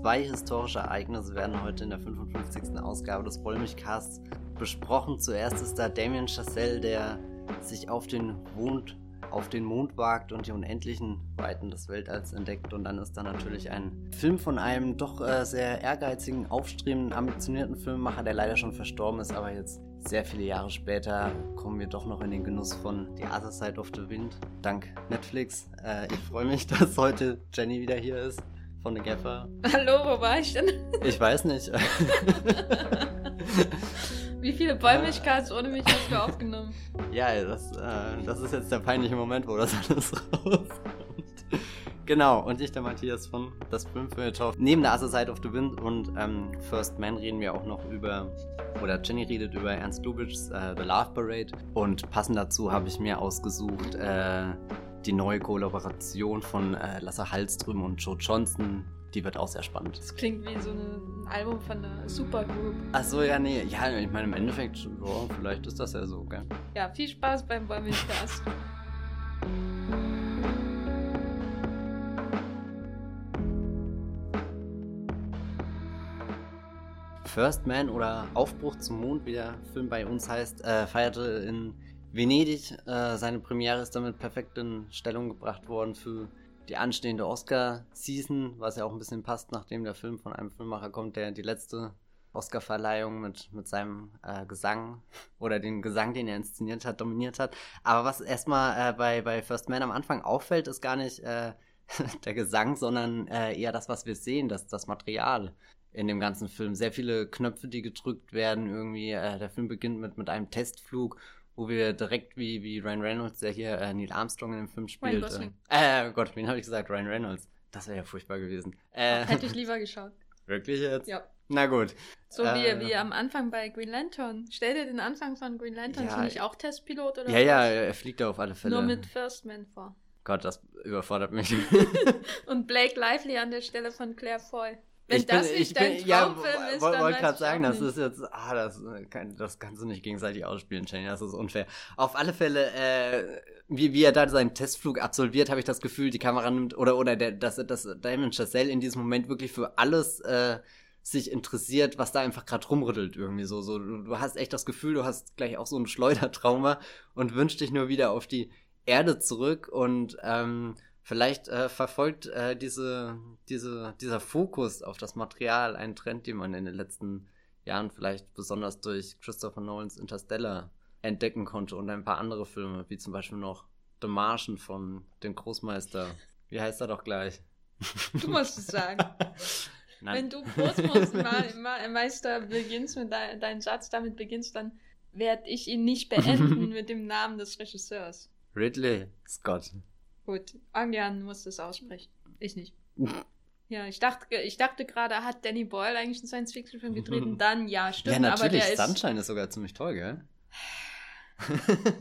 Zwei historische Ereignisse werden heute in der 55. Ausgabe des Wollmilchcasts besprochen. Zuerst ist da Damien Chazelle, der sich auf den Mond, auf den Mond wagt und die unendlichen Weiten des Weltalls entdeckt. Und dann ist da natürlich ein Film von einem doch äh, sehr ehrgeizigen, aufstrebenden, ambitionierten Filmemacher, der leider schon verstorben ist, aber jetzt sehr viele Jahre später kommen wir doch noch in den Genuss von The Other Side of the Wind. Dank Netflix. Äh, ich freue mich, dass heute Jenny wieder hier ist von The Gaffer. Hallo, wo war ich denn? Ich weiß nicht. Wie viele Bäumlichkeits ohne mich hast du aufgenommen? Ja, das, äh, das ist jetzt der peinliche Moment, wo das alles rauskommt. Genau, und ich, der Matthias von Das Filmfeuilleton. Neben der Other Side of the Wind und ähm, First Man reden wir auch noch über, oder Jenny redet über Ernst Lubitschs äh, The Love Parade. Und passend dazu habe ich mir ausgesucht äh, die neue Kollaboration von äh, Lasse Hallström und Joe Johnson. Die wird auch sehr spannend. Das klingt wie so ein Album von einer Supergroup. Achso, ja, nee. Ja, ich meine, im Endeffekt, oh, vielleicht ist das ja so, gell? Ja, viel Spaß beim Bäumlichcast. First Man oder Aufbruch zum Mond, wie der Film bei uns heißt, äh, feierte in Venedig. Äh, seine Premiere ist damit perfekt in Stellung gebracht worden für die anstehende Oscar-Season, was ja auch ein bisschen passt, nachdem der Film von einem Filmemacher kommt, der die letzte Oscar-Verleihung mit, mit seinem äh, Gesang oder den Gesang, den er inszeniert hat, dominiert hat. Aber was erstmal äh, bei, bei First Man am Anfang auffällt, ist gar nicht äh, der Gesang, sondern äh, eher das, was wir sehen, das, das Material in dem ganzen Film. Sehr viele Knöpfe, die gedrückt werden. Irgendwie, äh, der Film beginnt mit, mit einem Testflug, wo wir direkt wie, wie Ryan Reynolds, der hier äh, Neil Armstrong in dem Film spielt. Ryan Gosling. Äh, äh Gott, wen habe ich gesagt? Ryan Reynolds. Das wäre ja furchtbar gewesen. Äh, Hätte ich lieber geschaut. Wirklich jetzt? Ja. Na gut. So Äh, wie, wie am Anfang bei Green Lantern. Stell dir den Anfang von Green Lantern, Ja, nicht auch Testpilot oder Ja, ja, was? er fliegt da auf alle Fälle. Nur mit First Man vor. Gott, das überfordert mich. Und Blake Lively an der Stelle von Claire Foy. Wenn Ich bin- das nicht ich dein bin- ja, Traumfilm ist, dann wollte gerade sagen, das nicht. ist jetzt, ah, das, äh, kann, das kannst du nicht gegenseitig ausspielen, Shane, das ist unfair. Auf alle Fälle, äh, wie, wie er da seinen Testflug absolviert, habe ich das Gefühl, die Kamera nimmt, oder, oder der, dass, dass Damon Chazelle in diesem Moment wirklich für alles, äh, sich interessiert, was da einfach gerade rumrüttelt irgendwie so. so. Du du hast echt das Gefühl, du hast gleich auch so ein Schleudertrauma und wünschst dich nur wieder auf die Erde zurück und ähm, vielleicht äh, verfolgt äh, diese, diese, dieser Fokus auf das Material einen Trend, den man in den letzten Jahren vielleicht besonders durch Christopher Nolans Interstellar entdecken konnte und ein paar andere Filme, wie zum Beispiel noch The Martian von dem Großmeister. Wie heißt er doch gleich? Du musst es sagen. Wenn du Großmeister beginnst mit de deinen Satz damit beginnst, dann werde ich ihn nicht beenden mit dem Namen des Regisseurs. Ridley Scott. Gut, Angian muss das aussprechen. Ich nicht. Ja, ich dachte, ich dachte gerade, hat Danny Boyle eigentlich einen Science-Fiction-Film gedreht? Und dann, ja, stimmt, ja, natürlich. aber der ist, Sunshine ist sogar ziemlich toll, gell?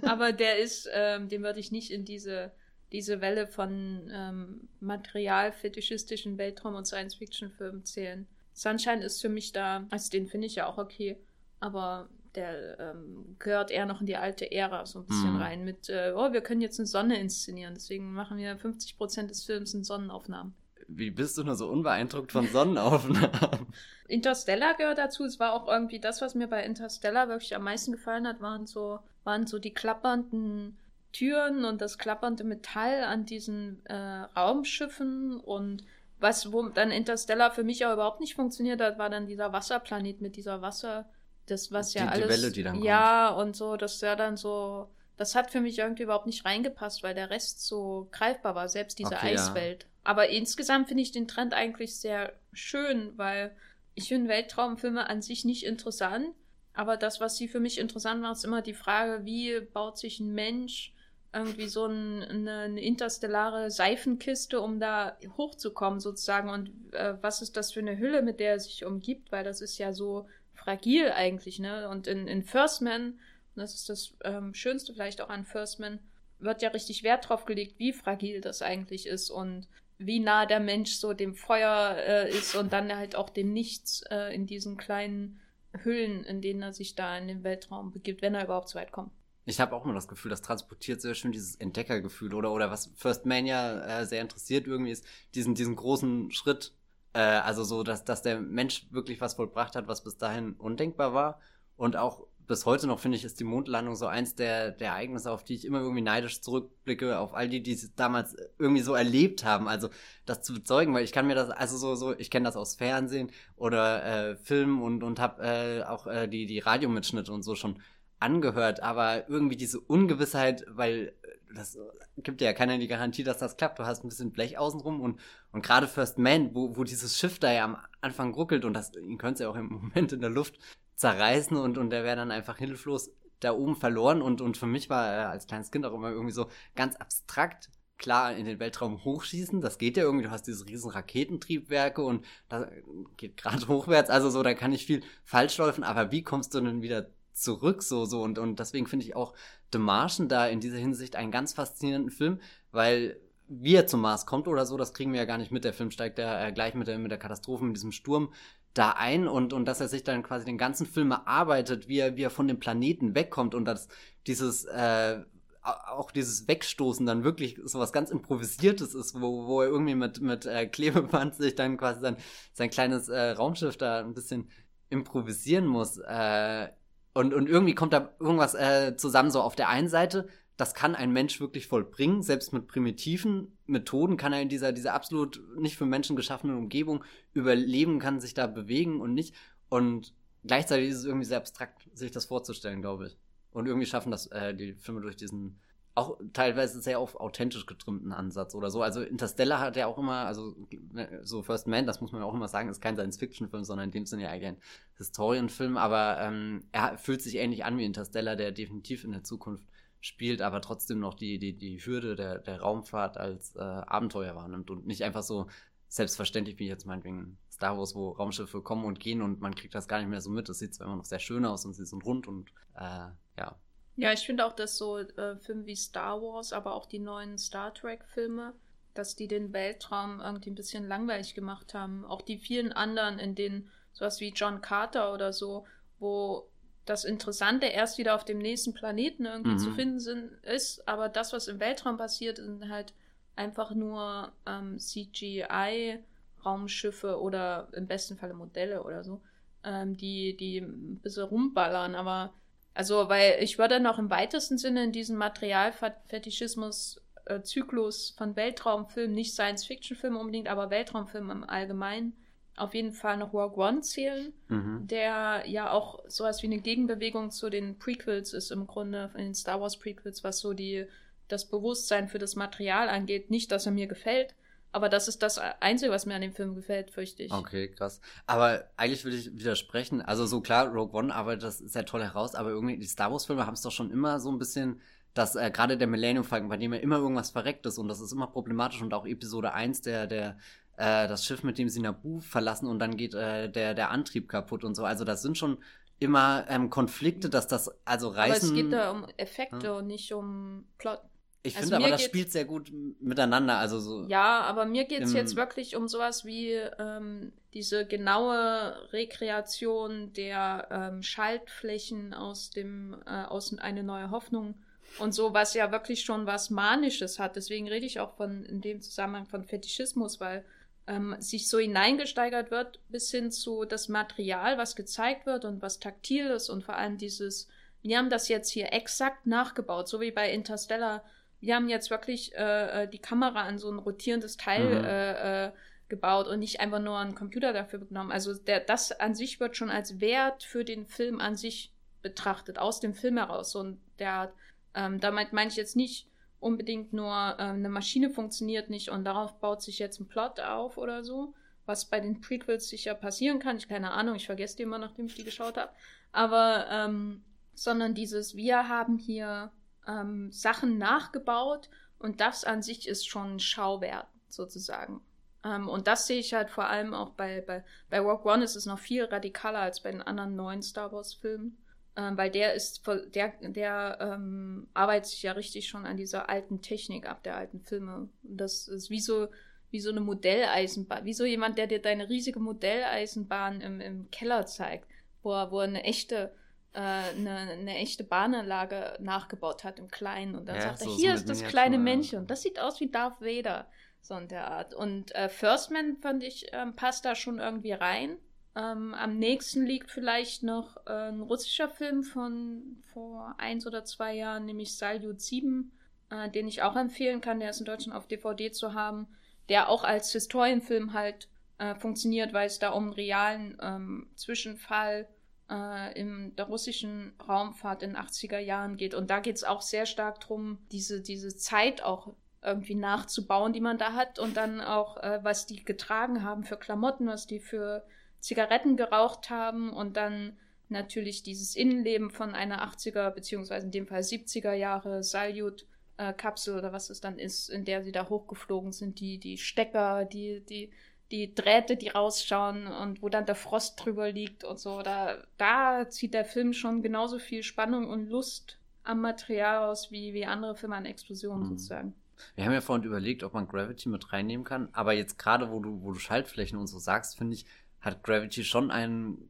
aber der ist, ähm, den würde ich nicht in diese, diese Welle von ähm, materialfetischistischen Weltraum- und Science-Fiction-Filmen zählen. Sunshine ist für mich da, also den finde ich ja auch okay, aber der ähm, gehört eher noch in die alte Ära so ein bisschen Mhm. rein mit, äh, oh, wir können jetzt eine Sonne inszenieren, deswegen machen wir 50% des Films in Sonnenaufnahmen. Wie bist du nur so unbeeindruckt von Sonnenaufnahmen? Interstellar gehört dazu. Es war auch irgendwie das, was mir bei Interstellar wirklich am meisten gefallen hat, waren so, waren so die klappernden Türen und das klappernde Metall an diesen äh, Raumschiffen und was, wo dann Interstellar für mich auch überhaupt nicht funktioniert hat, war dann dieser Wasserplanet mit dieser Wasser, das was ja Die- die alles. Welle, die dann ja, und so, das ja dann so, das hat für mich irgendwie überhaupt nicht reingepasst, weil der Rest so greifbar war, selbst diese Okay, ja. Eiswelt. Aber insgesamt finde ich den Trend eigentlich sehr schön, weil ich finde Weltraumfilme an sich nicht interessant. Aber das, was sie für mich interessant macht, ist immer die Frage, wie baut sich ein Mensch irgendwie so ein, eine, eine interstellare Seifenkiste, um da hochzukommen sozusagen. Und äh, was ist das für eine Hülle, mit der er sich umgibt? Weil das ist ja so fragil eigentlich, ne? Und in, in First Man, das ist das ähm, Schönste vielleicht auch an First Man, wird ja richtig Wert drauf gelegt, wie fragil das eigentlich ist und wie nah der Mensch so dem Feuer äh, ist und dann halt auch dem Nichts äh, in diesen kleinen Hüllen, in denen er sich da in den Weltraum begibt, wenn er überhaupt so weit kommt. Ich habe auch immer das Gefühl, das transportiert sehr schön dieses Entdeckergefühl oder oder was First Man ja äh, sehr interessiert irgendwie ist, diesen diesen großen Schritt Äh, also so, dass, dass der Mensch wirklich was vollbracht hat, was bis dahin undenkbar war. Und auch bis heute noch, finde ich, ist die Mondlandung so eins der, der Ereignisse, auf die ich immer irgendwie neidisch zurückblicke, auf all die, die es damals irgendwie so erlebt haben. Also das zu bezeugen, weil ich kann mir das, also so, so, ich kenne das aus Fernsehen oder äh, Filmen und, und habe äh, auch äh, die, die Radiomitschnitte und so schon angehört, aber irgendwie diese Ungewissheit, weil das gibt ja keiner die Garantie, dass das klappt. Du hast ein bisschen Blech außenrum und, und gerade First Man, wo, wo dieses Schiff da ja am Anfang ruckelt und das, ihn könnte ja auch im Moment in der Luft zerreißen und, und der wäre dann einfach hilflos da oben verloren. Und, und für mich war er als kleines Kind auch immer irgendwie so ganz abstrakt. Klar in den Weltraum hochschießen, das geht ja irgendwie, du hast diese riesen Raketentriebwerke und da geht gerade hochwärts, also so, da kann ich viel falsch laufen, aber wie kommst du denn wieder zurück so so und und deswegen finde ich auch The Martian da in dieser Hinsicht einen ganz faszinierenden Film, weil wie er zum Mars kommt oder so, das kriegen wir ja gar nicht mit. Der Film steigt ja äh, gleich mit der, mit der Katastrophe, mit diesem Sturm da ein und, und dass er sich dann quasi den ganzen Film erarbeitet, wie er, wie er von dem Planeten wegkommt und dass dieses, äh, auch dieses Wegstoßen dann wirklich so was ganz Improvisiertes ist, wo, wo er irgendwie mit, mit äh, Klebeband sich dann quasi sein, sein kleines äh, Raumschiff da ein bisschen improvisieren muss. Äh, und, und irgendwie kommt da irgendwas äh, zusammen, so auf der einen Seite das kann ein Mensch wirklich vollbringen. Selbst mit primitiven Methoden kann er in dieser, dieser absolut nicht für Menschen geschaffenen Umgebung überleben, kann sich da bewegen und nicht. Und gleichzeitig ist es irgendwie sehr abstrakt, sich das vorzustellen, glaube ich. Und irgendwie schaffen das äh, die Filme durch diesen auch teilweise sehr auf authentisch getrimmten Ansatz oder so. Also Interstellar hat ja auch immer, also ne, so First Man, das muss man auch immer sagen, ist kein Science-Fiction-Film, sondern in dem Sinne ja eigentlich ein Historienfilm, aber ähm, er fühlt sich ähnlich an wie Interstellar, der definitiv in der Zukunft spielt, aber trotzdem noch die, die, die Hürde der, der Raumfahrt als äh, Abenteuer wahrnimmt und nicht einfach so selbstverständlich wie jetzt meinetwegen Star Wars, wo Raumschiffe kommen und gehen und man kriegt das gar nicht mehr so mit. Das sieht zwar immer noch sehr schön aus und sie sind rund und äh, ja. Ja, ich finde auch, dass so äh, Filme wie Star Wars, aber auch die neuen Star Trek-Filme, dass die den Weltraum irgendwie ein bisschen langweilig gemacht haben. Auch die vielen anderen, in denen sowas wie John Carter oder so, wo das Interessante erst wieder auf dem nächsten Planeten irgendwie mhm. zu finden sind, ist, aber das, was im Weltraum passiert, sind halt einfach nur ähm, CGI-Raumschiffe oder im besten Falle Modelle oder so, ähm, die, die ein bisschen rumballern, aber also, weil ich würde noch im weitesten Sinne in diesen Materialfetischismus äh, Zyklus von Weltraumfilmen, nicht Science-Fiction-Filmen unbedingt, aber Weltraumfilmen im Allgemeinen, auf jeden Fall noch Rogue One zählen, mhm. der ja auch sowas wie eine Gegenbewegung zu den Prequels ist, im Grunde in den Star Wars Prequels, was so die, das Bewusstsein für das Material angeht. Nicht, dass er mir gefällt, aber das ist das Einzige, was mir an dem Film gefällt, fürchte ich. Okay, krass. Aber eigentlich würde ich widersprechen. Also so klar, Rogue One arbeitet das sehr toll heraus, aber irgendwie die Star Wars-Filme haben es doch schon immer so ein bisschen dass äh, gerade der Millennium Falcon, bei dem ja immer irgendwas verreckt ist und das ist immer problematisch und auch Episode 1 der, der äh, das Schiff, mit dem sie Nabu verlassen und dann geht äh, der, der Antrieb kaputt und so. Also das sind schon immer ähm, Konflikte, dass das, also Reisen... Aber es geht da um Effekte ja. und nicht um Plot. Ich also finde aber, das spielt sehr gut miteinander, also so. Ja, aber mir geht es jetzt wirklich um sowas wie ähm, diese genaue Rekreation der ähm, Schaltflächen aus dem, äh, aus Eine neue Hoffnung und so, was ja wirklich schon was Manisches hat. Deswegen rede ich auch von, in dem Zusammenhang von Fetischismus, weil ähm, sich so hineingesteigert wird, bis hin zu das Material, was gezeigt wird und was taktil ist und vor allem dieses, wir haben das jetzt hier exakt nachgebaut, so wie bei Interstellar. Wir haben jetzt wirklich äh, äh die Kamera an so ein rotierendes Teil mhm. äh, äh, gebaut und nicht einfach nur einen Computer dafür genommen. Also der, das an sich wird schon als Wert für den Film an sich betrachtet, aus dem Film heraus. Und der, ähm, damit meine ich jetzt nicht, unbedingt nur äh, eine Maschine funktioniert nicht und darauf baut sich jetzt ein Plot auf oder so, was bei den Prequels sicher passieren kann. Ich keine Ahnung, ich vergesse die immer, nachdem ich die geschaut habe. Aber, ähm, sondern dieses, wir haben hier ähm, Sachen nachgebaut und das an sich ist schon Schauwert sozusagen. Ähm, und das sehe ich halt vor allem auch bei, bei, bei Rogue One ist es noch viel radikaler als bei den anderen neuen Star Wars Filmen ähm, weil der ist, der, der ähm, arbeitet sich ja richtig schon an dieser alten Technik ab, der alten Filme. Und das ist wie so, wie so eine Modelleisenbahn, wie so jemand, der dir deine riesige Modelleisenbahn im, im Keller zeigt, wo wo eine echte, eine, eine echte Bahnanlage nachgebaut hat im Kleinen. Und dann ja, sagt er, hier ist das kleine Männchen. Das sieht aus wie Darth Vader. So in der Art. Und äh, First Man, fand ich, ähm, passt da schon irgendwie rein. Ähm, am nächsten liegt vielleicht noch äh, ein russischer Film von vor eins oder zwei Jahren, nämlich Salyut 7, äh, den ich auch empfehlen kann. Der ist in Deutschland auf DVD zu haben, der auch als Historienfilm halt äh, funktioniert, weil es da um einen realen ähm, Zwischenfall äh, in der russischen Raumfahrt in den 80er Jahren geht. Und da geht es auch sehr stark darum, diese, diese Zeit auch irgendwie nachzubauen, die man da hat und dann auch, äh, was die getragen haben für Klamotten, was die für Zigaretten geraucht haben und dann natürlich dieses Innenleben von einer 80er beziehungsweise in dem Fall 70er Jahre Salyut äh, Kapsel oder was es dann ist, in der sie da hochgeflogen sind, die die Stecker, die die die Drähte, die rausschauen und wo dann der Frost drüber liegt und so. Da, da zieht der Film schon genauso viel Spannung und Lust am Material aus wie, wie andere Filme an Explosionen mhm. sozusagen. Wir haben ja vorhin überlegt, ob man Gravity mit reinnehmen kann, aber jetzt gerade, wo du, wo du Schaltflächen und so sagst, finde ich, hat Gravity schon einen,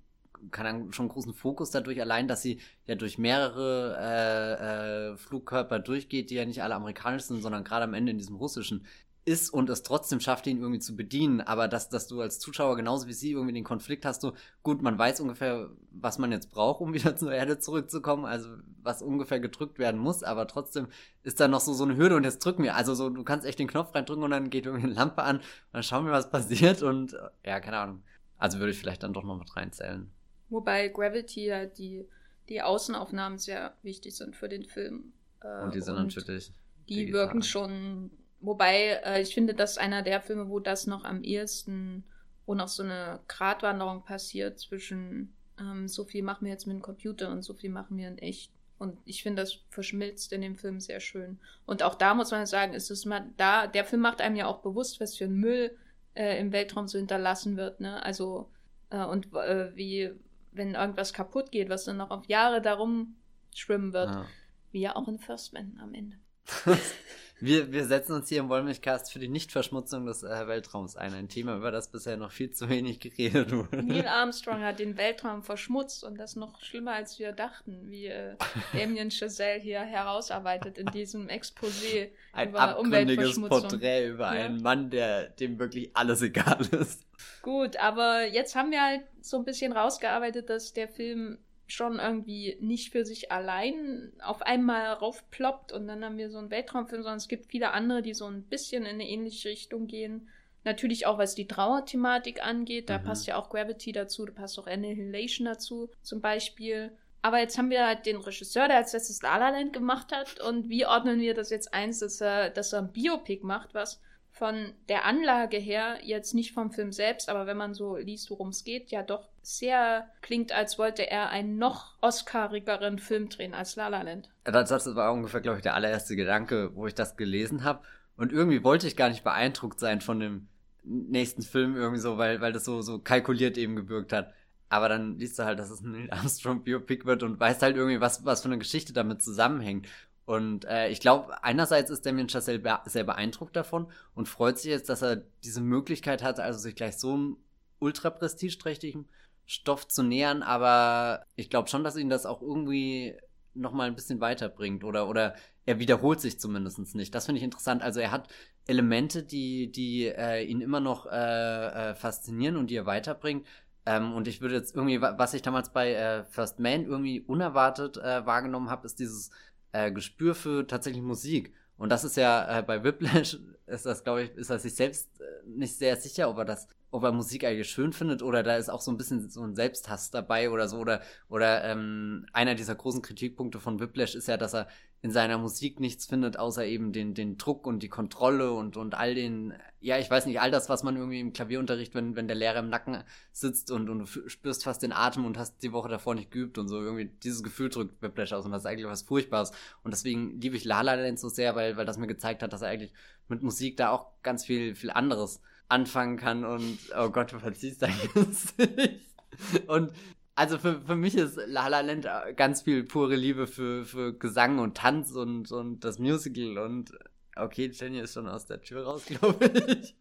kann einen, schon einen großen Fokus dadurch, allein, dass sie ja durch mehrere äh, äh, Flugkörper durchgeht, die ja nicht alle amerikanisch sind, sondern gerade am Ende in diesem russischen ist und es trotzdem schafft, ihn irgendwie zu bedienen. Aber dass, dass du als Zuschauer genauso wie sie irgendwie den Konflikt hast, so gut, man weiß ungefähr, was man jetzt braucht, um wieder zur Erde zurückzukommen, also was ungefähr gedrückt werden muss, aber trotzdem ist da noch so, so eine Hürde und jetzt drücken wir. Also so, du kannst echt den Knopf reindrücken und dann geht irgendwie eine Lampe an und dann schauen wir, was passiert und ja, keine Ahnung. Also würde ich vielleicht dann doch noch mit reinzählen. Wobei Gravity ja die, die Außenaufnahmen sehr wichtig sind für den Film. Äh, und die sind und natürlich. Die digital. wirken schon. Wobei, äh, ich finde, das ist einer der Filme, wo das noch am ehesten, wo noch so eine Gratwanderung passiert zwischen ähm, so viel machen wir jetzt mit dem Computer und so viel machen wir in echt. Und ich finde, das verschmilzt in dem Film sehr schön. Und auch da muss man sagen, ist es mal da, der Film macht einem ja auch bewusst, was für ein Müll äh, im Weltraum so hinterlassen wird. Ne? Also, äh, und äh, wie, wenn irgendwas kaputt geht, was dann noch auf Jahre darum schwimmen wird. Ja. Wie ja auch in First Man am Ende. Wir, wir setzen uns hier im Wollmilchcast für die Nichtverschmutzung des äh, Weltraums ein. Ein Thema, über das bisher noch viel zu wenig geredet wurde. Neil Armstrong hat den Weltraum verschmutzt und das noch schlimmer, als wir dachten, wie äh, Damien Chazelle hier herausarbeitet in diesem Exposé ein über abgründiges Porträt über ja. einen Mann, der dem wirklich alles egal ist. Gut, aber jetzt haben wir halt so ein bisschen rausgearbeitet, dass der Film schon irgendwie nicht für sich allein auf einmal raufploppt und dann haben wir so einen Weltraumfilm, sondern es gibt viele andere, die so ein bisschen in eine ähnliche Richtung gehen. Natürlich auch, was die Trauerthematik angeht, da mhm. passt ja auch Gravity dazu, da passt auch Annihilation dazu zum Beispiel. Aber jetzt haben wir halt den Regisseur, der als letztes La La Land gemacht hat und wie ordnen wir das jetzt eins, dass er, dass er ein Biopic macht, was von der Anlage her, jetzt nicht vom Film selbst, aber wenn man so liest, worum es geht, ja doch sehr klingt, als wollte er einen noch Oscarigeren Film drehen als La La Land. Das, das war ungefähr, glaube ich, der allererste Gedanke, wo ich das gelesen habe. Und irgendwie wollte ich gar nicht beeindruckt sein von dem nächsten Film irgendwie so, weil, weil das so, so kalkuliert eben gebürgt hat. Aber dann liest du halt, dass es ein Neil Armstrong Biopic wird und weißt halt irgendwie, was, was für eine Geschichte damit zusammenhängt. Und äh, ich glaube, einerseits ist Damien Chazelle be sehr beeindruckt davon und freut sich jetzt, dass er diese Möglichkeit hat, also sich gleich so einem ultra prestigeträchtigen Stoff zu nähern. Aber ich glaube schon, dass ihn das auch irgendwie noch mal ein bisschen weiterbringt oder oder er wiederholt sich zumindest nicht. Das finde ich interessant. Also er hat Elemente, die die äh, ihn immer noch äh, äh, faszinieren und die er weiterbringt. Ähm, und ich würde jetzt irgendwie, was ich damals bei äh, First Man irgendwie unerwartet äh, wahrgenommen habe, ist dieses äh, Gespür für tatsächlich Musik. Und das ist ja äh, bei Whiplash, ist das, glaube ich, ist er sich selbst äh, nicht sehr sicher, ob er das, ob er Musik eigentlich schön findet oder da ist auch so ein bisschen so ein Selbsthass dabei oder so. Oder, oder ähm, einer dieser großen Kritikpunkte von Whiplash ist ja, dass er in seiner Musik nichts findet, außer eben den, den Druck und die Kontrolle und, und all den, ja, ich weiß nicht, all das, was man irgendwie im Klavierunterricht, wenn, wenn der Lehrer im Nacken sitzt und, und du spürst fast den Atem und hast die Woche davor nicht geübt und so, irgendwie dieses Gefühl drückt Whiplash aus und das ist eigentlich was Furchtbares. Und deswegen liebe ich La La Land so sehr, weil, weil das mir gezeigt hat, dass er eigentlich mit Musik da auch ganz viel, viel anderes anfangen kann und, oh Gott, du verziehst dein Gesicht. Und also für, für mich ist La La Land ganz viel pure Liebe für, für Gesang und Tanz und, und das Musical und okay, Jenny ist schon aus der Tür raus, glaube ich.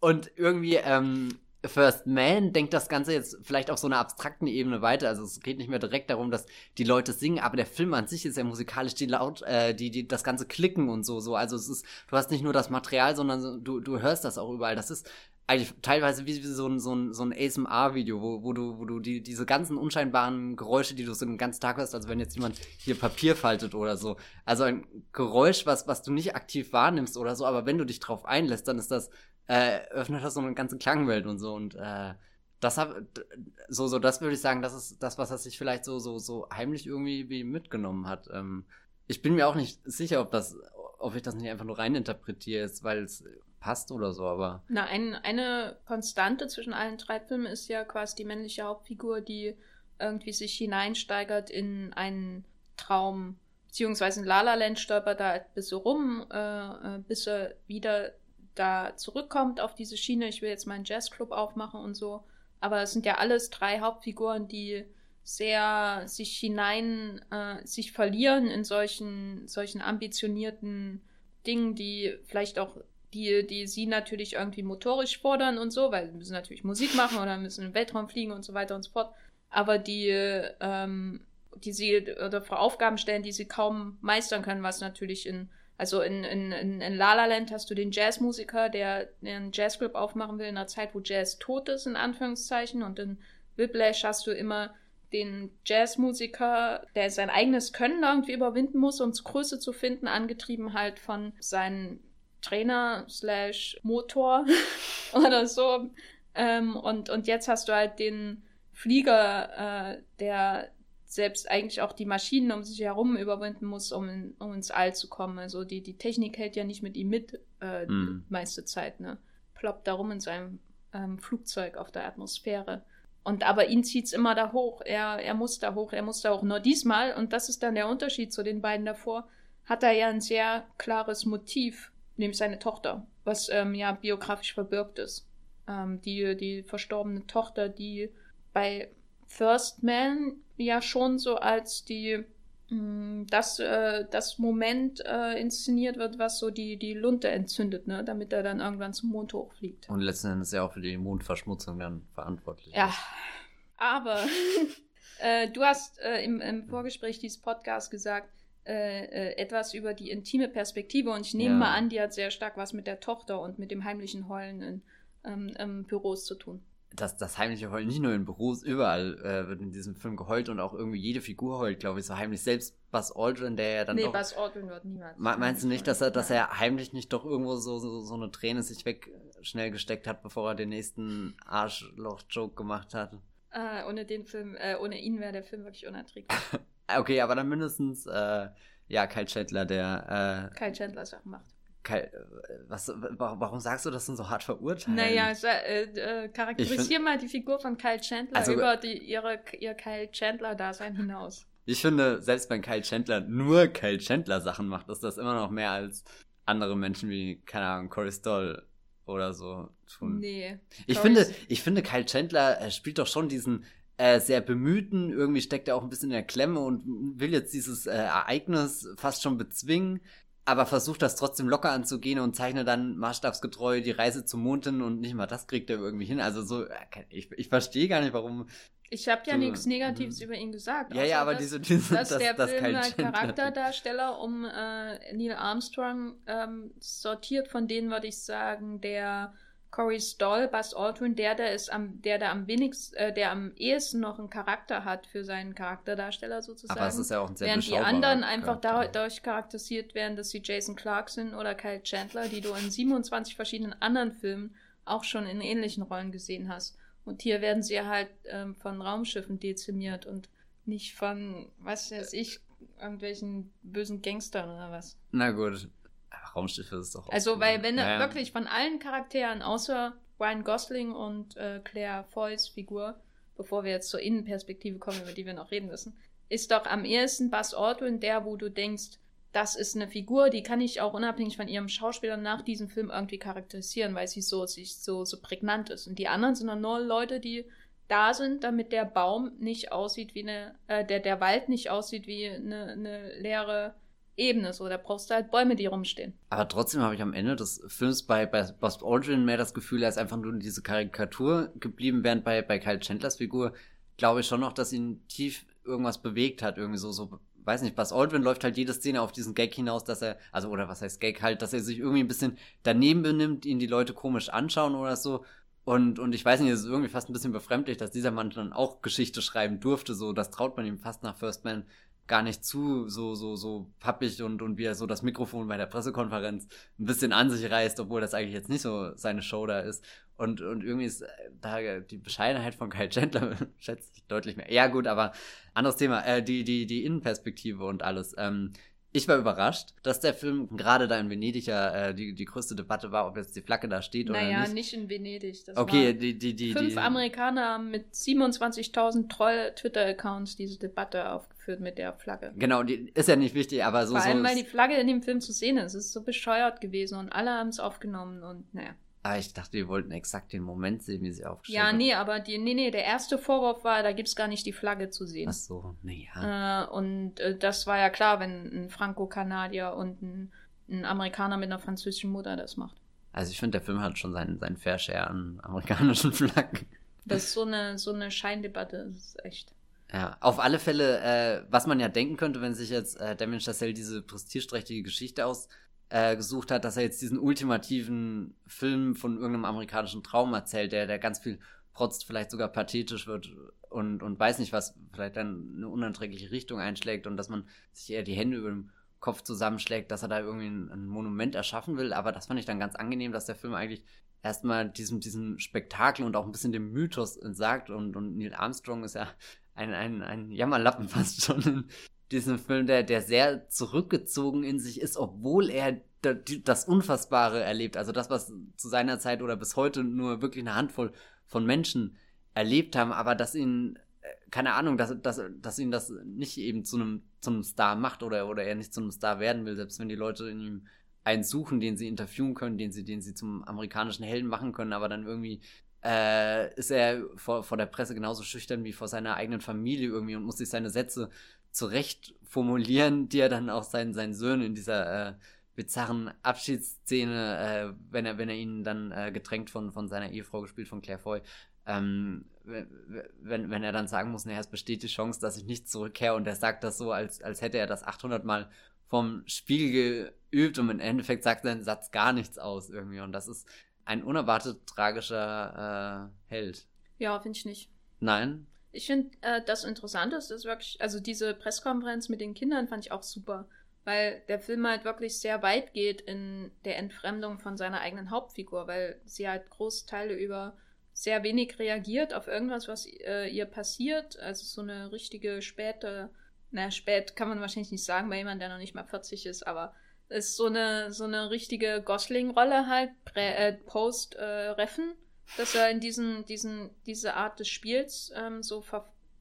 und irgendwie, ähm, First Man denkt das Ganze jetzt vielleicht auf so einer abstrakten Ebene weiter. Also es geht nicht mehr direkt darum, dass die Leute singen, aber der Film an sich ist ja musikalisch, die laut, äh, die, die das Ganze klicken und so, so. Also es ist, du hast nicht nur das Material, sondern du, du hörst das auch überall. Das ist eigentlich teilweise wie, wie so ein, so ein, so ein ASMR-Video, wo, wo du, wo du die, diese ganzen unscheinbaren Geräusche, die du so den ganzen Tag hörst, als wenn jetzt jemand hier Papier faltet oder so. Also ein Geräusch, was, was du nicht aktiv wahrnimmst oder so, aber wenn du dich drauf einlässt, dann ist das äh, öffnet das so eine ganze Klangwelt und so und äh, das hab, so, so, das würde ich sagen, das ist das, was er sich vielleicht so, so, so heimlich irgendwie wie mitgenommen hat. Ähm, ich bin mir auch nicht sicher, ob das, ob ich das nicht einfach nur reininterpretiere, weil es passt oder so, aber. Na, ein, eine Konstante zwischen allen drei Filmen ist ja quasi die männliche Hauptfigur, die irgendwie sich hineinsteigert in einen Traum, beziehungsweise in La La Land stolpert da ein bisschen rum, äh, äh bis er wieder da zurückkommt auf diese Schiene, ich will jetzt meinen Jazzclub aufmachen und so. Aber es sind ja alles drei Hauptfiguren, die sehr sich hinein, äh, sich verlieren in solchen, solchen ambitionierten Dingen, die vielleicht auch, die, die sie natürlich irgendwie motorisch fordern und so, weil sie müssen natürlich Musik machen oder müssen im Weltraum fliegen und so weiter und so fort. Aber die, ähm, die sie oder vor Aufgaben stellen, die sie kaum meistern können, was natürlich in also in, in, in, in La La Land hast du den Jazzmusiker, der einen Jazzclub aufmachen will in einer Zeit, wo Jazz tot ist, in Anführungszeichen. Und in Whiplash hast du immer den Jazzmusiker, der sein eigenes Können irgendwie überwinden muss, um Größe zu finden, angetrieben halt von seinem Trainer slash Motor oder so. Ähm, und, und jetzt hast du halt den Flieger, äh, der selbst eigentlich auch die Maschinen um sich herum überwinden muss, um, in, um ins All zu kommen. Also die, die Technik hält ja nicht mit ihm mit, äh, mm. die meiste Zeit, ne? Ploppt da rum in seinem ähm, Flugzeug auf der Atmosphäre. Und aber ihn zieht's immer da hoch. Er, er muss da hoch, er muss da hoch. Nur diesmal, und das ist dann der Unterschied zu den beiden davor, hat er ja ein sehr klares Motiv, nämlich seine Tochter, was ähm, ja biografisch verbirgt ist. Ähm, die, die verstorbene Tochter, die bei First Man ja schon so als die mm, das, äh, das Moment äh, inszeniert wird, was so die, die Lunte entzündet, ne? damit er dann irgendwann zum Mond hochfliegt. Und letzten Endes ja auch für die Mondverschmutzung dann verantwortlich ja. ist. Aber äh, du hast äh, im, im Vorgespräch dieses Podcasts gesagt, äh, äh, etwas über die intime Perspektive und ich nehme ja. mal an, die hat sehr stark was mit der Tochter und mit dem heimlichen Heulen in ähm, Büros zu tun das, das heimliche Heulen nicht nur in Büros, überall äh, wird in diesem Film geheult und auch irgendwie jede Figur heult, glaube ich, so heimlich. Selbst Buzz Aldrin, der ja dann nee, doch... Nee, Buzz Aldrin wird niemals. Meinst du nicht, dass er, dass er heimlich nicht doch irgendwo so, so, so eine Träne sich weg schnell gesteckt hat, bevor er den nächsten Arschloch-Joke gemacht hat? Äh, ohne den Film, äh, ohne ihn wäre der Film wirklich unerträglich. okay, aber dann mindestens, äh, ja, Kyle Chandler, der... Äh, Kyle Chandler Sachen macht. Äh, was, warum sagst du das denn so hart verurteilen? Naja, äh, äh, charakterisier mal die Figur von Kyle Chandler also, über die, ihre, ihr Kyle Chandler-Dasein hinaus. Ich finde, selbst wenn Kyle Chandler nur Kyle Chandler Sachen macht, ist das immer noch mehr als andere Menschen wie, keine Ahnung, Corey Stoll oder so tun. Nee. Ich finde, ich finde, Kyle Chandler äh, spielt doch schon diesen äh, sehr bemühten, irgendwie steckt er auch ein bisschen in der Klemme und will jetzt dieses äh, Ereignis fast schon bezwingen aber versucht das trotzdem locker anzugehen und zeichnet dann maßstabsgetreu die Reise zum Mond hin und nicht mal das kriegt er irgendwie hin. Also so, äh, ich, ich verstehe gar nicht, warum. Ich habe ja nichts Negatives über ihn gesagt. Ja, ja, aber dass, diese, diese dass das, der das Film halt Charakterdarsteller um äh, Neil Armstrong ähm, sortiert, von denen würde ich sagen, der Corey Stoll, Buzz Aldrin, der, der ist am, der, der am wenigsten, äh, der am ehesten noch einen Charakter hat für seinen Charakterdarsteller sozusagen. Aber es ist ja auch ein sehr Während die anderen einfach dadurch charakterisiert werden, dass sie Jason Clark sind oder Kyle Chandler, die du in 27 verschiedenen anderen Filmen auch schon in ähnlichen Rollen gesehen hast. Und hier werden sie halt ähm, von Raumschiffen dezimiert und nicht von, was weiß ich, irgendwelchen bösen Gangstern oder was. Na gut, Raumschiffe ist doch. Also, weil, wenn naja. wirklich von allen Charakteren, außer Ryan Gosling und äh, Claire Foys Figur, bevor wir jetzt zur Innenperspektive kommen, über die wir noch reden müssen, ist doch am ehesten Buzz Aldrin der, wo du denkst, das ist eine Figur, die kann ich auch unabhängig von ihrem Schauspieler nach diesem Film irgendwie charakterisieren, weil sie so, sich so, so prägnant ist. Und die anderen sind dann nur Leute, die da sind, damit der Baum nicht aussieht wie eine, äh, der, der Wald nicht aussieht wie eine, eine leere Ebene. So, da brauchst du halt Bäume, die rumstehen. Aber trotzdem habe ich am Ende des Films bei, bei Buzz Aldrin mehr das Gefühl, er ist einfach nur diese Karikatur geblieben, während bei, bei Kyle Chandlers Figur glaube ich schon noch, dass ihn tief irgendwas bewegt hat, irgendwie so, so, weiß nicht, Buzz Aldrin läuft halt jede Szene auf diesen Gag hinaus, dass er, also, oder was heißt Gag halt, dass er sich irgendwie ein bisschen daneben benimmt, ihn die Leute komisch anschauen oder so. Und, und ich weiß nicht, es ist irgendwie fast ein bisschen befremdlich, dass dieser Mann dann auch Geschichte schreiben durfte, so, das traut man ihm fast nach First Man gar nicht zu, so, so, so pappig und, und wie er so das Mikrofon bei der Pressekonferenz ein bisschen an sich reißt, obwohl das eigentlich jetzt nicht so seine Show da ist. Und, und irgendwie ist äh, da die Bescheidenheit von Kyle Chandler schätze ich deutlich mehr. Ja, gut, aber anderes Thema, äh, die, die, die Innenperspektive und alles. Ähm, ich war überrascht, dass der Film gerade da in Venedig ja äh, die, die größte Debatte war, ob jetzt die Flagge da steht naja, oder nicht. Naja, nicht in Venedig. Das okay, die, die, die, fünf die, Amerikaner mit 27.000 Troll-Twitter-Accounts diese Debatte aufgeführt mit der Flagge. Genau, die ist ja nicht wichtig, aber so. Vor allem, so weil die Flagge in dem Film zu sehen ist. Es ist so bescheuert gewesen und alle haben es aufgenommen und naja. Ah, ich dachte, wir wollten exakt den Moment sehen, wie sie aufgestellt Ja, nee, aber die, nee, nee, der erste Vorwurf war, da gibt es gar nicht die Flagge zu sehen. Ach so, naja. Äh, und äh, das war ja klar, wenn ein Franco-Kanadier und ein, ein, Amerikaner mit einer französischen Mutter das macht. Also ich finde, der Film hat schon seinen, seinen Fair Share an amerikanischen Flaggen. Das ist so eine, so eine Scheindebatte, das ist echt. Ja, auf alle Fälle, äh, was man ja denken könnte, wenn sich jetzt äh, Damien Chazelle diese prestigeträchtige Geschichte aus äh, gesucht hat, dass er jetzt diesen ultimativen Film von irgendeinem amerikanischen Traum erzählt, der, der ganz viel protzt, vielleicht sogar pathetisch wird und, und weiß nicht was, vielleicht dann eine unerträgliche Richtung einschlägt und dass man sich eher die Hände über dem Kopf zusammenschlägt, dass er da irgendwie ein, ein Monument erschaffen will. Aber das fand ich dann ganz angenehm, dass der Film eigentlich erstmal diesem, diesem Spektakel und auch ein bisschen dem Mythos entsagt und, und Neil Armstrong ist ja ein, ein, ein Jammerlappen fast schon diesen Film, der, der sehr zurückgezogen in sich ist, obwohl er das Unfassbare erlebt. Also das, was zu seiner Zeit oder bis heute nur wirklich eine Handvoll von Menschen erlebt haben, aber dass ihn, äh, keine Ahnung, dass, dass, dass ihn das nicht eben zu einem, zu einem Star macht oder, oder er nicht zu einem Star werden will, selbst wenn die Leute in ihm einen suchen, den sie interviewen können, den sie, den sie zum amerikanischen Helden machen können, aber dann irgendwie äh, ist er vor, vor der Presse genauso schüchtern wie vor seiner eigenen Familie irgendwie und muss sich seine Sätze zurecht formulieren, die er dann auch seinen, seinen Söhnen in dieser äh, bizarren Abschiedsszene, äh, wenn er, wenn er ihn dann äh, getränkt von, von seiner Ehefrau gespielt, von Claire Foy, ähm, wenn, wenn er dann sagen muss, naja, es besteht die Chance, dass ich nicht zurückkehre und er sagt das so, als, als hätte er das 800 Mal vom Spiegel geübt und im Endeffekt sagt sein Satz gar nichts aus irgendwie und das ist ein unerwartet tragischer äh, Held. Ja, finde ich nicht. Nein? Ich finde, äh, das Interessante ist, ist wirklich, also diese Pressekonferenz mit den Kindern fand ich auch super, weil der Film halt wirklich sehr weit geht in der Entfremdung von seiner eigenen Hauptfigur, weil sie halt Großteile über sehr wenig reagiert auf irgendwas, was äh, ihr passiert. Also so eine richtige späte, naja, spät kann man wahrscheinlich nicht sagen bei jemandem, der noch nicht mal 40 ist, aber ist so eine, so eine richtige Gosling-Rolle halt, äh, Post-Reffen. Äh, dass er in diesen, diesen, diese Art des Spiels, ähm, so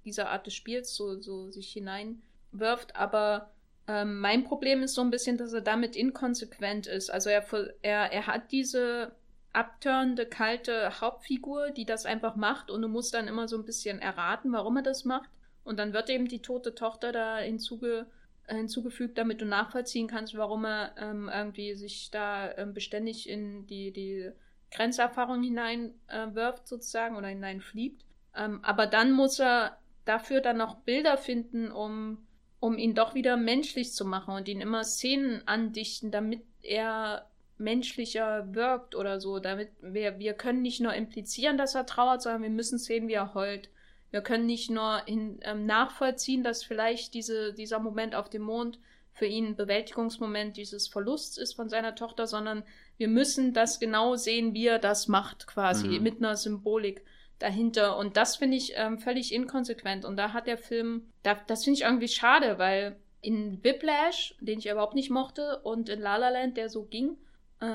dieser Art des Spiels so, so sich hineinwirft. Aber ähm, mein Problem ist so ein bisschen, dass er damit inkonsequent ist. Also er, er, er hat diese abturnende, kalte Hauptfigur, die das einfach macht und du musst dann immer so ein bisschen erraten, warum er das macht. Und dann wird eben die tote Tochter da hinzuge hinzugefügt, damit du nachvollziehen kannst, warum er ähm, irgendwie sich da ähm, beständig in die, die Grenzerfahrung hineinwirft äh, sozusagen oder hineinfliegt. Ähm, aber dann muss er dafür dann noch Bilder finden, um, um ihn doch wieder menschlich zu machen und ihn immer Szenen andichten, damit er menschlicher wirkt oder so. Damit wir, wir können nicht nur implizieren, dass er trauert, sondern wir müssen sehen, wie er heult. Wir können nicht nur in, ähm, nachvollziehen, dass vielleicht diese, dieser Moment auf dem Mond für ihn ein Bewältigungsmoment dieses Verlusts ist von seiner Tochter, sondern wir müssen das genau sehen, wie er das macht, quasi, mhm. mit einer Symbolik dahinter. Und das finde ich ähm, völlig inkonsequent. Und da hat der Film, da, das finde ich irgendwie schade, weil in Whiplash, den ich überhaupt nicht mochte, und in La La Land, der so ging, äh,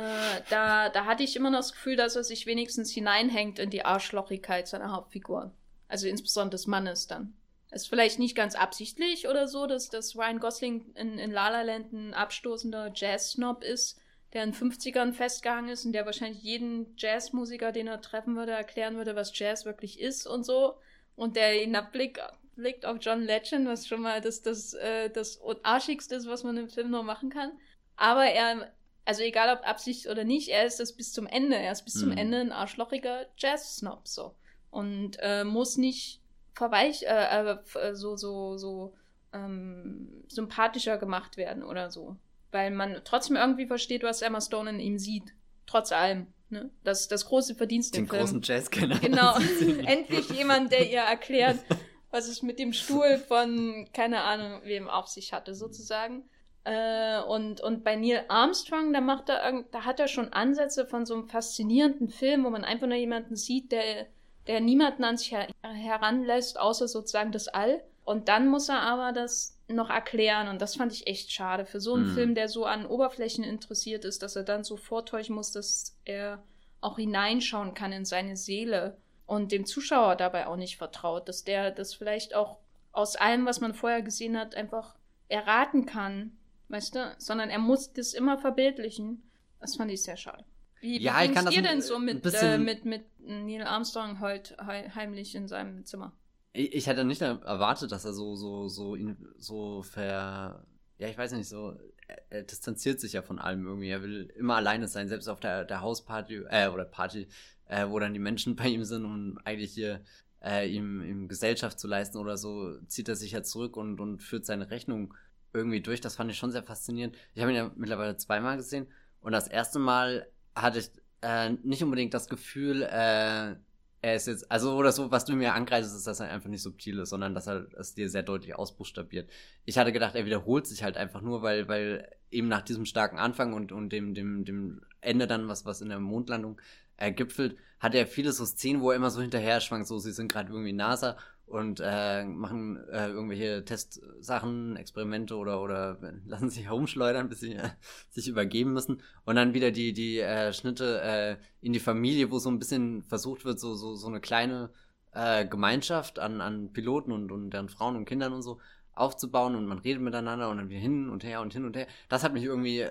da, da hatte ich immer noch das Gefühl, dass er sich wenigstens hineinhängt in die Arschlochigkeit seiner Hauptfigur. Also insbesondere des Mannes dann. Ist vielleicht nicht ganz absichtlich oder so, dass, dass Ryan Gosling in, in La La Land ein abstoßender Jazz-Snob ist, der in den 50ern festgegangen ist und der wahrscheinlich jeden Jazzmusiker, den er treffen würde, erklären würde, was Jazz wirklich ist und so. Und der ihn nach Blick blickt auf John Legend, was schon mal das, das, äh, das Arschigste ist, was man im Film noch machen kann. Aber er, also egal ob Absicht oder nicht, er ist das bis zum Ende. Er ist bis mhm. zum Ende ein arschlochiger Jazz-Snob, so. Und äh, muss nicht verweich, äh, äh, so, so, so ähm, sympathischer gemacht werden oder so. Weil man trotzdem irgendwie versteht, was Emma Stone in ihm sieht. Trotz allem. Ne? Das das große Verdienst Den im Film. großen Jazzkenner. Genau. Endlich jemand, der ihr erklärt, was es mit dem Stuhl von, keine Ahnung, wem auf sich hatte, sozusagen. Äh, und, und bei Neil Armstrong, da macht er, da hat er schon Ansätze von so einem faszinierenden Film, wo man einfach nur jemanden sieht, der, der niemanden an sich her heranlässt, außer sozusagen das All. Und dann muss er aber das noch erklären. Und das fand ich echt schade. Für so einen mhm. Film, der so an Oberflächen interessiert ist, dass er dann so vortäuschen muss, dass er auch hineinschauen kann in seine Seele und dem Zuschauer dabei auch nicht vertraut, dass der das vielleicht auch aus allem, was man vorher gesehen hat, einfach erraten kann, weißt du? Sondern er muss das immer verbildlichen. Das fand ich sehr schade. Wie, ja, ich kann das ihr denn so mit, äh, mit, mit Neil Armstrong heute heimlich in seinem Zimmer? Ich, ich hätte nicht erwartet, dass er so, so, so, so ver. Ja, ich weiß nicht, so. Er, er, distanziert sich ja von allem irgendwie. Er will immer alleine sein, selbst auf der, der Hausparty, äh, oder Party, äh, wo dann die Menschen bei ihm sind, um eigentlich hier äh, ihm, ihm Gesellschaft zu leisten oder so, zieht er sich ja zurück und, und führt seine Rechnung irgendwie durch. Das fand ich schon sehr faszinierend. Ich habe ihn ja mittlerweile zweimal gesehen und das erste Mal hatte ich äh, nicht unbedingt das Gefühl, äh, er ist jetzt, also oder so, was du mir angreifst, ist, dass er einfach nicht subtil ist, sondern dass er es dir sehr deutlich ausbuchstabiert. Ich hatte gedacht, er wiederholt sich halt einfach nur, weil, weil eben nach diesem starken Anfang und, und dem, dem, dem Ende dann, was, was in der Mondlandung ergipfelt, hat er viele so Szenen, wo er immer so hinterher schwankt, so sie sind gerade irgendwie NASA und äh, machen äh, irgendwelche Testsachen, Experimente oder oder lassen sich herumschleudern, bis sie äh, sich übergeben müssen und dann wieder die die äh, Schnitte äh, in die Familie, wo so ein bisschen versucht wird, so so so eine kleine äh, Gemeinschaft an an Piloten und und deren Frauen und Kindern und so aufzubauen und man redet miteinander und dann wieder hin und her und hin und her. Das hat mich irgendwie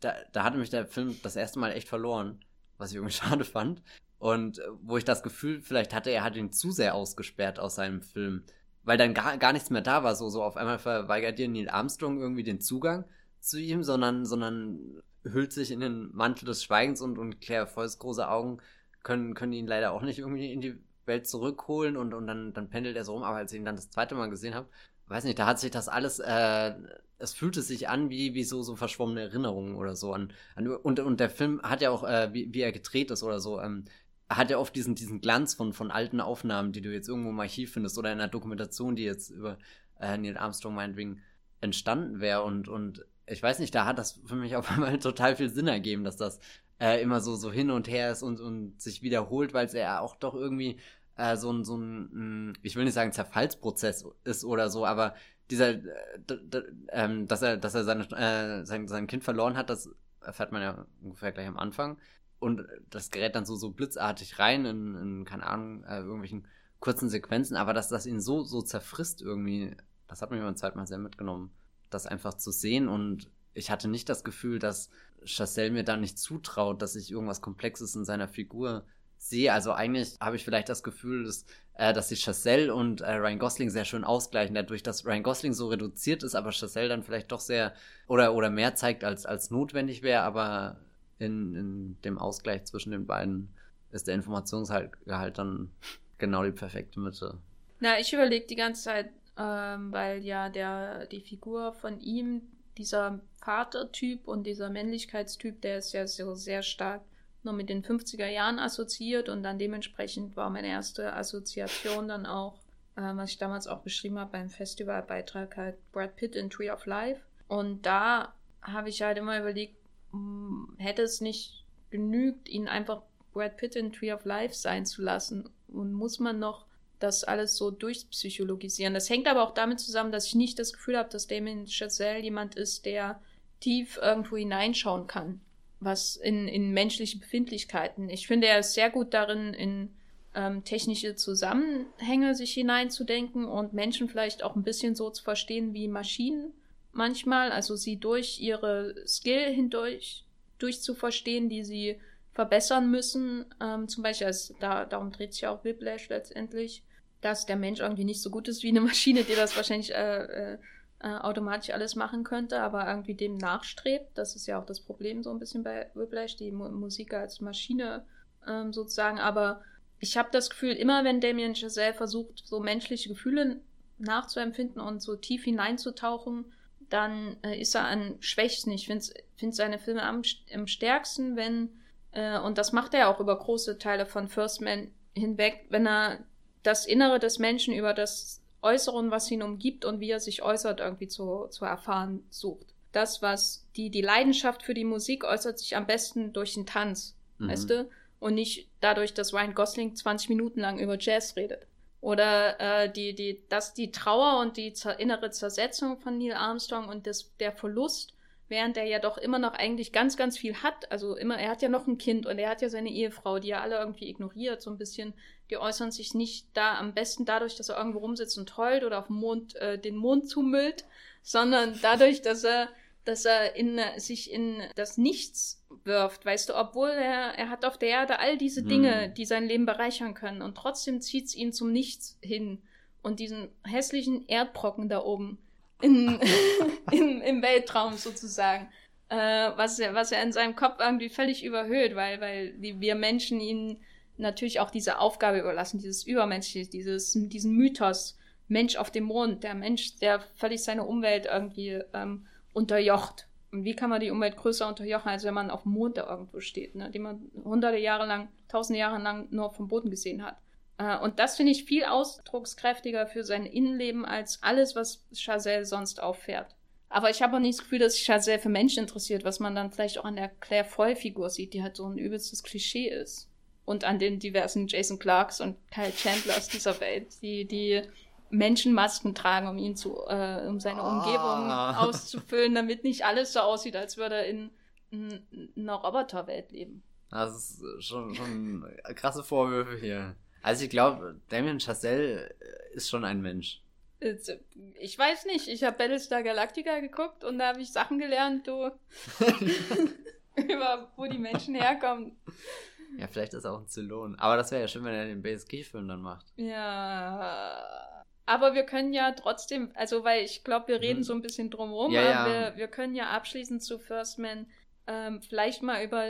da, da hatte mich der Film das erste Mal echt verloren, was ich irgendwie schade fand. Und äh, wo ich das Gefühl vielleicht hatte, er hat ihn zu sehr ausgesperrt aus seinem Film. Weil dann gar, gar nichts mehr da war. So, so auf einmal verweigert dir Neil Armstrong irgendwie den Zugang zu ihm, sondern, sondern hüllt sich in den Mantel des Schweigens und, und Claire Foys große Augen können, können ihn leider auch nicht irgendwie in die Welt zurückholen und, und dann, dann pendelt er so rum. Aber als ich ihn dann das zweite Mal gesehen habe, weiß nicht, da hat sich das alles, äh, es fühlte sich an wie, wie so, so verschwommene Erinnerungen oder so an, an und, und der Film hat ja auch, äh, wie, wie er gedreht ist oder so, ähm, hat ja oft diesen, diesen Glanz von, von alten Aufnahmen, die du jetzt irgendwo im Archiv findest oder in einer Dokumentation, die jetzt über äh, Neil Armstrong meinetwegen entstanden wäre. Und, und ich weiß nicht, da hat das für mich auf einmal total viel Sinn ergeben, dass das äh, immer so, so hin und her ist und, und sich wiederholt, weil es ja auch doch irgendwie äh, so ein, so ein, ich will nicht sagen Zerfallsprozess ist oder so, aber dieser, äh, ähm, dass er, dass er seine, äh, sein, sein Kind verloren hat, das erfährt man ja ungefähr gleich am Anfang und das gerät dann so, so blitzartig rein in, in keine Ahnung, äh, irgendwelchen kurzen Sequenzen, aber dass das ihn so, so zerfrisst irgendwie, das hat mich beim zweiten Mal sehr mitgenommen, das einfach zu sehen. Und ich hatte nicht das Gefühl, dass Chassel mir da nicht zutraut, dass ich irgendwas Komplexes in seiner Figur sehe. Also eigentlich habe ich vielleicht das Gefühl, dass, äh, dass sich Chassel und äh, Ryan Gosling sehr schön ausgleichen, dadurch, dass Ryan Gosling so reduziert ist, aber Chassel dann vielleicht doch sehr oder, oder mehr zeigt, als, als notwendig wäre, aber in, in dem Ausgleich zwischen den beiden ist der Informationsgehalt dann genau die perfekte Mitte. Na, ich überlege die ganze Zeit, ähm, weil ja der, die Figur von ihm, dieser Vatertyp und dieser Männlichkeitstyp, der ist ja so sehr stark nur mit den 50er Jahren assoziiert und dann dementsprechend war meine erste Assoziation dann auch, äh, was ich damals auch beschrieben habe beim Festivalbeitrag, halt Brad Pitt in Tree of Life. Und da habe ich halt immer überlegt, hätte es nicht genügt, ihn einfach Brad Pitt in Tree of Life sein zu lassen? Und muss man noch das alles so durchpsychologisieren? Das hängt aber auch damit zusammen, dass ich nicht das Gefühl habe, dass Damien Chazelle jemand ist, der tief irgendwo hineinschauen kann, was in, in menschliche Befindlichkeiten. Ich finde, er ist sehr gut darin, in ähm, technische Zusammenhänge sich hineinzudenken und Menschen vielleicht auch ein bisschen so zu verstehen wie Maschinen manchmal, also sie durch ihre Skill hindurch durchzuverstehen, die sie verbessern müssen. Ähm, zum Beispiel, also da, darum dreht sich auch Whiplash letztendlich. dass der Mensch irgendwie nicht so gut ist wie eine Maschine, die das wahrscheinlich äh, äh, automatisch alles machen könnte, aber irgendwie dem nachstrebt. Das ist ja auch das Problem so ein bisschen bei Whiplash, die Mu Musik als Maschine ähm, sozusagen. Aber ich habe das Gefühl, immer wenn Damien Chazelle versucht, so menschliche Gefühle nachzuempfinden und so tief hineinzutauchen, dann äh, ist er an schwächsten. Ich finde find seine Filme am, am stärksten, wenn, äh, und das macht er auch über große Teile von First Man hinweg, wenn er das Innere des Menschen über das Äußere, was ihn umgibt und wie er sich äußert, irgendwie zu, zu erfahren sucht. Das, was die, die Leidenschaft für die Musik äußert sich am besten durch den Tanz, mhm. weißt du? Und nicht dadurch, dass Ryan Gosling 20 Minuten lang über Jazz redet. Oder äh, die, die, dass die Trauer und die innere Zersetzung von Neil Armstrong und das, der Verlust, während er ja doch immer noch eigentlich ganz, ganz viel hat. Also immer, er hat ja noch ein Kind und er hat ja seine Ehefrau, die er alle irgendwie ignoriert, so ein bisschen. Die äußern sich nicht da am besten dadurch, dass er irgendwo rumsitzt und heult oder auf dem Mond äh, den Mond zumüllt, sondern dadurch, dass er dass er in, sich in das Nichts wirft, weißt du, obwohl er, er hat auf der Erde all diese Dinge, hm. die sein Leben bereichern können und trotzdem zieht es ihn zum Nichts hin und diesen hässlichen Erdbrocken da oben in, im, im Weltraum sozusagen, äh, was, er, was er in seinem Kopf irgendwie völlig überhöht, weil, weil die, wir Menschen ihn natürlich auch diese Aufgabe überlassen, dieses Übermenschliche, dieses, diesen Mythos, Mensch auf dem Mond, der Mensch, der völlig seine Umwelt irgendwie ähm, unterjocht. Und wie kann man die Umwelt größer unterjochen, als wenn man auf dem Mond da irgendwo steht, ne? den man hunderte Jahre lang, tausende Jahre lang nur vom Boden gesehen hat. Äh, und das finde ich viel ausdruckskräftiger für sein Innenleben als alles, was Chazelle sonst auffährt. Aber ich habe auch nicht das Gefühl, dass sich Chazelle für Menschen interessiert, was man dann vielleicht auch an der Claire Foy-Figur sieht, die halt so ein übelstes Klischee ist. Und an den diversen Jason Clarks und Kyle Chandlers dieser Welt, die, die Menschenmasken tragen, um ihn zu, äh, um seine ah. Umgebung auszufüllen, damit nicht alles so aussieht, als würde er in, in, in einer Roboterwelt leben. Das ist schon, schon krasse Vorwürfe hier. Also ich glaube, Damien Chazelle ist schon ein Mensch. Ich weiß nicht, ich habe Battlestar Galactica geguckt und da habe ich Sachen gelernt, du. über wo die Menschen herkommen. Ja, vielleicht ist er auch ein Zylon. Aber das wäre ja schön, wenn er den BSG-Film dann macht. Ja. Aber wir können ja trotzdem, also weil ich glaube, wir reden mhm. so ein bisschen drumherum, ja, ja. Wir, wir können ja abschließend zu First Man ähm, vielleicht mal über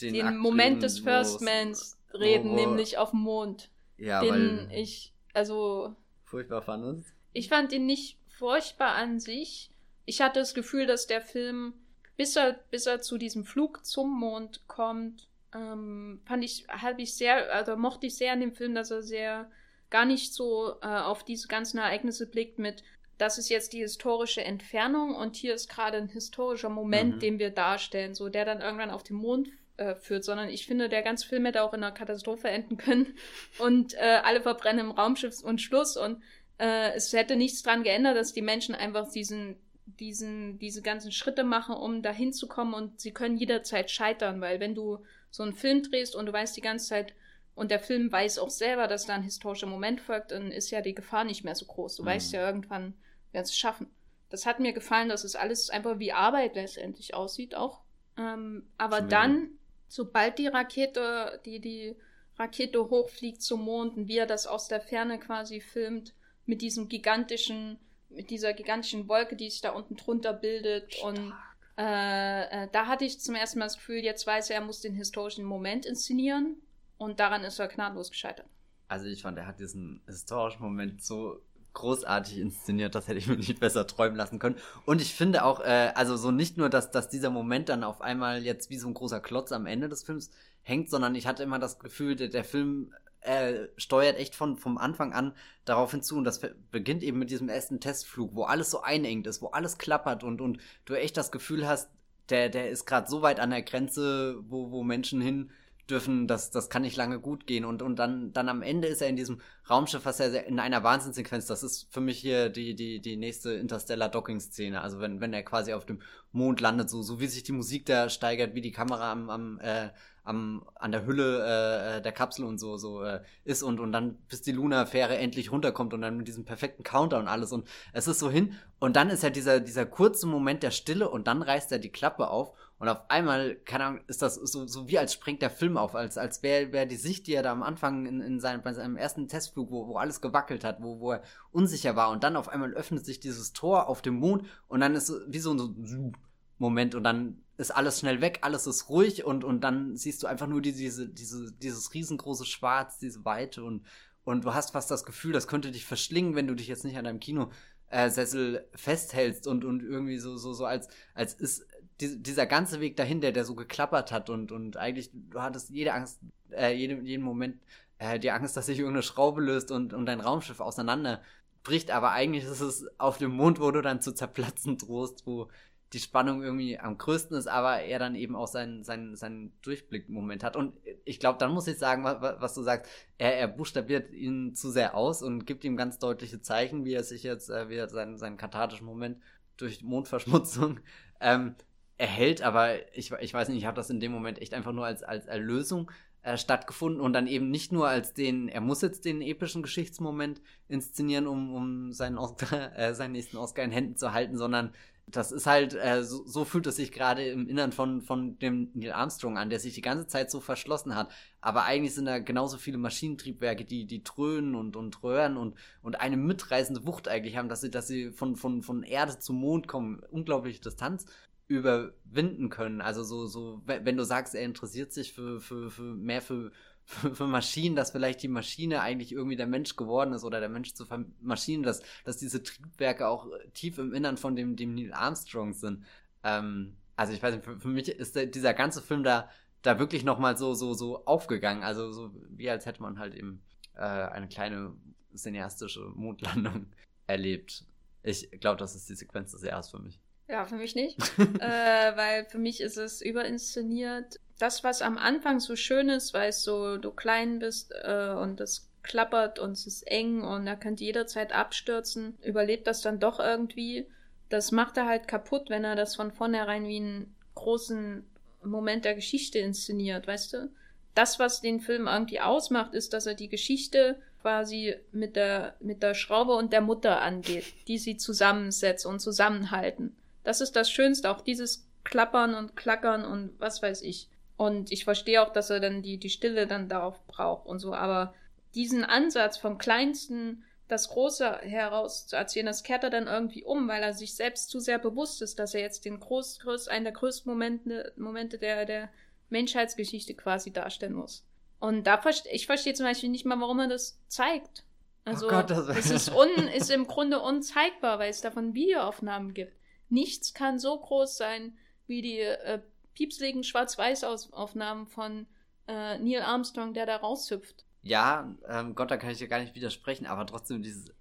den, den Moment des First Mans reden, wo, wo, nämlich auf dem Mond. Ja, den ich, also. Furchtbar fandest? Ich fand ihn nicht furchtbar an sich. Ich hatte das Gefühl, dass der Film, bis er, bis er zu diesem Flug zum Mond kommt, ähm, fand ich, habe ich sehr, also mochte ich sehr an dem Film, dass er sehr gar nicht so äh, auf diese ganzen Ereignisse blickt mit, das ist jetzt die historische Entfernung und hier ist gerade ein historischer Moment, mhm. den wir darstellen, so der dann irgendwann auf den Mond äh, führt, sondern ich finde, der ganze Film hätte auch in einer Katastrophe enden können und äh, alle verbrennen im Raumschiff und Schluss und äh, es hätte nichts dran geändert, dass die Menschen einfach diesen diesen, diese ganzen Schritte machen, um dahin zu kommen und sie können jederzeit scheitern, weil wenn du so einen Film drehst und du weißt die ganze Zeit, und der Film weiß auch selber, dass da ein historischer Moment folgt, dann ist ja die Gefahr nicht mehr so groß. Du mhm. weißt ja irgendwann, werden es schaffen. Das hat mir gefallen, dass es alles einfach wie Arbeit letztendlich aussieht auch. Ähm, aber dann, sobald die Rakete, die, die Rakete hochfliegt zum Mond und wie er das aus der Ferne quasi filmt, mit diesem gigantischen, mit dieser gigantischen Wolke, die sich da unten drunter bildet Stark. und äh, äh, da hatte ich zum ersten Mal das Gefühl, jetzt weiß er, er muss den historischen Moment inszenieren und daran ist er gnadlos gescheitert. Also ich fand, er hat diesen historischen Moment so großartig inszeniert, das hätte ich mir nicht besser träumen lassen können. Und ich finde auch, äh, also so nicht nur, dass, dass dieser Moment dann auf einmal jetzt wie so ein großer Klotz am Ende des Films hängt, sondern ich hatte immer das Gefühl, der, der Film äh, steuert echt von vom Anfang an darauf hinzu und das beginnt eben mit diesem ersten Testflug, wo alles so einengt ist, wo alles klappert und und du echt das Gefühl hast, der der ist gerade so weit an der Grenze, wo wo Menschen hin dürfen, das, das kann nicht lange gut gehen. Und, und dann, dann am Ende ist er in diesem Raumschiff, was er in einer Wahnsinnssequenz, das ist für mich hier die, die, die nächste Interstellar-Docking-Szene. Also wenn, wenn er quasi auf dem Mond landet, so, so wie sich die Musik da steigert, wie die Kamera am, am, äh, am, an der Hülle äh, äh der Kapsel und so, so äh, ist und, und dann bis die Luna-Fähre endlich runterkommt und dann mit diesem perfekten Counter und alles. Und es ist so hin. Und dann ist ja dieser, dieser kurze Moment der Stille und dann reißt er die Klappe auf Und auf einmal, keine Ahnung, ist das so, so wie als springt der Film auf, als, als wäre wär die Sicht, die er da am Anfang in, in seinem, bei seinem ersten Testflug, wo, wo alles gewackelt hat, wo, wo er unsicher war. Und dann auf einmal öffnet sich dieses Tor auf dem Mond und dann ist es wie so ein Moment und dann ist alles schnell weg, alles ist ruhig und, und dann siehst du einfach nur die, diese, diese, dieses riesengroße Schwarz, diese Weite und, und du hast fast das Gefühl, das könnte dich verschlingen, wenn du dich jetzt nicht an deinem Kinosessel äh, festhältst und, und irgendwie so, so, so als, als ist die, dieser ganze Weg dahin, der, der so geklappert hat und, und eigentlich, du hattest jede Angst, äh, jeden, jeden Moment äh, die Angst, dass sich irgendeine Schraube löst und, und dein Raumschiff auseinanderbricht, aber eigentlich ist es auf dem Mond, wo du dann zu zerplatzen drohst, wo die Spannung irgendwie am größten ist, aber er dann eben auch seinen, seinen, seinen Durchblickmoment hat. Und ich glaube, dann muss ich sagen, was, was du sagst, er, er buchstabiert ihn zu sehr aus und gibt ihm ganz deutliche Zeichen, wie er sich jetzt, äh, wie er seinen, seinen kathartischen Moment durch Mondverschmutzung ähm, erhält. Aber ich, ich weiß nicht, ich habe das in dem Moment echt einfach nur als, als Erlösung äh, stattgefunden und dann eben nicht nur als den, er muss jetzt den epischen Geschichtsmoment inszenieren, um, um seinen, Oscar, äh, seinen nächsten Oscar in Händen zu halten, sondern das ist halt, äh, so, so, fühlt es sich gerade im Innern von, von dem Neil Armstrong an, der sich die ganze Zeit so verschlossen hat. Aber eigentlich sind da genauso viele Maschinentriebwerke, die, die trönen und, und röhren und, und eine mitreißende Wucht eigentlich haben, dass sie, dass sie von, von, von Erde zum Mond kommen, unglaubliche Distanz überwinden können. Also so, so, wenn du sagst, er interessiert sich für, für, für mehr für, für, für Maschinen, dass vielleicht die Maschine eigentlich irgendwie der Mensch geworden ist oder der Mensch zu Maschinen, dass, dass diese Triebwerke auch tief im Innern von dem, dem Neil Armstrong sind. Ähm, also ich weiß nicht, für, für mich ist der, dieser ganze Film da, da wirklich nochmal so, so, so aufgegangen. Also so wie als hätte man halt eben äh, eine kleine cineastische Mondlandung erlebt. Ich glaube, das ist die Sequenz des Jahres für mich. Ja, für mich nicht. äh, weil für mich ist es überinszeniert. Das, was am Anfang so schön ist, weil es so du klein bist äh, und es klappert und es ist eng und er könnte jederzeit abstürzen, überlebt das dann doch irgendwie. Das macht er halt kaputt, wenn er das von vornherein wie einen großen Moment der Geschichte inszeniert, weißt du? Das, was den Film irgendwie ausmacht, ist, dass er die Geschichte quasi mit der, mit der Schraube und der Mutter angeht, die sie zusammensetzt und zusammenhalten. Das ist das Schönste, auch dieses Klappern und Klackern und was weiß ich. Und ich verstehe auch, dass er dann die, die Stille dann darauf braucht und so, aber diesen Ansatz vom Kleinsten das Große heraus zu erzählen, das kehrt er dann irgendwie um, weil er sich selbst zu sehr bewusst ist, dass er jetzt den groß, groß, einen der größten Momente, Momente der, der Menschheitsgeschichte quasi darstellen muss. Und da verstehe ich verstehe zum Beispiel nicht mal, warum er das zeigt. Also oh Gott, das, das ist, un, ist im Grunde unzeigbar, weil es davon Videoaufnahmen gibt. Nichts kann so groß sein wie die äh, piepsligen Schwarz-Weiß-Aufnahmen von äh, Neil Armstrong, der da raushüpft. Ja, ähm, Gott, da kann ich dir gar nicht widersprechen, aber trotzdem dieses,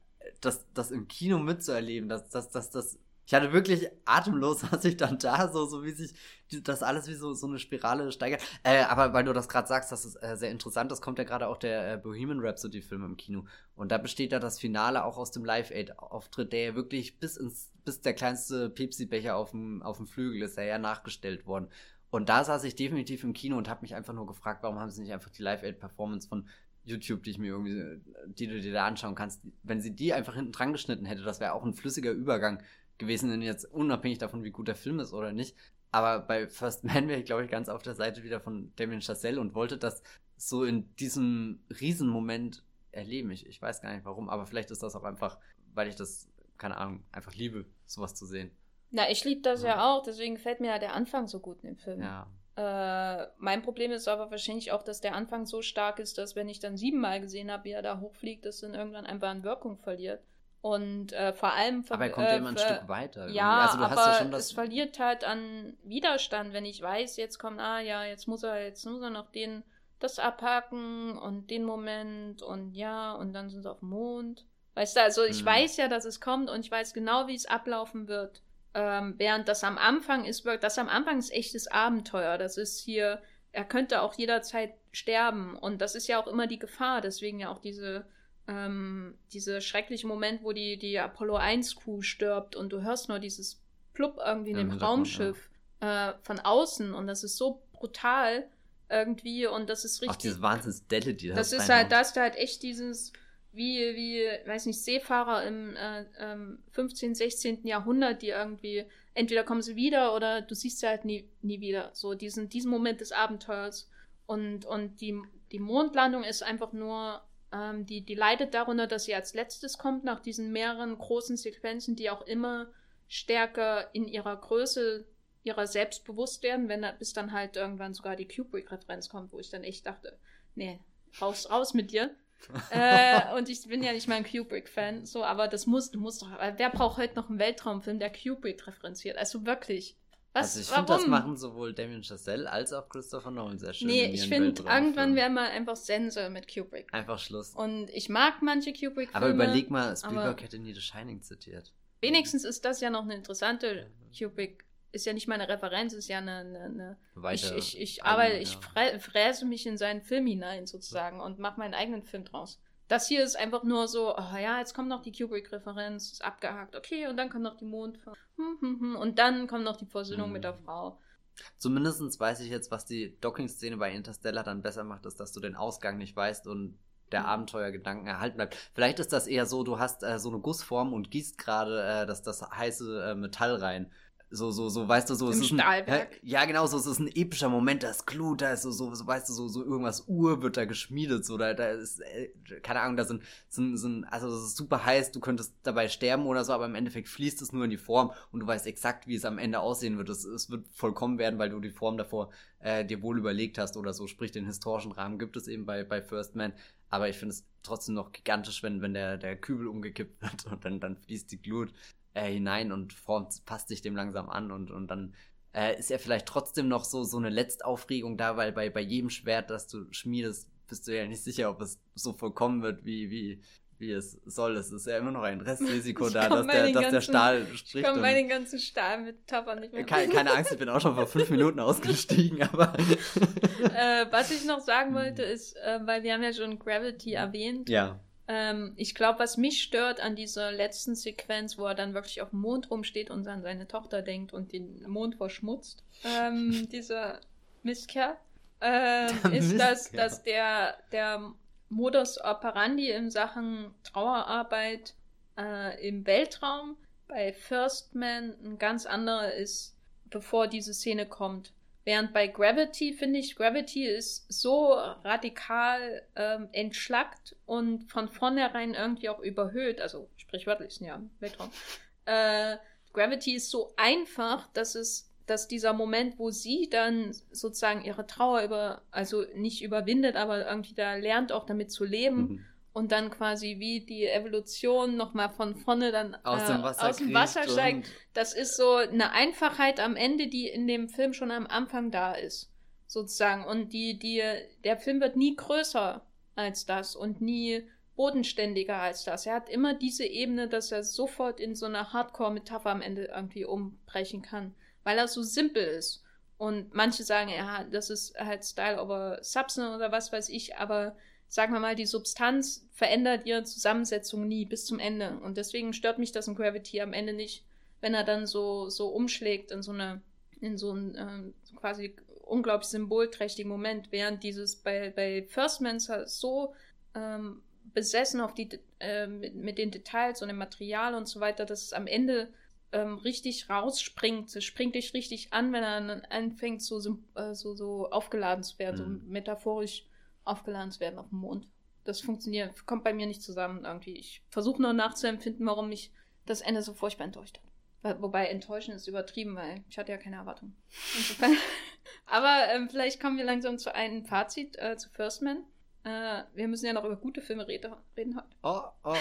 das, das im Kino mitzuerleben, das, das, das, das ich hatte wirklich atemlos, als ich dann da, so, so wie sich das alles wie so, so eine Spirale steigert. Äh, aber weil du das gerade sagst, das ist äh, sehr interessant, das kommt ja gerade auch der äh, Bohemian Rhapsody-Film im Kino. Und da besteht ja das Finale auch aus dem Live-Aid-Auftritt, der ja wirklich bis ins, bis der kleinste Pepsi-Becher auf dem, auf dem Flügel ist, der ja nachgestellt worden. Und da saß ich definitiv im Kino und habe mich einfach nur gefragt, warum haben sie nicht einfach die Live-Aid-Performance von YouTube, die ich mir irgendwie, die du dir da anschauen kannst, wenn sie die einfach hinten dran geschnitten hätte, das wäre auch ein flüssiger Übergang gewesen, denn jetzt unabhängig davon, wie gut der Film ist oder nicht. Aber bei First Man wäre ich, glaube ich, ganz auf der Seite wieder von Damien Chazelle und wollte das so in diesem Riesenmoment erleben. Ich, ich weiß gar nicht warum, aber vielleicht ist das auch einfach, weil ich das, keine Ahnung, einfach liebe, sowas zu sehen. Na, ich liebe das ja. ja auch, deswegen fällt mir ja der Anfang so gut in dem Film. Ja. Äh, mein Problem ist aber wahrscheinlich auch, dass der Anfang so stark ist, dass wenn ich dann siebenmal gesehen habe, wie er da hochfliegt, das dann irgendwann einfach an Wirkung verliert. Und äh, vor allem. Aber er kommt äh, ja immer ein Stück weiter. Ja, also aber ja es verliert halt an Widerstand, wenn ich weiß, jetzt kommt, ah ja, jetzt muss er, jetzt muss er noch den, das abhaken und den Moment und ja, und dann sind sie auf dem Mond. Weißt du, also ich hm. weiß ja, dass es kommt und ich weiß genau, wie es ablaufen wird. Ähm, während das am Anfang ist, das am Anfang ist echtes Abenteuer. Das ist hier, er könnte auch jederzeit sterben. Und das ist ja auch immer die Gefahr, deswegen ja auch diese ähm, dieser schreckliche Moment, wo die, die Apollo 1 Crew stirbt und du hörst nur dieses Plupp irgendwie in dem Raumschiff ja. äh, von außen und das ist so brutal irgendwie und das ist richtig. Auch diese Wahnsinns-Delle, die da Das ist halt, da hast du halt echt dieses, wie, wie, weiß nicht, Seefahrer im äh, ähm, 15., 16. Jahrhundert, die irgendwie, entweder kommen sie wieder oder du siehst sie halt nie, nie wieder. So diesen, diesen Moment des Abenteuers. Und, und die, die Mondlandung ist einfach nur, ähm, die, die leidet darunter, dass sie als letztes kommt, nach diesen mehreren großen Sequenzen, die auch immer stärker in ihrer Größe ihrer selbst bewusst werden, wenn da, bis dann halt irgendwann sogar die Kubrick-Referenz kommt, wo ich dann echt dachte, nee, raus, raus mit dir. äh, und ich bin ja nicht mal ein Kubrick-Fan, so, aber das muss, du musst doch, wer braucht heute noch einen Weltraumfilm, der Kubrick referenziert? Also wirklich. Was, also ich finde, das machen sowohl Damien Chazelle als auch Christopher Nolan sehr schön. Nee, ich finde, irgendwann wäre mal einfach Sensor mit Kubrick. Einfach Schluss. Und ich mag manche Kubrick-Filme. Aber überleg mal, Spielberg hätte nie The Shining zitiert. Wenigstens ist das ja noch eine interessante Kubrick ist ja nicht meine Referenz, ist ja eine, eine, eine Weiter ich, ich, ich arbeite, ja. ich fräse mich in seinen Film hinein sozusagen und mache meinen eigenen Film draus. Das hier ist einfach nur so, oh ja, jetzt kommt noch die Kubrick-Referenz, ist abgehakt, okay, und dann kommt noch die Mond hm, hm, hm, und dann kommt noch die Versöhnung hm. mit der Frau. Zumindest weiß ich jetzt, was die Docking-Szene bei Interstellar dann besser macht, ist, dass du den Ausgang nicht weißt und der. Abenteuergedanken erhalten bleibt. Vielleicht ist das eher so, du hast äh, so eine Gussform und gießt gerade äh, das, das heiße äh, Metall rein so, so, so, weißt du, so, Im es ist Stahlwerk. Ein, ja, genau, so, es ist ein epischer Moment, da ist Glut, da ist so, so, so weißt du, so, so irgendwas Uhr wird da geschmiedet, so, da, da ist, äh, keine Ahnung, da sind, sind, sind, also, es ist super heiß, du könntest dabei sterben oder so, aber im Endeffekt fließt es nur in die Form und du weißt exakt, wie es am Ende aussehen wird. Es, es wird vollkommen werden, weil du die Form davor äh, dir wohl überlegt hast oder so, sprich, den historischen Rahmen gibt es eben bei, bei First Man, aber ich finde es trotzdem noch gigantisch, wenn, wenn der, der Kübel umgekippt wird und dann, dann fließt die Glut äh, hinein und formt, passt sich dem langsam an und, und dann äh, ist ja vielleicht trotzdem noch so, so eine Letztaufregung da, weil bei, bei jedem Schwert, das du schmiedest, bist du ja nicht sicher, ob es so vollkommen wird, wie, wie, wie es soll. Es ist ja immer noch ein Restrisiko da, dass der, dass ganzen, der Stahl spricht. Ich komme bei den ganzen Stahlmetaphern nicht mehr. Keine, keine Angst, ich bin auch schon vor fünf Minuten ausgestiegen, aber. äh, was ich noch sagen wollte, ist, äh, weil wir haben ja schon Gravity erwähnt. Ja. Ähm, ich glaube, was mich stört an dieser letzten Sequenz, wo er dann wirklich auf dem Mond rumsteht und an seine Tochter denkt und den Mond verschmutzt, ähm, dieser Mistkerl, ähm, ist, dass, dass der, der Modus operandi in Sachen Trauerarbeit äh, im Weltraum bei First Man ein ganz anderer ist, bevor diese Szene kommt. Während bei Gravity finde ich, Gravity ist so radikal ähm, entschlackt und von vornherein irgendwie auch überhöht, also sprichwörtlich ja Weltraum. Äh, Gravity ist so einfach, dass es, dass dieser Moment, wo sie dann sozusagen ihre Trauer über, also nicht überwindet, aber irgendwie da lernt auch damit zu leben. Mhm und dann quasi wie die Evolution nochmal von vorne dann aus dem äh, Wasser, aus dem Wasser steigt. Das ist so eine Einfachheit am Ende, die in dem Film schon am Anfang da ist. Sozusagen. Und die, die, der Film wird nie größer als das und nie bodenständiger als das. Er hat immer diese Ebene, dass er sofort in so eine Hardcore-Metapher am Ende irgendwie umbrechen kann, weil er so simpel ist. Und manche sagen, ja, das ist halt Style over Substance oder was weiß ich, aber sagen wir mal, die Substanz verändert ihre Zusammensetzung nie bis zum Ende. Und deswegen stört mich das in Gravity am Ende nicht, wenn er dann so, so umschlägt in so eine, in so einen äh, quasi unglaublich symbolträchtigen Moment, während dieses bei, bei First Mancer so ähm, besessen auf die, äh, mit, mit, den Details und dem Material und so weiter, dass es am Ende ähm, richtig rausspringt. Es springt dich richtig an, wenn er dann anfängt, so, äh, so, so aufgeladen zu werden, mhm. so metaphorisch aufgeladen zu werden auf dem Mond. Das funktioniert, kommt bei mir nicht zusammen irgendwie. Ich versuche nur nachzuempfinden, warum mich das Ende so furchtbar enttäuscht hat. Wobei enttäuschen ist übertrieben, weil ich hatte ja keine Erwartung. Aber ähm, vielleicht kommen wir langsam zu einem Fazit äh, zu First Man. Äh, wir müssen ja noch über gute Filme reden, reden heute. Oh, oh.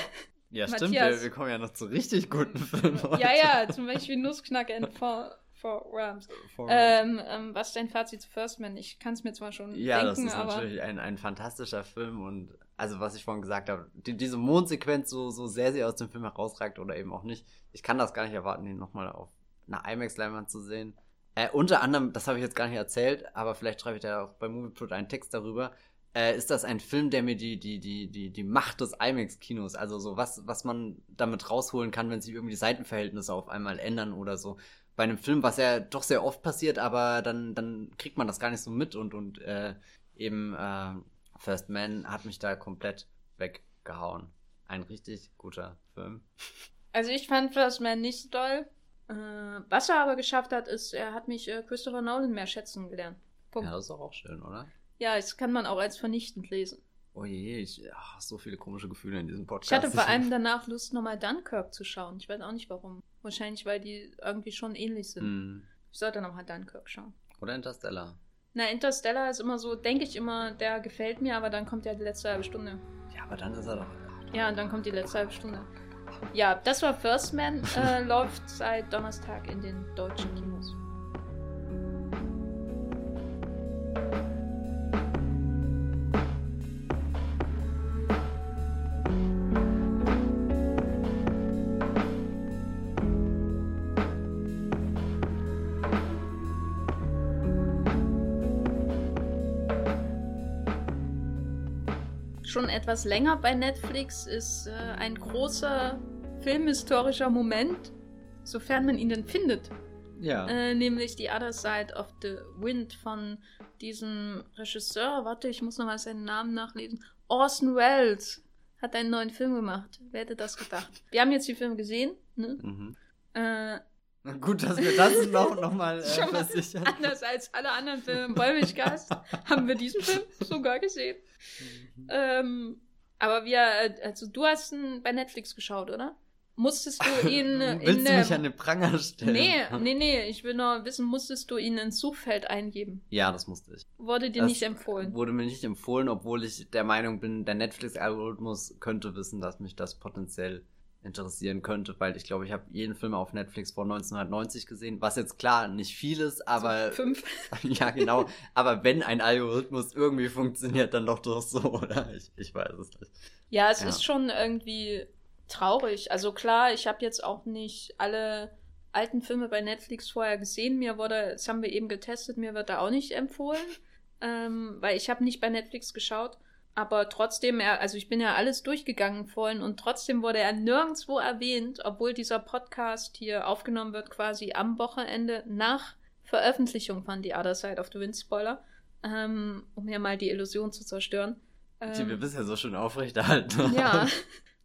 Ja, stimmt, wir, wir, kommen ja noch zu richtig guten Filmen. Heute. Ja, ja, zum Beispiel Nussknacker in for Rams. For ähm, ähm, was ist dein Fazit zu First Man? Ich kann es mir zwar schon ja, denken, das ist aber... natürlich ein, ein fantastischer Film und also was ich vorhin gesagt habe, die, diese Mondsequenz so, so sehr sie aus dem Film herausragt oder eben auch nicht. Ich kann das gar nicht erwarten, ihn nochmal auf einer IMAX-Leinwand zu sehen. Äh, unter anderem, das habe ich jetzt gar nicht erzählt, aber vielleicht schreibe ich da auch bei Movieplot einen Text darüber, äh, ist das ein Film, der mir die, die, die, die, die Macht des IMAX-Kinos, also so was, was man damit rausholen kann, wenn sich irgendwie die Seitenverhältnisse auf einmal ändern oder so bei einem Film, was ja doch sehr oft passiert, aber dann, dann kriegt man das gar nicht so mit und, und äh, eben äh, First Man hat mich da komplett weggehauen. ein richtig guter Film. Also ich fand First Man nicht so doll. Äh, was er aber geschafft hat, ist, er hat mich äh, Christopher Nolan mehr schätzen gelernt. Punkt. Ja, das ist doch auch schön, oder? Ja, das kann man auch als vernichtend lesen. Oh je, ich ach, so viele komische Gefühle in diesem Podcast. Ich hatte vor allem danach Lust, nochmal Dunkirk zu schauen. Ich weiß auch nicht warum. Wahrscheinlich, weil die irgendwie schon ähnlich sind. Mm. Ich sollte nochmal Dunkirk schauen. Oder Interstellar. Na, Interstellar ist immer so, denke ich immer, der gefällt mir, aber dann kommt ja die letzte halbe Stunde. Ja, aber dann ist er doch. Ja, und dann kommt die letzte halbe Stunde. Ja, das war First Man, äh, läuft seit Donnerstag in den deutschen Kinos. Etwas länger bei Netflix, ist äh, ein großer filmhistorischer Moment, sofern man ihn denn findet. Ja. Äh, nämlich The Other Side of the Wind von diesem Regisseur. Warte, ich muss nochmal seinen Namen nachlesen. Orson Welles hat einen neuen Film gemacht. Wer hätte das gedacht? Wir haben jetzt die Filme gesehen. Ne? Mhm. Äh, Gut, dass wir das noch, noch mal äh, versichern. Anders als alle anderen Filme im Wollmilchgast haben wir diesen Film sogar gesehen. Mhm. Ähm, aber wir, also du hast ihn bei Netflix geschaut, oder? Musstest du ihn Willst in du mich an den Pranger stellen? Nee, nee, nee. Ich will nur wissen, musstest du ihn ins Suchfeld eingeben? Ja, das musste ich. Wurde dir das nicht empfohlen? Wurde mir nicht empfohlen, obwohl ich der Meinung bin, der Netflix-Algorithmus könnte wissen, dass mich das potenziell interessieren könnte, weil ich glaube, ich habe jeden Film auf Netflix vor 1990 gesehen, was jetzt klar nicht viel ist, aber so fünf. ja genau, aber wenn ein Algorithmus irgendwie funktioniert, dann doch doch so, oder? Ich, ich weiß es nicht. Ja, es ja. ist schon irgendwie traurig. Also klar, ich habe jetzt auch nicht alle alten Filme bei Netflix vorher gesehen. Mir wurde, das haben wir eben getestet, mir wird da auch nicht empfohlen, ähm, weil ich habe nicht bei Netflix geschaut. Aber trotzdem, er, also ich bin ja alles durchgegangen vorhin und trotzdem wurde er nirgendwo erwähnt, obwohl dieser Podcast hier aufgenommen wird quasi am Wochenende nach Veröffentlichung von The Other Side of the Wind Spoiler, ähm, um ja mal die Illusion zu zerstören. Ähm, die wir bisher so schön aufrechterhalten. Ja.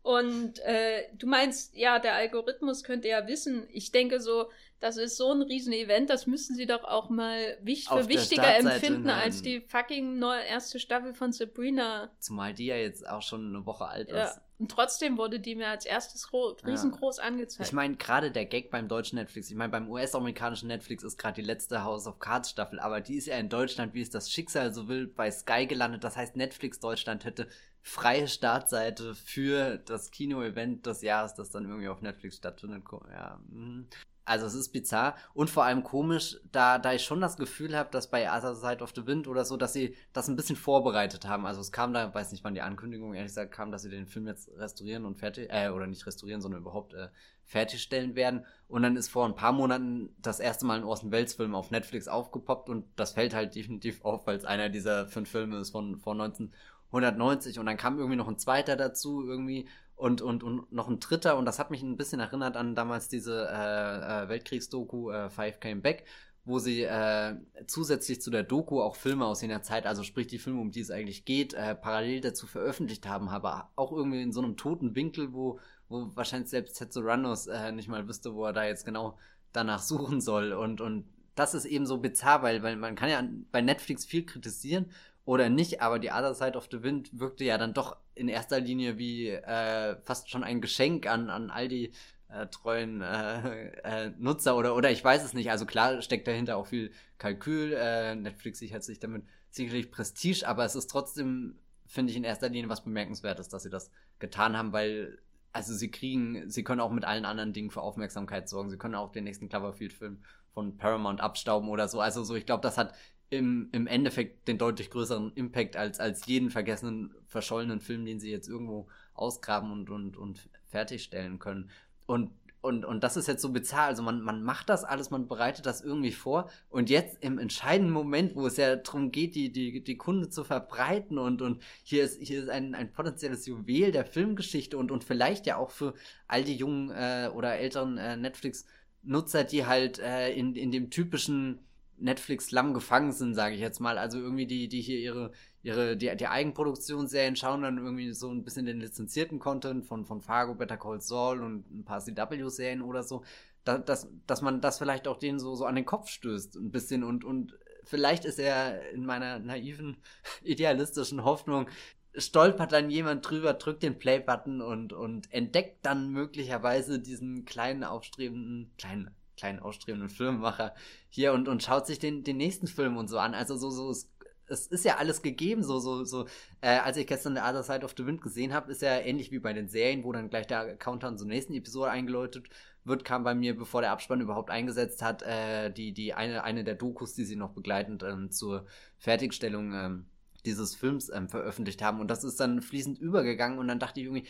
Und äh, du meinst, ja, der Algorithmus könnte ja wissen. Ich denke so, das ist so ein Riesen-Event, das müssen sie doch auch mal wich für wichtiger empfinden nein. als die fucking neue erste Staffel von Sabrina. Zumal die ja jetzt auch schon eine Woche alt ja. ist. Und trotzdem wurde die mir als erstes riesengroß ja. angezeigt. Ich meine, gerade der Gag beim deutschen Netflix, ich meine, beim US-amerikanischen Netflix ist gerade die letzte House of Cards Staffel, aber die ist ja in Deutschland, wie es das Schicksal so will, bei Sky gelandet. Das heißt, Netflix Deutschland hätte freie Startseite für das Kino-Event des Jahres, das dann irgendwie auf Netflix stattfindet. Ja, mh. Also es ist bizarr und vor allem komisch, da, da ich schon das Gefühl habe, dass bei Other Side of the Wind oder so, dass sie das ein bisschen vorbereitet haben. Also es kam da, weiß nicht wann die Ankündigung ehrlich gesagt kam, dass sie den Film jetzt restaurieren und fertig, äh, oder nicht restaurieren, sondern überhaupt äh, fertigstellen werden. Und dann ist vor ein paar Monaten das erste Mal ein Orson Welles Film auf Netflix aufgepoppt und das fällt halt definitiv auf, weil es einer dieser fünf Filme ist von, von 1990 und dann kam irgendwie noch ein zweiter dazu irgendwie und, und, und noch ein dritter, und das hat mich ein bisschen erinnert an damals diese äh, äh, Weltkriegsdoku äh, Five Came Back, wo sie äh, zusätzlich zu der Doku auch Filme aus jener Zeit, also sprich die Filme, um die es eigentlich geht, äh, parallel dazu veröffentlicht haben, aber auch irgendwie in so einem toten Winkel, wo, wo wahrscheinlich selbst Tetsuranus äh, nicht mal wüsste, wo er da jetzt genau danach suchen soll. Und, und das ist eben so bizarr, weil, weil man kann ja bei Netflix viel kritisieren oder nicht, aber die Other Side of the Wind wirkte ja dann doch in erster Linie wie äh, fast schon ein Geschenk an, an all die äh, treuen äh, äh, Nutzer oder, oder ich weiß es nicht. Also klar steckt dahinter auch viel Kalkül. Äh, Netflix sichert sich damit sicherlich Prestige, aber es ist trotzdem, finde ich, in erster Linie was Bemerkenswertes, dass sie das getan haben, weil also sie kriegen, sie können auch mit allen anderen Dingen für Aufmerksamkeit sorgen. Sie können auch den nächsten Cloverfield-Film von Paramount abstauben oder so. Also so, ich glaube, das hat im, im Endeffekt den deutlich größeren Impact als, als jeden vergessenen, verschollenen Film, den sie jetzt irgendwo ausgraben und, und, und fertigstellen können. Und, und, und das ist jetzt so bizarr. Also man, man macht das alles, man bereitet das irgendwie vor. Und jetzt im entscheidenden Moment, wo es ja darum geht, die, die, die Kunde zu verbreiten und, und hier ist, hier ist ein, ein potenzielles Juwel der Filmgeschichte und, und vielleicht ja auch für all die jungen äh, oder älteren äh, Netflix-Nutzer, die halt äh, in, in dem typischen Netflix-Slum gefangen sind, sage ich jetzt mal. Also irgendwie die, die hier ihre, ihre, die, die Eigenproduktionsserien schauen dann irgendwie so ein bisschen den lizenzierten Content von, von Fargo, Better Call Saul und ein paar CW-Serien oder so. Da, dass, dass man das vielleicht auch denen so, so an den Kopf stößt, ein bisschen und, und vielleicht ist er in meiner naiven, idealistischen Hoffnung stolpert dann jemand drüber, drückt den Play-Button und, und entdeckt dann möglicherweise diesen kleinen aufstrebenden, kleinen, kleinen aufstrebenden Filmemacher hier und, und schaut sich den, den nächsten Film und so an. Also so, so, es, es ist ja alles gegeben, so, so, so, äh, als ich gestern The Other Side of the Wind gesehen habe, ist ja ähnlich wie bei den Serien, wo dann gleich der Countdown zur nächsten Episode eingeläutet wird, kam bei mir, bevor der Abspann überhaupt eingesetzt hat, äh, die, die eine, eine der Dokus, die sie noch begleitend ähm, zur Fertigstellung ähm, dieses Films ähm, veröffentlicht haben. Und das ist dann fließend übergegangen und dann dachte ich irgendwie,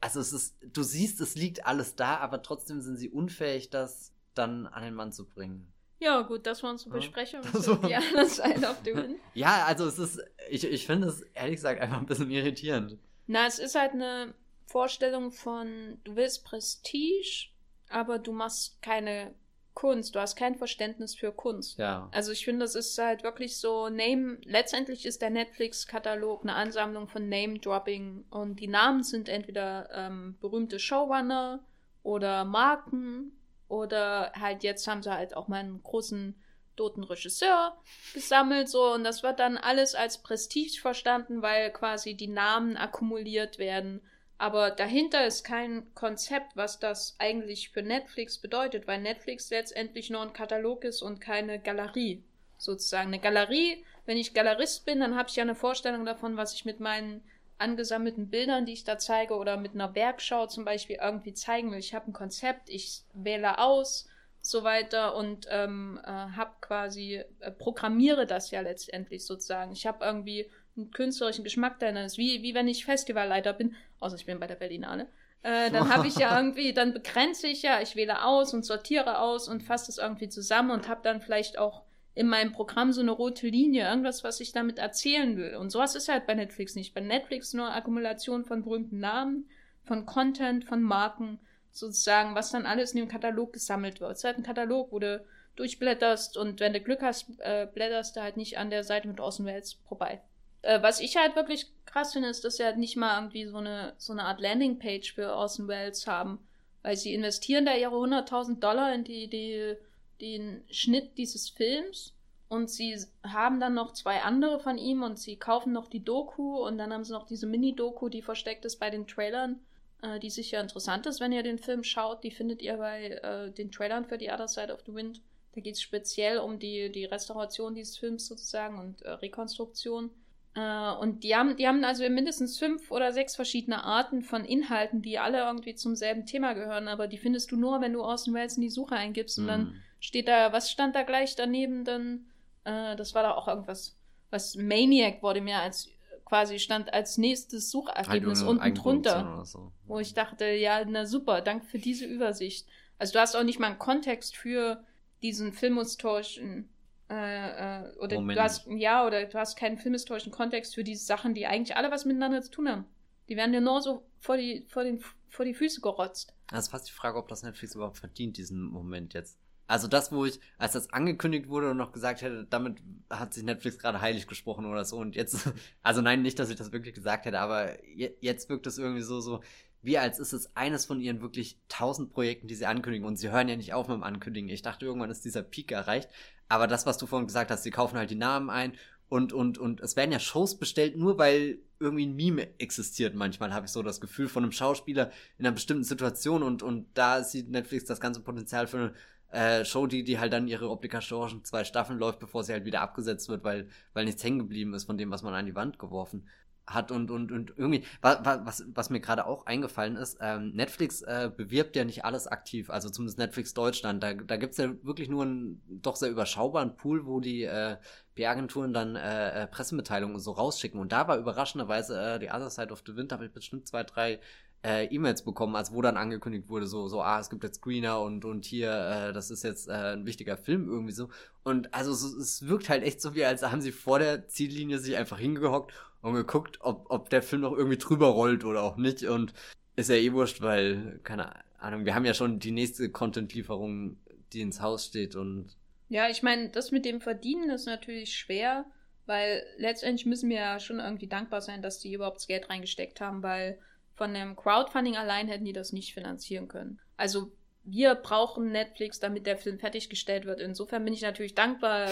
also es ist, du siehst, es liegt alles da, aber trotzdem sind sie unfähig, das dann an den Mann zu bringen. Ja, gut, das war unsere Besprechung ja. so. die andere Seite auf dem Ja, also es ist, ich, ich finde es ehrlich gesagt einfach ein bisschen irritierend. Na, es ist halt eine Vorstellung von, du willst Prestige, aber du machst keine Kunst, du hast kein Verständnis für Kunst. Ja. Also ich finde, das ist halt wirklich so Name, letztendlich ist der Netflix-Katalog eine Ansammlung von Name-Dropping und die Namen sind entweder ähm, berühmte Showrunner oder Marken oder halt jetzt haben sie halt auch mal einen großen toten Regisseur gesammelt so und das wird dann alles als Prestige verstanden, weil quasi die Namen akkumuliert werden aber dahinter ist kein Konzept, was das eigentlich für Netflix bedeutet, weil Netflix letztendlich nur ein Katalog ist und keine Galerie. Sozusagen eine Galerie, wenn ich Galerist bin, dann habe ich ja eine Vorstellung davon, was ich mit meinen angesammelten Bildern, die ich da zeige, oder mit einer Werkschau zum Beispiel irgendwie zeigen will. Ich habe ein Konzept, ich wähle aus, so weiter und ähm, äh, habe quasi, äh, programmiere das ja letztendlich sozusagen. Ich habe irgendwie einen künstlerischen Geschmack da ist, wie, wie wenn ich Festivalleiter bin, außer ich bin bei der Berlinale. Äh, dann habe ich ja irgendwie, dann begrenze ich ja, ich wähle aus und sortiere aus und fasse das irgendwie zusammen und habe dann vielleicht auch in meinem Programm so eine rote Linie, irgendwas, was ich damit erzählen will. Und sowas ist halt bei Netflix nicht. Bei Netflix nur Akkumulation von berühmten Namen, von Content, von Marken, sozusagen, was dann alles in dem Katalog gesammelt wird. Es ist halt ein Katalog, wo du durchblätterst und wenn du Glück hast, äh, blätterst du halt nicht an der Seite mit Außenwelt vorbei. Äh, was ich halt wirklich krass finde, ist, dass sie halt nicht mal irgendwie so eine, so eine Art Landingpage für Orson Welles haben. Weil sie investieren da ihre 100.000 Dollar in die, die, den Schnitt dieses Films und sie haben dann noch zwei andere von ihm und sie kaufen noch die Doku und dann haben sie noch diese Mini-Doku, die versteckt ist bei den Trailern, äh, die sicher interessant ist, wenn ihr den Film schaut. Die findet ihr bei äh, den Trailern für The Other Side of the Wind. Da geht es speziell um die, die Restauration dieses Films sozusagen und äh, Rekonstruktion. Äh, und die haben, die haben also mindestens fünf oder sechs verschiedene Arten von Inhalten, die alle irgendwie zum selben Thema gehören, aber die findest du nur, wenn du Orson Welles in die Suche eingibst. Und mm. dann mhm. Steht da, was stand da gleich daneben dann? Äh, das war da auch irgendwas, was Maniac wurde mir als quasi stand als nächstes Suchergebnis unten drunter. So. Wo ich dachte, ja, na super, danke für diese Übersicht. Also du hast auch nicht mal einen Kontext für diesen filmhistorischen äh, äh, oder Moment. du hast, ja, oder du hast keinen filmhistorischen Kontext für diese Sachen, die eigentlich alle was miteinander zu tun haben. Die werden dir nur so vor die, vor den, vor die Füße gerotzt. Das ist fast die Frage, ob das Netflix überhaupt verdient, diesen Moment jetzt. Also das, wo ich, als das angekündigt wurde und noch gesagt hätte, damit hat sich Netflix gerade heilig gesprochen oder so. Und jetzt, also nein, nicht, dass ich das wirklich gesagt hätte, aber jetzt wirkt es irgendwie so, so, wie als ist es eines von ihren wirklich tausend Projekten, die sie ankündigen. Und sie hören ja nicht auf mit dem Ankündigen. Ich dachte, irgendwann ist dieser Peak erreicht. Aber das, was du vorhin gesagt hast, sie kaufen halt die Namen ein und, und, und es werden ja Shows bestellt, nur weil irgendwie ein Meme existiert. Manchmal habe ich so das Gefühl von einem Schauspieler in einer bestimmten Situation und, und da sieht Netflix das ganze Potenzial für eine äh, Show, die, die halt dann ihre obligatorischen zwei Staffeln läuft, bevor sie halt wieder abgesetzt wird, weil, weil nichts hängen geblieben ist von dem, was man an die Wand geworfen hat und, und, und irgendwie, was, was mir gerade auch eingefallen ist, ähm, Netflix äh, bewirbt ja nicht alles aktiv, also zumindest Netflix Deutschland. Da, da gibt's ja wirklich nur einen doch sehr überschaubaren Pool, wo die äh, PR-Agenturen dann äh, äh, Pressemitteilungen so rausschicken. Und da war überraschenderweise äh, die Other Side of the Wind, habe ich bestimmt zwei, drei äh, E-Mails bekommen, als wo dann angekündigt wurde, so, so, ah, es gibt jetzt Screener und, und hier, äh, das ist jetzt äh, ein wichtiger Film irgendwie so. Und also so, es wirkt halt echt so wie, als haben sie vor der Ziellinie sich einfach hingehockt und geguckt, ob, ob der Film noch irgendwie drüber rollt oder auch nicht. Und ist ja eh wurscht, weil, keine Ahnung, wir haben ja schon die nächste Content-Lieferung, die ins Haus steht und Ja, ich meine, das mit dem Verdienen ist natürlich schwer, weil letztendlich müssen wir ja schon irgendwie dankbar sein, dass die überhaupt das Geld reingesteckt haben, weil von dem Crowdfunding allein hätten die das nicht finanzieren können. Also wir brauchen Netflix, damit der Film fertiggestellt wird. Insofern bin ich natürlich dankbar,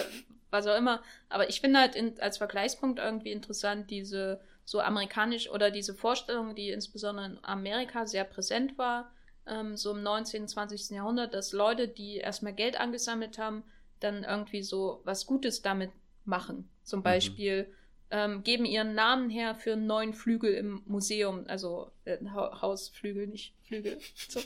was auch immer. Aber ich finde halt in, als Vergleichspunkt irgendwie interessant, diese so amerikanisch oder diese Vorstellung, die insbesondere in Amerika sehr präsent war, ähm, so im 19., 20. Jahrhundert, dass Leute, die erstmal Geld angesammelt haben, dann irgendwie so was Gutes damit machen. Zum mhm. Beispiel mhm. Ähm, geben ihren Namen her für einen neuen Flügel im Museum, also äh, ha Hausflügel, nicht Flügel. So.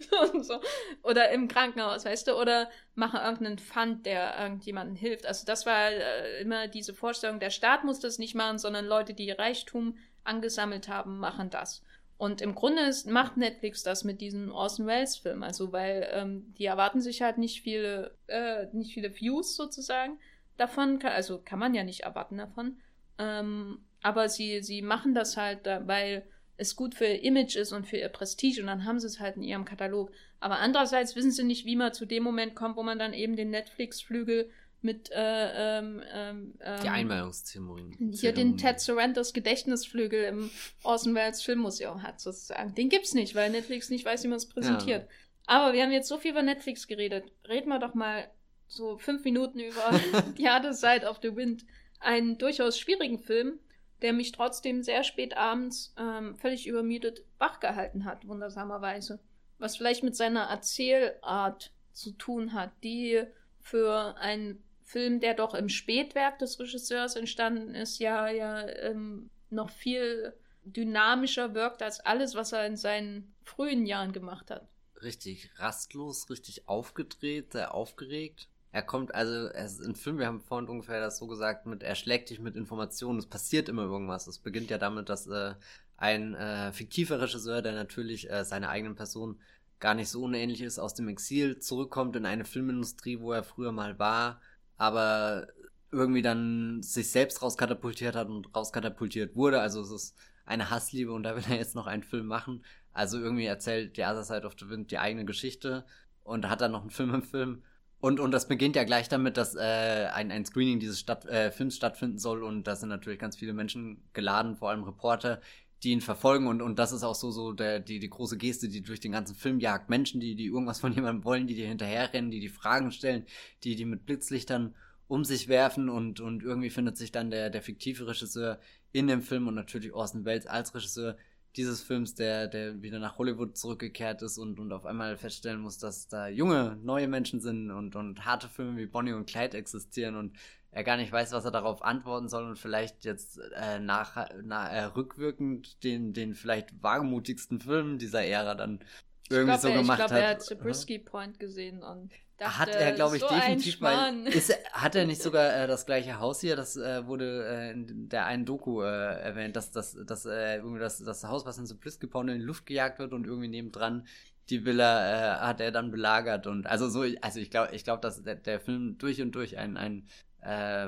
so. Oder im Krankenhaus, weißt du, oder machen irgendeinen Fund, der irgendjemandem hilft. Also das war äh, immer diese Vorstellung, der Staat muss das nicht machen, sondern Leute, die Reichtum angesammelt haben, machen das. Und im Grunde ist, macht Netflix das mit diesem Orson Welles Film, also weil ähm, die erwarten sich halt nicht viele, äh, nicht viele Views sozusagen davon, also kann man ja nicht erwarten davon. Ähm, aber sie, sie machen das halt, weil es gut für ihr Image ist und für ihr Prestige und dann haben sie es halt in ihrem Katalog. Aber andererseits wissen sie nicht, wie man zu dem Moment kommt, wo man dann eben den Netflix-Flügel mit äh, ähm, ähm, die ähm, Einweihungszeremonie. Hier den Ted Sorrentos Gedächtnisflügel im Orson Welles Filmmuseum hat, sozusagen. Den gibt's nicht, weil Netflix nicht weiß, wie man es präsentiert. Ja. Aber wir haben jetzt so viel über Netflix geredet. Reden wir doch mal so fünf Minuten über The Other Side of the Wind. Einen durchaus schwierigen Film, der mich trotzdem sehr spät abends ähm, völlig übermüdet wachgehalten hat, wundersamerweise. Was vielleicht mit seiner Erzählart zu tun hat, die für einen Film, der doch im Spätwerk des Regisseurs entstanden ist, ja, ja ähm, noch viel dynamischer wirkt als alles, was er in seinen frühen Jahren gemacht hat. Richtig rastlos, richtig aufgedreht, sehr aufgeregt. Er kommt, also, er ist ein Film, wir haben vorhin ungefähr das so gesagt, mit, er schlägt dich mit Informationen, es passiert immer irgendwas. Es beginnt ja damit, dass äh, ein äh, fiktiver Regisseur, der natürlich äh, seiner eigenen Person gar nicht so unähnlich ist, aus dem Exil zurückkommt in eine Filmindustrie, wo er früher mal war, aber irgendwie dann sich selbst rauskatapultiert hat und rauskatapultiert wurde. Also es ist eine Hassliebe und da will er jetzt noch einen Film machen. Also irgendwie erzählt The Other Side of the Wind die eigene Geschichte und hat dann noch einen Film im Film und, und das beginnt ja gleich damit, dass äh, ein, ein Screening dieses Stadt, äh, Films stattfinden soll. Und da sind natürlich ganz viele Menschen geladen, vor allem Reporter, die ihn verfolgen. Und, und das ist auch so, so der, die, die große Geste, die durch den ganzen Film jagt. Menschen, die, die irgendwas von jemandem wollen, die dir hinterherrennen, die die Fragen stellen, die, die mit Blitzlichtern um sich werfen. Und, und irgendwie findet sich dann der, der fiktive Regisseur in dem Film und natürlich Orson Welles als Regisseur dieses Films, der, der wieder nach Hollywood zurückgekehrt ist und, und auf einmal feststellen muss, dass da junge, neue Menschen sind und, und harte Filme wie Bonnie und Clyde existieren und er gar nicht weiß, was er darauf antworten soll und vielleicht jetzt äh, nach, na, äh, rückwirkend den, den vielleicht wagemutigsten Film dieser Ära dann irgendwie glaub, so er, gemacht ich glaub, hat. Ich glaube, er hat Zabriskie Point gesehen und Dachte, hat er, glaube ich, so definitiv mal. Ist, hat er nicht sogar äh, das gleiche Haus hier? Das äh, wurde äh, in der einen Doku äh, erwähnt, dass, dass, dass äh, irgendwie das, das Haus, was in Zabriskie Point in die Luft gejagt wird und irgendwie nebendran die Villa äh, hat er dann belagert und also so, also ich glaube, ich glaube, dass der, der Film durch und durch ein, ein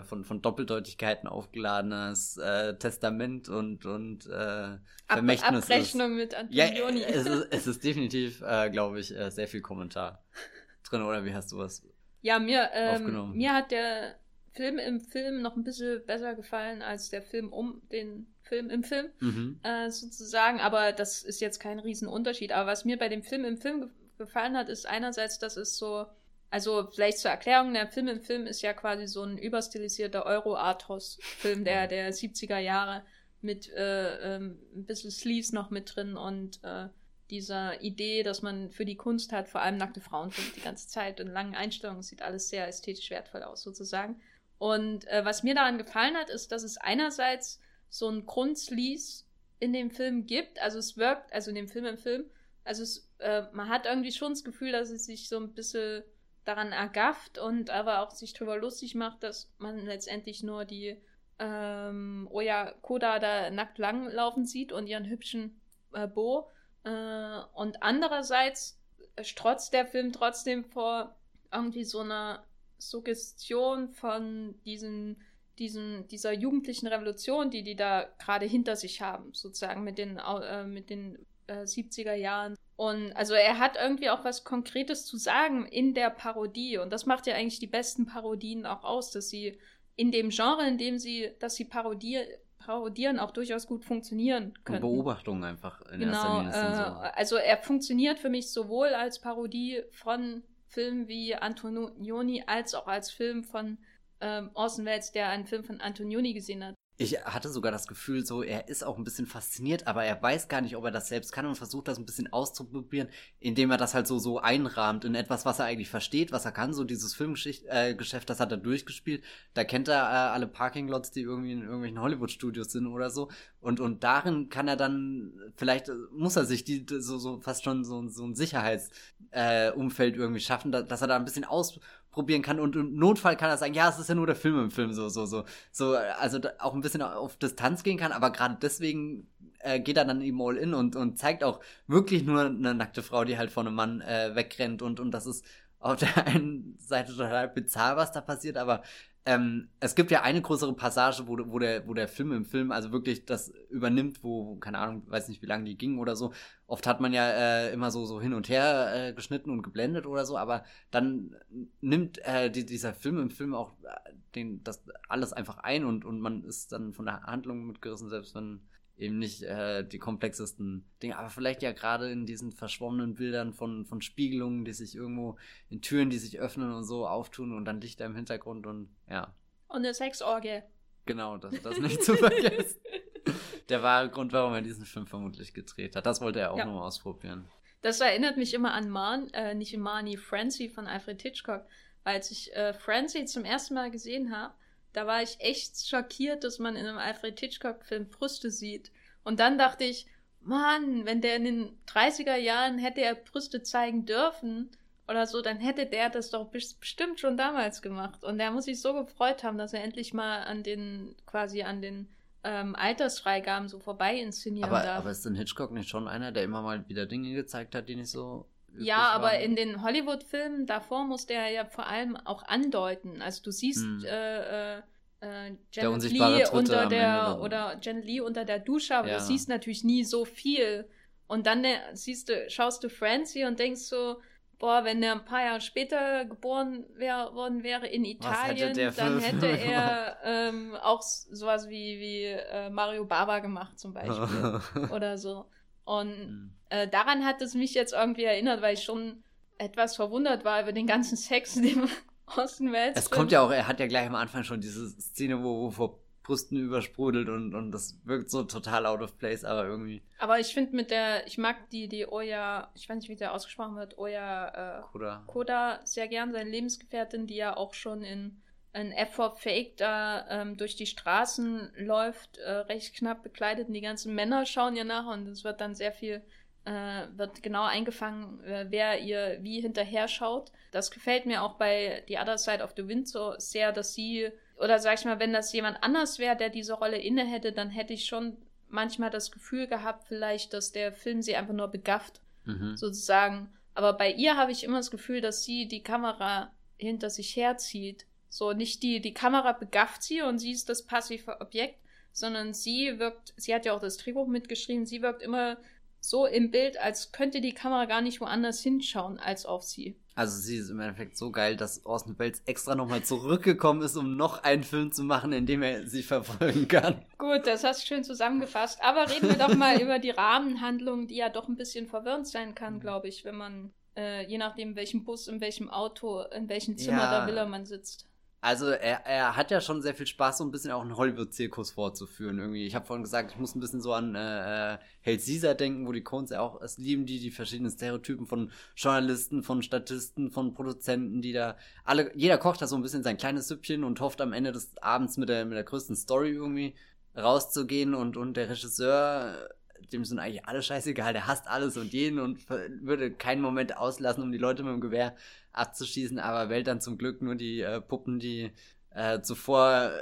von, von Doppeldeutigkeiten aufgeladenes Testament und, und Vermächtnis Ab Abrechnung ist. mit Antonioni. Ja, es ist, es ist definitiv, glaube ich, sehr viel Kommentar drin, oder wie hast du was Ja, mir, ähm, mir hat der Film im Film noch ein bisschen besser gefallen als der Film um den Film im Film, mhm. äh, sozusagen. Aber das ist jetzt kein Riesenunterschied. Aber was mir bei dem Film im Film ge gefallen hat, ist einerseits, dass es so also vielleicht zur Erklärung, der Film im Film ist ja quasi so ein überstilisierter Euro-Arthouse-Film der, der 70er Jahre mit äh, ähm, ein bisschen Sleeves noch mit drin und äh, dieser Idee, dass man für die Kunst hat, vor allem nackte Frauen die ganze Zeit in langen Einstellungen, sieht alles sehr ästhetisch wertvoll aus sozusagen. Und äh, was mir daran gefallen hat, ist, dass es einerseits so ein Grundsleaze in dem Film gibt, also es wirkt, also in dem Film im Film, also es, äh, man hat irgendwie schon das Gefühl, dass es sich so ein bisschen daran ergafft und aber auch sich darüber lustig macht, dass man letztendlich nur die ähm, Oya Koda da nackt langlaufen sieht und ihren hübschen äh, Bo. Äh, und andererseits strotzt der Film trotzdem vor irgendwie so einer Suggestion von diesen, diesen, dieser jugendlichen Revolution, die die da gerade hinter sich haben, sozusagen mit den, äh, mit den äh, 70er Jahren Und also er hat irgendwie auch was Konkretes zu sagen in der Parodie. Und das macht ja eigentlich die besten Parodien auch aus, dass sie in dem Genre, in dem sie, dass sie parodier parodieren, auch durchaus gut funktionieren können. Beobachtungen einfach in genau, erster Linie. Äh, so. Also er funktioniert für mich sowohl als Parodie von Filmen wie Antonioni als auch als Film von ähm, Orson Welles, der einen Film von Antonioni gesehen hat. Ich hatte sogar das Gefühl, so, er ist auch ein bisschen fasziniert, aber er weiß gar nicht, ob er das selbst kann und versucht das ein bisschen auszuprobieren, indem er das halt so, so einrahmt in etwas, was er eigentlich versteht, was er kann. So dieses Filmgeschäft, äh, das hat er durchgespielt. Da kennt er äh, alle Parkinglots, die irgendwie in irgendwelchen Hollywood-Studios sind oder so. Und, und darin kann er dann, vielleicht äh, muss er sich die, so, so fast schon so, so ein Sicherheitsumfeld äh, irgendwie schaffen, da, dass er da ein bisschen aus probieren kann und im Notfall kann er sagen, ja, es ist ja nur der Film im Film, so, so, so, so, also auch ein bisschen auf Distanz gehen kann, aber gerade deswegen äh, geht er dann eben all in und, und zeigt auch wirklich nur eine nackte Frau, die halt vor einem Mann äh, wegrennt und, und das ist auf der einen Seite total bizarr, was da passiert, aber ähm, es gibt ja eine größere Passage, wo, wo, der, wo der Film im Film also wirklich das übernimmt, wo, keine Ahnung, weiß nicht, wie lange die ging oder so. Oft hat man ja äh, immer so, so hin und her äh, geschnitten und geblendet oder so, aber dann nimmt äh, die, dieser Film im Film auch äh, den, das alles einfach ein und, und man ist dann von der Handlung mitgerissen, selbst wenn eben nicht äh, die komplexesten Dinge, aber vielleicht ja gerade in diesen verschwommenen Bildern von, von Spiegelungen, die sich irgendwo in Türen, die sich öffnen und so auftun und dann Lichter im Hintergrund und ja. Und eine Sexorgie. Genau, das, das nicht zu vergessen. Der wahre Grund, warum er diesen Film vermutlich gedreht hat. Das wollte er auch ja. nochmal ausprobieren. Das erinnert mich immer an Man, äh, nicht Marnie, Francie von Alfred Hitchcock. Als ich äh, Francie zum ersten Mal gesehen habe, da war ich echt schockiert, dass man in einem Alfred Hitchcock-Film Brüste sieht. Und dann dachte ich, Mann, wenn der in den 30er Jahren hätte er Brüste zeigen dürfen oder so, dann hätte der das doch bestimmt schon damals gemacht. Und der muss sich so gefreut haben, dass er endlich mal an den, quasi an den ähm, Altersfreigaben so vorbei inszenieren aber, darf. Aber ist denn Hitchcock nicht schon einer, der immer mal wieder Dinge gezeigt hat, die nicht so ja, aber in den Hollywood-Filmen davor musste er ja vor allem auch andeuten. Also du siehst hm. äh, äh, äh Janet Lee unter der oder Janet Lee unter der Dusche, aber ja. du siehst natürlich nie so viel. Und dann äh, siehst du, schaust du Francie und denkst so, boah, wenn er ein paar Jahre später geboren wär, worden wäre in Italien, hätte dann hätte er ähm, auch sowas wie, wie äh, Mario Bava gemacht zum Beispiel. oder so. Und mhm. Äh, daran hat es mich jetzt irgendwie erinnert, weil ich schon etwas verwundert war über den ganzen Sex, den Austin Welles. Es kommt ja auch, er hat ja gleich am Anfang schon diese Szene, wo, wo vor Brüsten übersprudelt und, und das wirkt so total out of place, aber irgendwie. Aber ich finde mit der, ich mag die, die Oya, ich weiß nicht, wie der ausgesprochen wird, Oya äh, Koda. Koda sehr gern, seine Lebensgefährtin, die ja auch schon in ein F4 Fake da ähm, durch die Straßen läuft, äh, recht knapp bekleidet und die ganzen Männer schauen ihr nach und es wird dann sehr viel, äh, wird genau eingefangen, äh, wer ihr wie hinterher schaut. Das gefällt mir auch bei The Other Side of the Wind so sehr, dass sie, oder sag ich mal, wenn das jemand anders wäre, der diese Rolle inne hätte, dann hätte ich schon manchmal das Gefühl gehabt, vielleicht, dass der Film sie einfach nur begafft, mhm. sozusagen. Aber bei ihr habe ich immer das Gefühl, dass sie die Kamera hinter sich herzieht so, nicht die, die Kamera begafft sie und sie ist das passive Objekt, sondern sie wirkt, sie hat ja auch das Drehbuch mitgeschrieben, sie wirkt immer so im Bild, als könnte die Kamera gar nicht woanders hinschauen als auf sie. Also sie ist im Endeffekt so geil, dass Orson Welles extra nochmal zurückgekommen ist, um noch einen Film zu machen, in dem er sie verfolgen kann. Gut, das hast du schön zusammengefasst. Aber reden wir doch mal über die Rahmenhandlung, die ja doch ein bisschen verwirrend sein kann, glaube ich, wenn man, äh, je nachdem, in welchem Bus, in welchem Auto, in welchem Zimmer ja, der Villa man sitzt. Also er, er hat ja schon sehr viel Spaß, so ein bisschen auch einen Hollywood-Zirkus vorzuführen. Irgendwie. Ich habe vorhin gesagt, ich muss ein bisschen so an äh, äh, Caesar denken, wo die Coens ja auch es lieben, die die verschiedenen Stereotypen von Journalisten, von Statisten, von Produzenten, die da alle, jeder kocht da so ein bisschen sein kleines Süppchen und hofft am Ende des Abends mit der mit der größten Story irgendwie rauszugehen und und der Regisseur dem sind eigentlich alle scheißegal, der hasst alles und jeden und würde keinen Moment auslassen, um die Leute mit dem Gewehr abzuschießen, aber wählt dann zum Glück nur die äh, Puppen, die äh, zuvor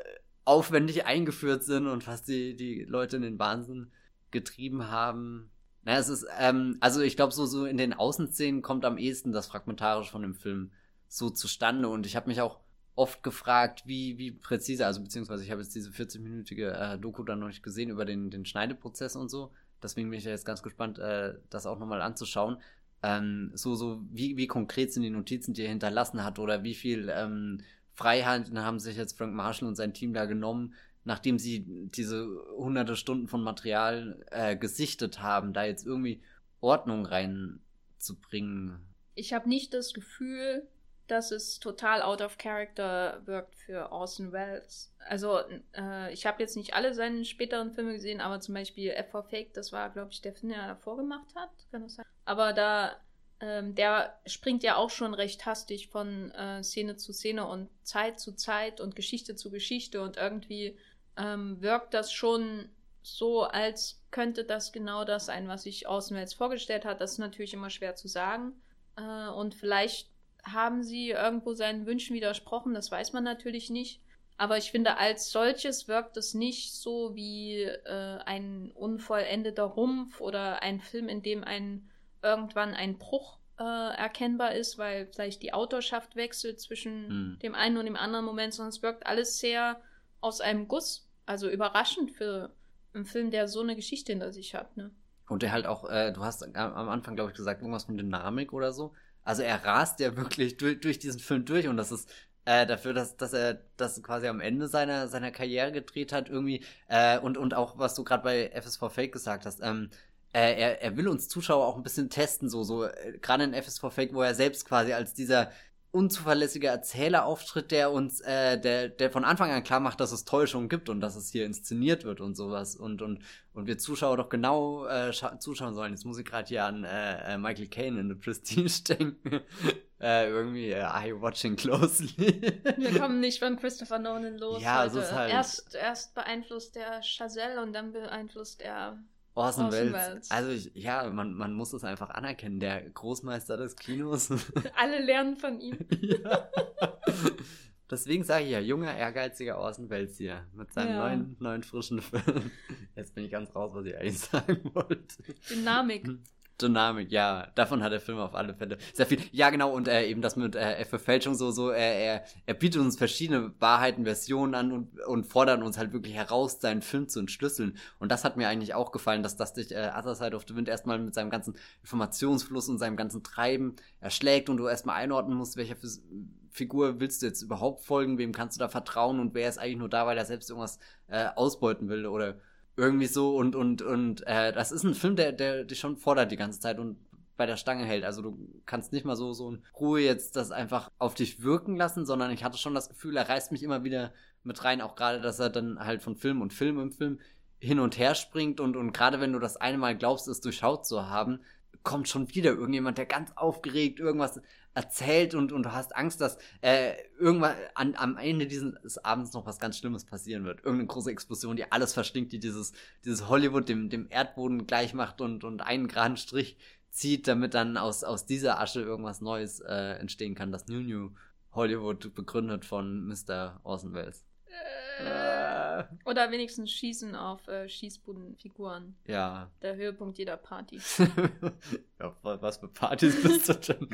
aufwendig eingeführt sind und fast die, die Leute in den Wahnsinn getrieben haben. Naja, es ist, ähm, also ich glaube, so, so in den Außenszenen kommt am ehesten das Fragmentarisch von dem Film so zustande und ich habe mich auch oft gefragt, wie, wie präzise, also beziehungsweise ich habe jetzt diese 40-minütige äh, Doku dann noch nicht gesehen über den, den Schneideprozess und so, deswegen bin ich ja jetzt ganz gespannt, äh, das auch nochmal anzuschauen. Ähm, so, so, wie, wie konkret sind die Notizen, die er hinterlassen hat, oder wie viel ähm, Freiheiten haben sich jetzt Frank Marshall und sein Team da genommen, nachdem sie diese hunderte Stunden von Material äh, gesichtet haben, da jetzt irgendwie Ordnung reinzubringen. Ich habe nicht das Gefühl, dass es total out of character wirkt für Orson Welles. Also, äh, ich habe jetzt nicht alle seine späteren Filme gesehen, aber zum Beispiel F for Fake, das war, glaube ich, der Film, der er davor gemacht hat. Kann das sein? Aber da, ähm, der springt ja auch schon recht hastig von äh, Szene zu Szene und Zeit zu Zeit und Geschichte zu Geschichte und irgendwie ähm, wirkt das schon so, als könnte das genau das sein, was sich Orson Welles vorgestellt hat. Das ist natürlich immer schwer zu sagen. Äh, und vielleicht haben sie irgendwo seinen Wünschen widersprochen, das weiß man natürlich nicht. Aber ich finde, als solches wirkt es nicht so wie äh, ein unvollendeter Rumpf oder ein Film, in dem ein irgendwann ein Bruch äh, erkennbar ist, weil vielleicht die Autorschaft wechselt zwischen hm. dem einen und dem anderen Moment, sondern es wirkt alles sehr aus einem Guss. Also überraschend für einen Film, der so eine Geschichte hinter sich hat. Ne? Und der halt auch, äh, du hast am Anfang, glaube ich, gesagt, irgendwas von Dynamik oder so. Also er rast ja wirklich durch, durch diesen Film durch und das ist äh, dafür, dass, dass er das quasi am Ende seiner, seiner Karriere gedreht hat, irgendwie. Äh, und, und auch, was du gerade bei FSV Fake gesagt hast, ähm, äh, er, er will uns Zuschauer auch ein bisschen testen, so, so, äh, gerade in FSV Fake, wo er selbst quasi als dieser unzuverlässiger Erzählerauftritt, der uns, äh, der, der von Anfang an klar macht, dass es Täuschungen gibt und dass es hier inszeniert wird und sowas und und und wir Zuschauer doch genau äh, zuschauen sollen. Jetzt muss ich gerade hier an äh, äh Michael Caine in The Prestige denken. äh, irgendwie, äh, you watching closely? wir kommen nicht von Christopher Nolan los. Ja, also ist halt erst, erst beeinflusst der Chazelle und dann beeinflusst er Orson, Orson Welles. Welles. Also ich, ja, man, man muss es einfach anerkennen. Der Großmeister des Kinos. Alle lernen von ihm. ja. Deswegen sage ich ja, junger, ehrgeiziger Orson Welles hier. Mit seinem ja. neuen, neuen, frischen Film. Jetzt bin ich ganz raus, was ich eigentlich sagen wollte. Dynamik. Dynamik, ja, davon hat der Film auf alle Fälle sehr viel. Ja, genau, und äh, eben das mit äh, Verfälschung so, so, äh, er, er bietet uns verschiedene Wahrheiten, Versionen an und, und fordert uns halt wirklich heraus, seinen Film zu entschlüsseln. Und das hat mir eigentlich auch gefallen, dass das dich äh, Other Side of the Wind erstmal mit seinem ganzen Informationsfluss und seinem ganzen Treiben erschlägt und du erstmal einordnen musst, welcher Figur willst du jetzt überhaupt folgen, wem kannst du da vertrauen und wer ist eigentlich nur da, weil er selbst irgendwas äh, ausbeuten will oder irgendwie so und und und äh, das ist ein Film, der der dich schon fordert die ganze Zeit und bei der Stange hält. Also du kannst nicht mal so so in Ruhe jetzt das einfach auf dich wirken lassen, sondern ich hatte schon das Gefühl, er reißt mich immer wieder mit rein, auch gerade, dass er dann halt von Film und Film im Film hin und her springt und und gerade wenn du das eine Mal glaubst, es durchschaut zu haben, kommt schon wieder irgendjemand, der ganz aufgeregt irgendwas erzählt und, und du hast Angst, dass äh, irgendwann an, am Ende dieses Abends noch was ganz Schlimmes passieren wird. Irgendeine große Explosion, die alles verstinkt, die dieses, dieses Hollywood dem, dem Erdboden gleich macht und, und einen geraden Strich zieht, damit dann aus, aus dieser Asche irgendwas Neues äh, entstehen kann. Das New New Hollywood begründet von Mr. Orson Welles. Äh, oder wenigstens Schießen auf äh, Schießbudenfiguren. Ja. Der Höhepunkt jeder Party. ja, was für Partys bist du denn?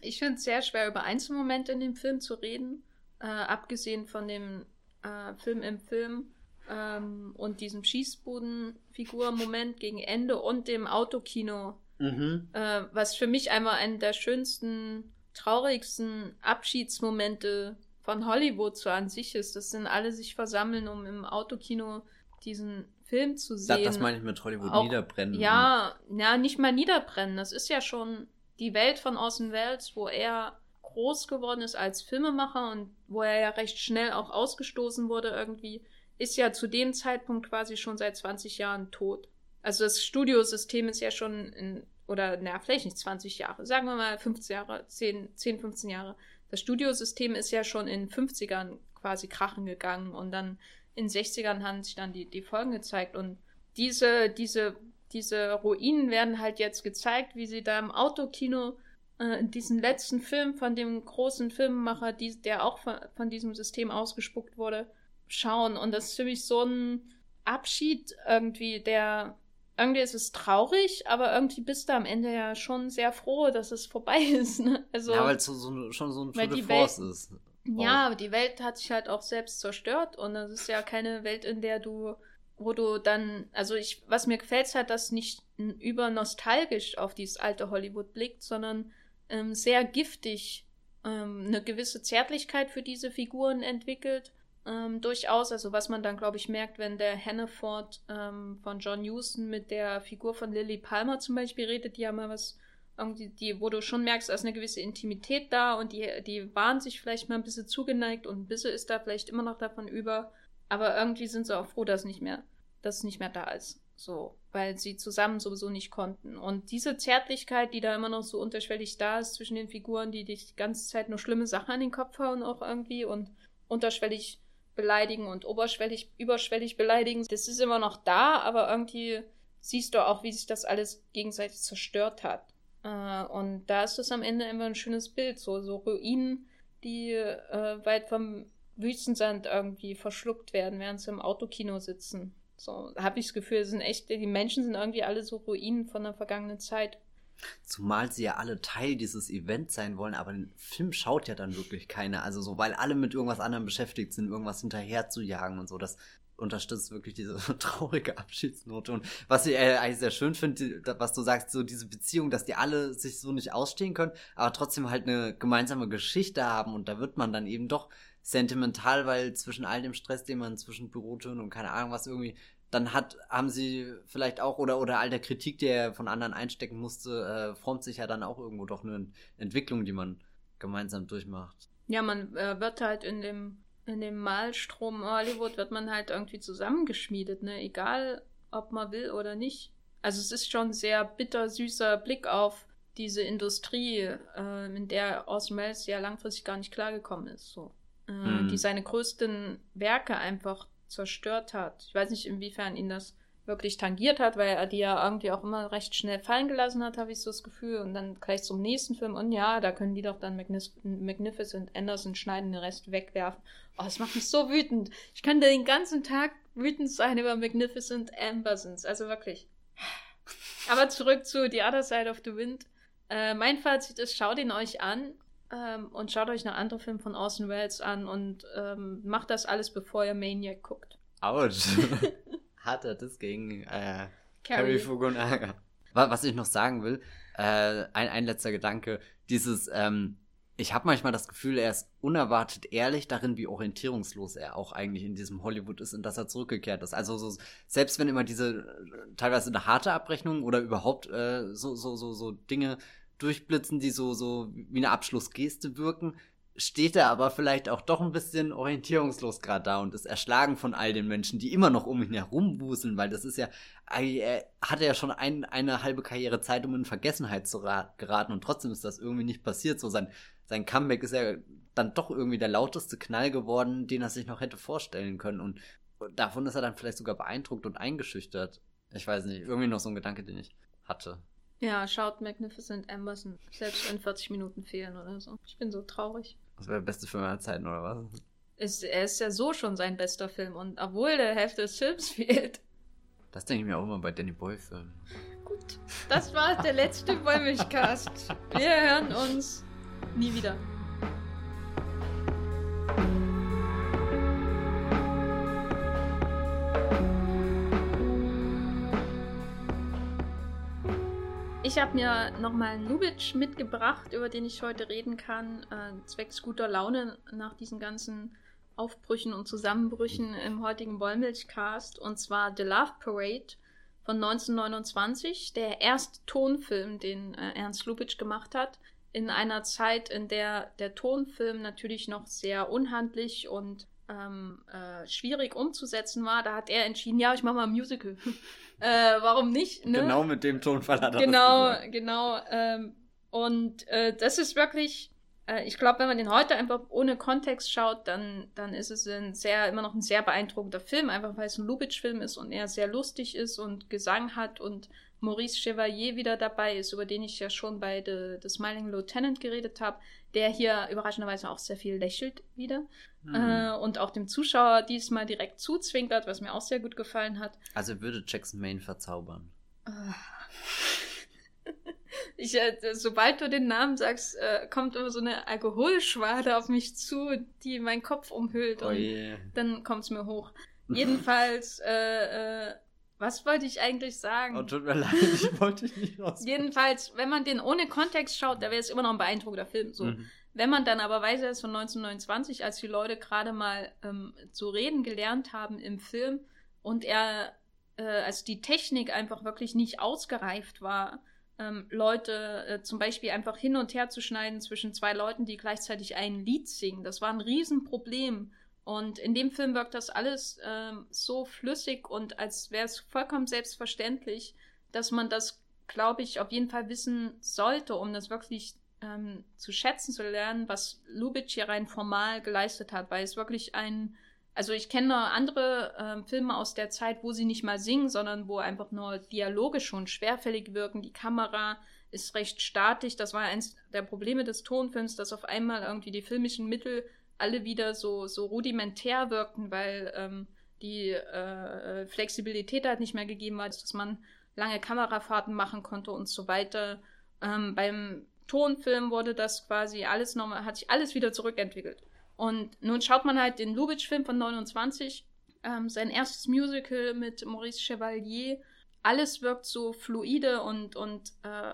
Ich finde es sehr schwer, über Einzelmomente in dem Film zu reden. Äh, abgesehen von dem äh, Film im Film ähm, und diesem Schießbodenfigur-Moment gegen Ende und dem Autokino. Mhm. Äh, was für mich einmal einen der schönsten, traurigsten Abschiedsmomente von Hollywood so an sich ist. Das sind alle sich versammeln, um im Autokino diesen Film zu sehen. Das, das meine ich mit Hollywood Auch, niederbrennen. Ja, ja, nicht mal niederbrennen. Das ist ja schon die Welt von Orson Welles, wo er groß geworden ist als Filmemacher und wo er ja recht schnell auch ausgestoßen wurde irgendwie, ist ja zu dem Zeitpunkt quasi schon seit 20 Jahren tot. Also das Studiosystem ist ja schon in, oder na, vielleicht nicht 20 Jahre, sagen wir mal 15 Jahre, 10, 10 15 Jahre. Das Studiosystem ist ja schon in 50ern quasi krachen gegangen und dann in 60ern haben sich dann die, die Folgen gezeigt und diese, diese diese Ruinen werden halt jetzt gezeigt, wie sie da im Autokino äh, in diesem letzten Film von dem großen Filmemacher, die, der auch von, von diesem System ausgespuckt wurde, schauen. Und das ist für mich so ein Abschied irgendwie, der irgendwie ist es traurig, aber irgendwie bist du am Ende ja schon sehr froh, dass es vorbei ist. Ne? Also, ja, weil es so, so, schon so ein Tour de Force Welt, ist. Ja, aber die Welt hat sich halt auch selbst zerstört und das ist ja keine Welt, in der du wo du dann, also ich, was mir gefällt, ist halt, dass nicht über nostalgisch auf dieses alte Hollywood blickt, sondern ähm, sehr giftig ähm, eine gewisse Zärtlichkeit für diese Figuren entwickelt. Ähm, durchaus, also was man dann, glaube ich, merkt, wenn der Hannaford ähm, von John Huston mit der Figur von Lily Palmer zum Beispiel redet, die ja mal was irgendwie, die, wo du schon merkst, da ist eine gewisse Intimität da und die, die waren sich vielleicht mal ein bisschen zugeneigt und ein bisschen ist da vielleicht immer noch davon über. Aber irgendwie sind sie auch froh, dass nicht mehr, dass es nicht mehr da ist. So, weil sie zusammen sowieso nicht konnten. Und diese Zärtlichkeit, die da immer noch so unterschwellig da ist zwischen den Figuren, die dich die ganze Zeit nur schlimme Sachen an den Kopf hauen auch irgendwie und unterschwellig beleidigen und oberschwellig, überschwellig beleidigen, das ist immer noch da, aber irgendwie siehst du auch, wie sich das alles gegenseitig zerstört hat. Äh, und da ist es am Ende immer ein schönes Bild, so, so Ruinen, die äh, weit vom Wüstensand irgendwie verschluckt werden, während sie im Autokino sitzen. So habe ich das Gefühl, sind echt, die Menschen sind irgendwie alle so Ruinen von der vergangenen Zeit. Zumal sie ja alle Teil dieses Events sein wollen, aber den Film schaut ja dann wirklich keiner. Also so, weil alle mit irgendwas anderem beschäftigt sind, irgendwas hinterher zu jagen und so. Das unterstützt wirklich diese traurige Abschiedsnote. Und was ich äh, eigentlich sehr schön finde, was du sagst, so diese Beziehung, dass die alle sich so nicht ausstehen können, aber trotzdem halt eine gemeinsame Geschichte haben und da wird man dann eben doch sentimental, weil zwischen all dem Stress, den man zwischen Bürotönen und keine Ahnung was irgendwie dann hat, haben sie vielleicht auch, oder, oder all der Kritik, die er von anderen einstecken musste, äh, formt sich ja dann auch irgendwo doch eine Entwicklung, die man gemeinsam durchmacht. Ja, man äh, wird halt in dem in dem Malstrom Hollywood wird man halt irgendwie zusammengeschmiedet, ne? Egal, ob man will oder nicht. Also es ist schon ein sehr bittersüßer Blick auf diese Industrie, äh, in der Orson Welles ja langfristig gar nicht klargekommen ist, so. Äh, mhm. Die seine größten Werke einfach zerstört hat. Ich weiß nicht, inwiefern ihn das wirklich tangiert hat, weil er die ja irgendwie auch immer recht schnell fallen gelassen hat, habe ich so das Gefühl. Und dann gleich zum nächsten Film, und ja, da können die doch dann Magnif Magnificent Anderson schneiden, den Rest wegwerfen. Oh, das macht mich so wütend. Ich könnte den ganzen Tag wütend sein über Magnificent Ambersons. Also wirklich. Aber zurück zu The Other Side of the Wind. Äh, mein Fazit ist, schaut ihn euch an ähm, und schaut euch noch andere Filme von Orson Welles an und ähm, macht das alles, bevor ihr Maniac guckt. Autsch. hat er das gegen äh, Carrie Fukunaga. Was ich noch sagen will, äh, ein, ein letzter Gedanke, dieses, ähm, ich habe manchmal das Gefühl, er ist unerwartet ehrlich darin, wie orientierungslos er auch eigentlich in diesem Hollywood ist und dass er zurückgekehrt ist. Also so, selbst wenn immer diese äh, teilweise eine harte Abrechnung oder überhaupt äh, so, so, so, so Dinge durchblitzen, die so, so wie eine Abschlussgeste wirken, steht er aber vielleicht auch doch ein bisschen orientierungslos gerade da und ist erschlagen von all den Menschen, die immer noch um ihn herum wuseln, weil das ist ja, er hatte ja schon ein, eine halbe Karriere Zeit, um in Vergessenheit zu geraten und trotzdem ist das irgendwie nicht passiert. So sein, sein Comeback ist ja dann doch irgendwie der lauteste Knall geworden, den er sich noch hätte vorstellen können und davon ist er dann vielleicht sogar beeindruckt und eingeschüchtert. Ich weiß nicht, irgendwie noch so ein Gedanke, den ich hatte. Ja, schaut Magnificent Amberson. Selbst wenn 40 Minuten fehlen oder so. Ich bin so traurig. Das wäre der beste Film aller Zeiten, oder was? Ist, er ist ja so schon sein bester Film und obwohl der Hälfte des Films fehlt. Das denke ich mir auch immer bei Danny Boy-Filmen. Gut, das war der letzte Wollmilchcast. Wir hören uns nie wieder. Ich habe mir nochmal einen Lubitsch mitgebracht, über den ich heute reden kann, äh, zwecks guter Laune nach diesen ganzen Aufbrüchen und Zusammenbrüchen im heutigen Wollmilchcast. Und zwar The Love Parade von 1929, der erste Tonfilm, den äh, Ernst Lubitsch gemacht hat, in einer Zeit, in der der Tonfilm natürlich noch sehr unhandlich und ähm, äh, schwierig umzusetzen war, da hat er entschieden, ja, ich mache mal ein Musical. äh, warum nicht? Ne? Genau mit dem Tonfall hat er Genau, das genau. Ähm, und äh, das ist wirklich, äh, ich glaube, wenn man den heute einfach ohne Kontext schaut, dann, dann ist es ein sehr, immer noch ein sehr beeindruckender Film, einfach weil es ein Lubitsch-Film ist und er sehr lustig ist und Gesang hat und Maurice Chevalier wieder dabei ist, über den ich ja schon bei The, The Smiling Lieutenant geredet habe, der hier überraschenderweise auch sehr viel lächelt wieder mhm. äh, und auch dem Zuschauer diesmal direkt zuzwinkert, was mir auch sehr gut gefallen hat. Also würde Jackson Maine verzaubern. Ah. Ich, äh, sobald du den Namen sagst, äh, kommt immer so eine Alkoholschwade auf mich zu, die meinen Kopf umhüllt. Oh und yeah. dann kommt es mir hoch. Jedenfalls, äh, äh, was wollte ich eigentlich sagen? Oh, tut mir leid, ich wollte nicht raus. Jedenfalls, wenn man den ohne Kontext schaut, da wäre es immer noch ein beeindruckender Film. So. Mhm. Wenn man dann aber weiß, er ist von 1929, als die Leute gerade mal ähm, zu reden gelernt haben im Film und er, äh, als die Technik einfach wirklich nicht ausgereift war, ähm, Leute äh, zum Beispiel einfach hin und her zu schneiden zwischen zwei Leuten, die gleichzeitig ein Lied singen. Das war ein Riesenproblem. Und in dem Film wirkt das alles ähm, so flüssig und als wäre es vollkommen selbstverständlich, dass man das, glaube ich, auf jeden Fall wissen sollte, um das wirklich ähm, zu schätzen zu lernen, was Lubitsch hier rein formal geleistet hat, weil es wirklich ein, also ich kenne andere ähm, Filme aus der Zeit, wo sie nicht mal singen, sondern wo einfach nur Dialoge schon schwerfällig wirken. Die Kamera ist recht statisch. Das war eins der Probleme des Tonfilms, dass auf einmal irgendwie die filmischen Mittel alle wieder so, so rudimentär wirkten, weil ähm, die äh, Flexibilität halt nicht mehr gegeben war, dass man lange Kamerafahrten machen konnte und so weiter. Ähm, beim Tonfilm wurde das quasi alles nochmal, hat sich alles wieder zurückentwickelt. Und nun schaut man halt den Lubitsch-Film von 29, ähm, sein erstes Musical mit Maurice Chevalier. Alles wirkt so fluide und, und äh,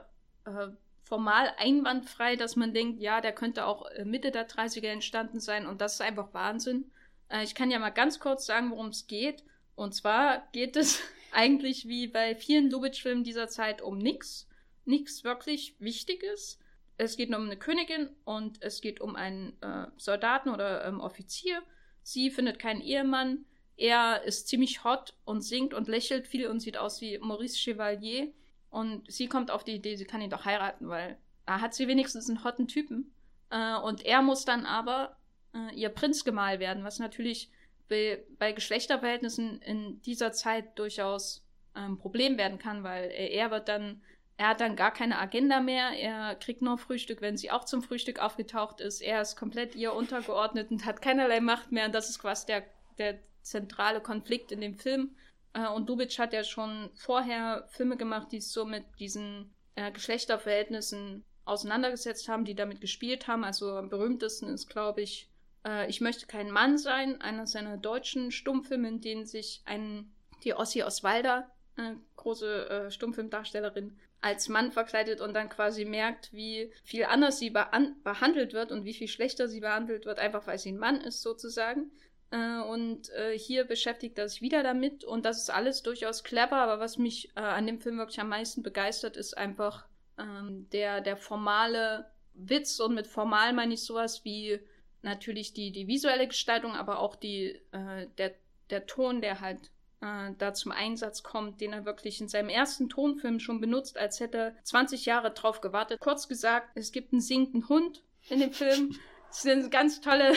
äh, formal einwandfrei, dass man denkt, ja, der könnte auch äh, Mitte der 30er entstanden sein und das ist einfach Wahnsinn. Äh, ich kann ja mal ganz kurz sagen, worum es geht. Und zwar geht es eigentlich wie bei vielen Lubitsch-Filmen dieser Zeit um nichts. Nichts wirklich Wichtiges es geht um eine Königin und es geht um einen äh, Soldaten oder ähm, Offizier. Sie findet keinen Ehemann. Er ist ziemlich hot und singt und lächelt viel und sieht aus wie Maurice Chevalier. Und sie kommt auf die Idee, sie kann ihn doch heiraten, weil da hat sie wenigstens einen hotten Typen. Äh, und er muss dann aber äh, ihr Prinzgemahl werden, was natürlich bei, bei Geschlechterverhältnissen in dieser Zeit durchaus ein ähm, Problem werden kann, weil er wird dann er hat dann gar keine Agenda mehr. Er kriegt nur Frühstück, wenn sie auch zum Frühstück aufgetaucht ist. Er ist komplett ihr untergeordnet und hat keinerlei Macht mehr. Und das ist quasi der, der zentrale Konflikt in dem Film. Äh, und Dubitsch hat ja schon vorher Filme gemacht, die so mit diesen äh, Geschlechterverhältnissen auseinandergesetzt haben, die damit gespielt haben. Also am berühmtesten ist, glaube ich, äh, Ich möchte kein Mann sein, einer seiner deutschen Stummfilme, in denen sich ein, die Ossi Oswalder, äh, große äh, Stummfilmdarstellerin, als Mann verkleidet und dann quasi merkt, wie viel anders sie behandelt wird und wie viel schlechter sie behandelt wird, einfach weil sie ein Mann ist sozusagen. Äh, und äh, hier beschäftigt er sich wieder damit und das ist alles durchaus clever, aber was mich äh, an dem Film wirklich am meisten begeistert, ist einfach ähm, der, der formale Witz und mit formal meine ich sowas wie natürlich die, die visuelle Gestaltung, aber auch die, äh, der, der Ton, der halt da zum Einsatz kommt, den er wirklich in seinem ersten Tonfilm schon benutzt, als hätte er 20 Jahre drauf gewartet. Kurz gesagt, es gibt einen singenden Hund in dem Film. Ist eine ganz tolle,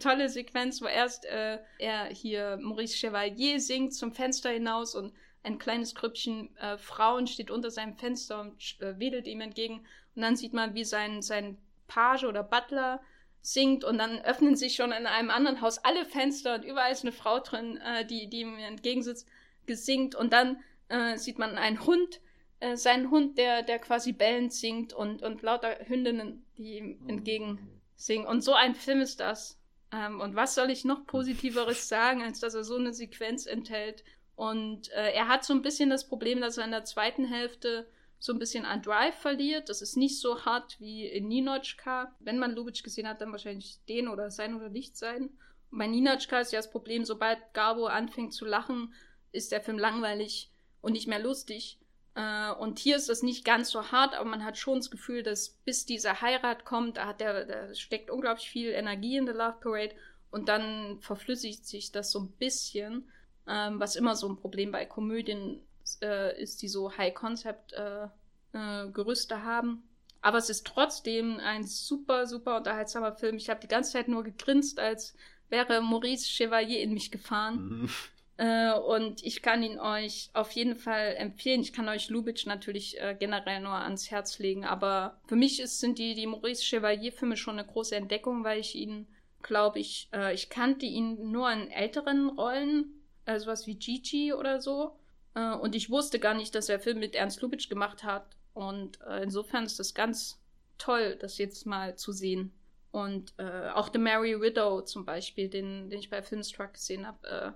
tolle Sequenz, wo erst äh, er hier Maurice Chevalier singt zum Fenster hinaus und ein kleines Grüppchen äh, Frauen steht unter seinem Fenster und äh, wedelt ihm entgegen. Und dann sieht man, wie sein, sein Page oder Butler singt und dann öffnen sich schon in einem anderen Haus alle Fenster und überall ist eine Frau drin, äh, die, die mir entgegensitzt, gesingt und dann äh, sieht man einen Hund, äh, seinen Hund, der, der quasi bellend singt und, und lauter Hündinnen, die ihm oh. entgegen singen. Und so ein Film ist das. Ähm, und was soll ich noch Positiveres sagen, als dass er so eine Sequenz enthält? Und äh, er hat so ein bisschen das Problem, dass er in der zweiten Hälfte so ein bisschen an Drive verliert. Das ist nicht so hart wie in Ninotchka. Wenn man Lubitsch gesehen hat, dann wahrscheinlich den oder sein oder nicht sein. Und bei Ninotchka ist ja das Problem, sobald Gabo anfängt zu lachen, ist der Film langweilig und nicht mehr lustig. Äh, und hier ist das nicht ganz so hart, aber man hat schon das Gefühl, dass bis diese Heirat kommt, da der, da steckt unglaublich viel Energie in The Love Parade und dann verflüssigt sich das so ein bisschen, ähm, was immer so ein Problem bei Komödien äh, ist, die so High-Concept-Gerüste äh, äh, haben. Aber es ist trotzdem ein super, super unterhaltsamer Film. Ich habe die ganze Zeit nur gegrinst, als wäre Maurice Chevalier in mich gefahren. Äh, und ich kann ihn euch auf jeden Fall empfehlen. Ich kann euch Lubitsch natürlich äh, generell nur ans Herz legen. Aber für mich ist, sind die, die Maurice Chevalier-Filme schon eine große Entdeckung, weil ich ihn, glaube ich, äh, ich kannte ihn nur in älteren Rollen, also was wie Gigi oder so. Äh, und ich wusste gar nicht, dass er Film mit Ernst Lubitsch gemacht hat. Und äh, insofern ist das ganz toll, das jetzt mal zu sehen. Und äh, auch The Merry Widow zum Beispiel, den, den ich bei Filmstruck gesehen habe, äh,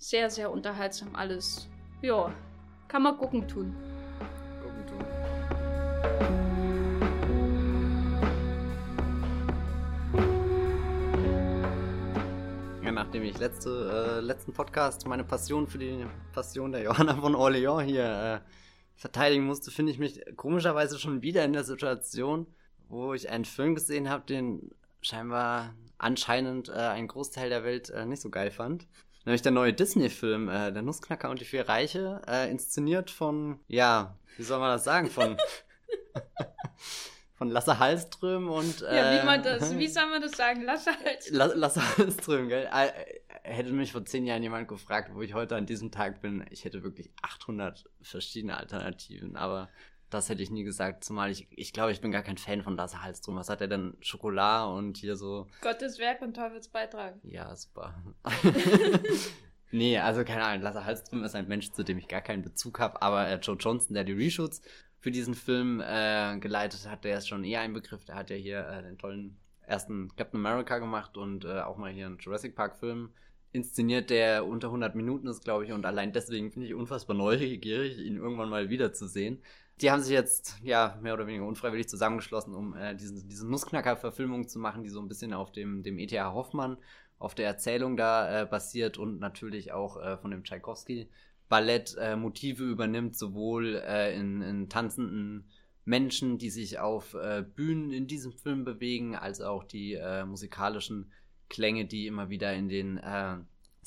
sehr, sehr unterhaltsam alles. Ja, kann man gucken tun. Gucken tun. Ja, nachdem ich letzte, äh, letzten Podcast meine Passion für die Passion der Johanna von Orléans hier äh, verteidigen musste, finde ich mich komischerweise schon wieder in der Situation, wo ich einen Film gesehen habe, den scheinbar anscheinend äh, ein Großteil der Welt äh, nicht so geil fand. Nämlich der neue Disney-Film, äh, Der Nussknacker und die vier Reiche, äh, inszeniert von, ja, wie soll man das sagen, von, von Lasse Hallström und. Äh, ja, wie, man das, wie soll man das sagen? Lasse Hallström. Lasse Hallström, gell? Äh, hätte mich vor zehn Jahren jemand gefragt, wo ich heute an diesem Tag bin, ich hätte wirklich 800 verschiedene Alternativen, aber das hätte ich nie gesagt, zumal ich, ich glaube, ich bin gar kein Fan von Lasse Hallström. Was hat er denn? Schokolade und hier so. Gottes Werk und Teufels Beitrag. Ja, super. nee, also keine Ahnung. Lasse Hallström ist ein Mensch, zu dem ich gar keinen Bezug habe, aber äh, Joe Johnston, der die Reshoots für diesen Film äh, geleitet hat, der ist schon eher ein Begriff. Der hat ja hier äh, den tollen ersten Captain America gemacht und äh, auch mal hier einen Jurassic Park Film inszeniert, der unter 100 Minuten ist, glaube ich, und allein deswegen finde ich unfassbar neugierig, ihn irgendwann mal wiederzusehen die haben sich jetzt ja mehr oder weniger unfreiwillig zusammengeschlossen, um äh, diese, diese Nussknacker-Verfilmung zu machen, die so ein bisschen auf dem, dem E.T.A. Hoffmann, auf der Erzählung da äh, basiert und natürlich auch äh, von dem Tchaikovsky-Ballett äh, Motive übernimmt, sowohl äh, in, in tanzenden Menschen, die sich auf äh, Bühnen in diesem Film bewegen, als auch die musikalischen Klänge, die immer wieder in den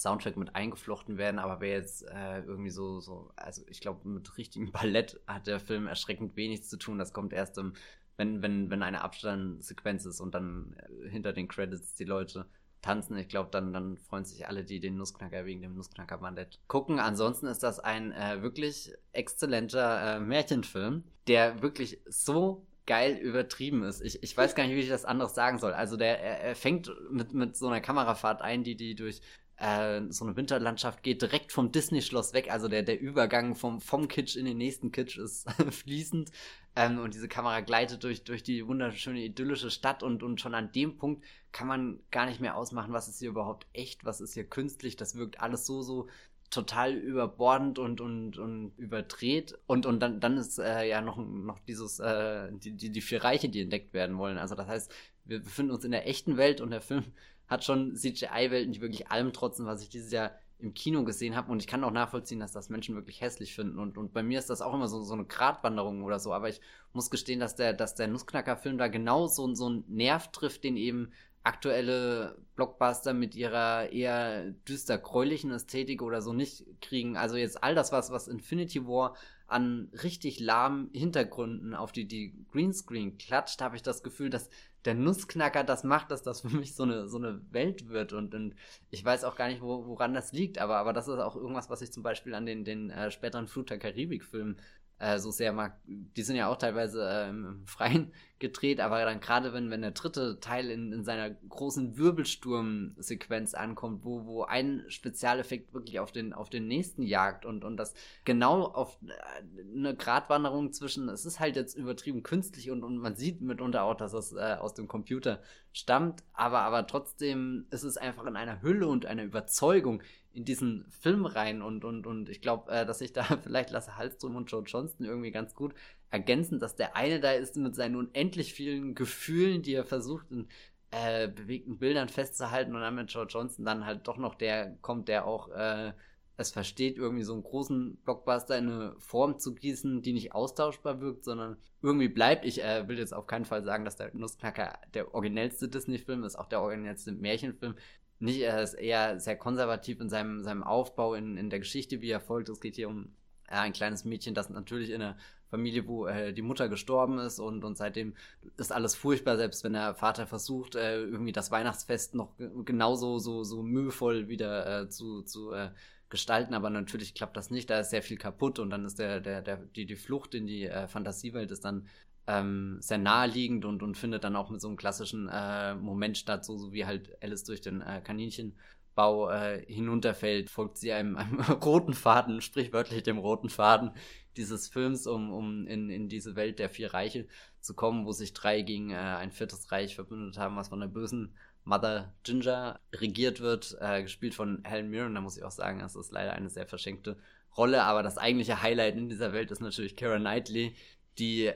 Soundtrack mit eingeflochten werden, aber wer jetzt äh, irgendwie so, so, also ich glaube, mit richtigem Ballett hat der Film erschreckend wenig zu tun. Das kommt erst im, wenn, wenn, wenn eine Abstandsequenz ist und dann äh, hinter den Credits die Leute tanzen. Ich glaube, dann, dann freuen sich alle, die den Nussknacker wegen dem Nussknacker-Ballett gucken. Ansonsten ist das ein äh, wirklich exzellenter äh, Märchenfilm, der wirklich so geil übertrieben ist. Ich, ich weiß gar nicht, wie ich das anderes sagen soll. Also der er, er fängt mit, mit so einer Kamerafahrt ein, die die durch äh, so eine Winterlandschaft geht direkt vom Disney-Schloss weg. Also der, der Übergang vom, vom Kitsch in den nächsten Kitsch ist fließend. Ähm, und diese Kamera gleitet durch, durch die wunderschöne idyllische Stadt und, und schon an dem Punkt kann man gar nicht mehr ausmachen, was ist hier überhaupt echt, was ist hier künstlich. Das wirkt alles so, so total überbordend und, und, und überdreht. Und, und dann, dann ist äh, ja noch, noch dieses, äh, die, die, die vier Reiche, die entdeckt werden wollen. Also das heißt, wir befinden uns in der echten Welt und der Film hat schon CGI-Welten, die wirklich allem trotzen, was ich dieses Jahr im Kino gesehen habe. Und ich kann auch nachvollziehen, dass das Menschen wirklich hässlich finden. Und, und bei mir ist das auch immer so, so eine Gratwanderung oder so. Aber ich muss gestehen, dass der, dass der Nussknacker-Film da genau so, so einen Nerv trifft, den eben aktuelle Blockbuster mit ihrer eher düster gräulichen Ästhetik oder so nicht kriegen. Also jetzt all das, was, was Infinity War an richtig lahmen Hintergründen auf die, die Greenscreen klatscht, habe ich das Gefühl, dass der Nussknacker das macht, dass das für mich so eine, so eine Welt wird. Und, und ich weiß auch gar nicht, wo, woran das liegt, aber, aber das ist auch irgendwas, was ich zum Beispiel an den, den äh, späteren Flut der Karibik-Filmen äh, so sehr mag. Die sind ja auch teilweise äh, im Freien gedreht, aber dann gerade wenn, wenn der dritte Teil in, in seiner großen Wirbelsturm-Sequenz ankommt, wo, wo ein Spezialeffekt wirklich auf den, auf den nächsten jagt und, und das genau auf äh, eine Gratwanderung zwischen, es ist halt jetzt übertrieben künstlich und, und man sieht mitunter auch, dass es äh, aus dem Computer stammt, aber, aber trotzdem ist es einfach in einer Hülle und einer Überzeugung, in diesen Film rein und, und, und ich glaube, äh, dass ich da vielleicht Lasse Hallström und Joe Johnston irgendwie ganz gut ergänzen, dass der eine da ist mit seinen unendlich vielen Gefühlen, die er versucht in äh, bewegten Bildern festzuhalten und dann mit Joe Johnston dann halt doch noch der kommt, der auch äh, es versteht, irgendwie so einen großen Blockbuster in eine Form zu gießen, die nicht austauschbar wirkt, sondern irgendwie bleibt. Ich äh, will jetzt auf keinen Fall sagen, dass der Nussknacker der originellste Disney-Film ist, auch der originellste Märchenfilm nicht, er ist eher sehr konservativ in seinem, seinem Aufbau, in, in der Geschichte, wie er folgt. Es geht hier um äh, ein kleines Mädchen, das natürlich in einer Familie, wo äh, die Mutter gestorben ist und, und seitdem ist alles furchtbar, selbst wenn der Vater versucht, äh, irgendwie das Weihnachtsfest noch genauso so, so mühevoll wieder äh, zu, zu äh, gestalten, aber natürlich klappt das nicht, da ist sehr viel kaputt und dann ist der, der, der, die, die Flucht in die äh, Fantasiewelt ist dann ähm, sehr naheliegend und, und findet dann auch mit so einem klassischen äh, Moment statt, so, so wie halt Alice durch den äh, Kaninchenbau äh, hinunterfällt, folgt sie einem, einem roten Faden, sprichwörtlich dem roten Faden dieses Films, um, um in, in diese Welt der vier Reiche zu kommen, wo sich drei gegen äh, ein viertes Reich verbündet haben, was von der bösen Mother Ginger regiert wird, äh, gespielt von Helen Mirren. Da muss ich auch sagen, das ist leider eine sehr verschenkte Rolle, aber das eigentliche Highlight in dieser Welt ist natürlich Kara Knightley, die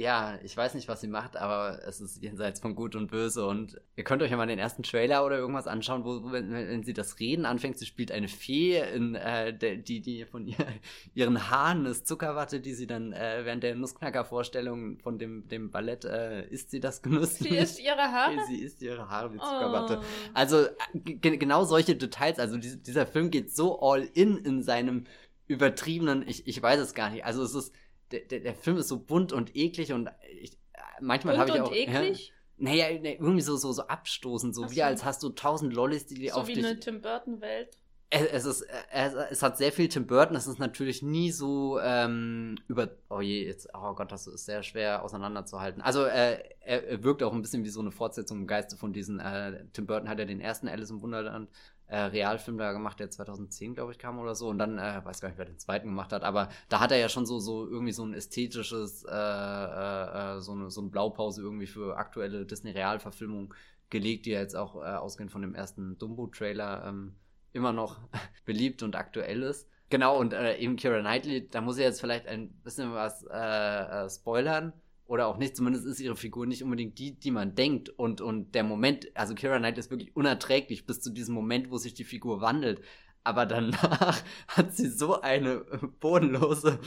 ja, ich weiß nicht, was sie macht, aber es ist jenseits von Gut und Böse. Und ihr könnt euch ja mal den ersten Trailer oder irgendwas anschauen, wo, wenn, wenn sie das Reden anfängt, sie spielt eine Fee, in, äh, die, die von ihr, ihren Haaren ist Zuckerwatte, die sie dann äh, während der Nussknacker-Vorstellung von dem, dem Ballett äh, isst sie das genüsslich. Sie isst ihre Haare? Sie isst ihre Haare wie Zuckerwatte. Oh. Also genau solche Details. Also dieser Film geht so all in in seinem übertriebenen, ich, ich weiß es gar nicht. Also es ist der, der, der Film ist so bunt und eklig und ich, manchmal habe ich auch. Eklig? Ja, naja, irgendwie so, so, so abstoßend, so Ach wie so. als hast du tausend Lollis, die so auf dich... So wie eine Tim Burton-Welt. Es, es, ist, es, es, hat sehr viel Tim Burton, es ist natürlich nie so ähm, über... Oh je, jetzt, oh Gott, das ist sehr schwer auseinanderzuhalten. Also äh, er, er wirkt auch ein bisschen wie so eine Fortsetzung im Geiste von diesen... Äh, Tim Burton hat ja den ersten Alice im Wunderland äh, Realfilm da gemacht, der 2010, glaube ich, kam oder so. Und dann, äh, weiß gar nicht, wer den zweiten gemacht hat, aber da hat er ja schon so, so irgendwie so ein ästhetisches, äh, äh, äh so, eine, so eine Blaupause irgendwie für aktuelle Disney-Realverfilmungen gelegt, die ja jetzt auch äh, ausgehend von dem ersten Dumbo-Trailer ähm, immer noch beliebt und aktuell ist. Genau, und äh, eben Kira Knightley, da muss ich jetzt vielleicht ein bisschen was äh, äh, spoilern oder auch nicht, zumindest ist ihre Figur nicht unbedingt die, die man denkt. Und, und der Moment, also Kira Knight ist wirklich unerträglich bis zu diesem Moment, wo sich die Figur wandelt. Aber danach hat sie so eine bodenlose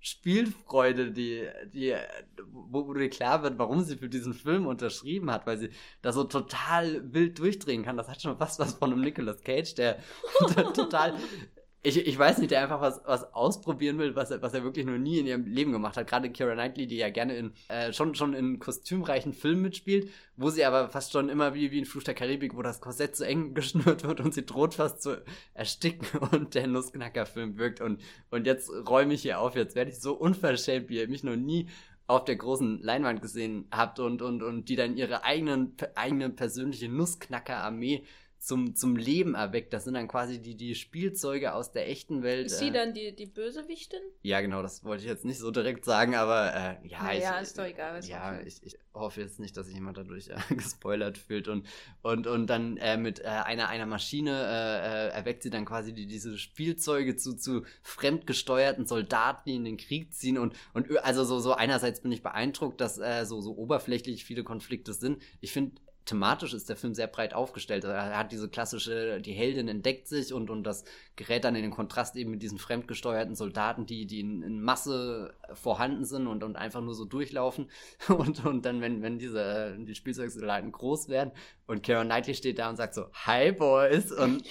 Spielfreude, die, die, wo, wo dir klar wird, warum sie für diesen Film unterschrieben hat, weil sie da so total wild durchdrehen kann. Das hat schon fast was von einem Nicolas Cage, der total ich, ich weiß nicht, der einfach was, was ausprobieren will, was er, was er wirklich noch nie in ihrem Leben gemacht hat. Gerade Kira Knightley, die ja gerne in, äh, schon, schon in kostümreichen Filmen mitspielt, wo sie aber fast schon immer wie, wie in Fluch der Karibik, wo das Korsett zu eng geschnürt wird und sie droht fast zu ersticken und der Nussknacker-Film wirkt. Und, und jetzt räume ich hier auf, jetzt werde ich so unverschämt, wie ihr mich noch nie auf der großen Leinwand gesehen habt und, und, und die dann ihre eigenen, eigene persönliche Nussknacker-Armee zum, zum Leben erweckt. Das sind dann quasi die, die Spielzeuge aus der echten Welt. Ist sie äh, dann die, die Bösewichtin? Ja, genau, das wollte ich jetzt nicht so direkt sagen, aber äh, ja. Naja, ich, ist doch egal. Was ja, ich, ich hoffe jetzt nicht, dass sich jemand dadurch äh, gespoilert fühlt. Und, und, und dann äh, mit äh, einer, einer Maschine äh, äh, erweckt sie dann quasi die, diese Spielzeuge zu, zu fremdgesteuerten Soldaten, die in den Krieg ziehen. Und, und also so, so einerseits bin ich beeindruckt, dass äh, so, so oberflächlich viele Konflikte sind. Ich finde, thematisch ist der Film sehr breit aufgestellt. Er hat diese klassische, die Heldin entdeckt sich und, und das gerät dann in den Kontrast eben mit diesen fremdgesteuerten Soldaten, die, die in, in Masse vorhanden sind und, und einfach nur so durchlaufen. Und, und dann, wenn, wenn diese, die Spielzeugsoldaten groß werden und Karen Knightley steht da und sagt so, Hi Boys und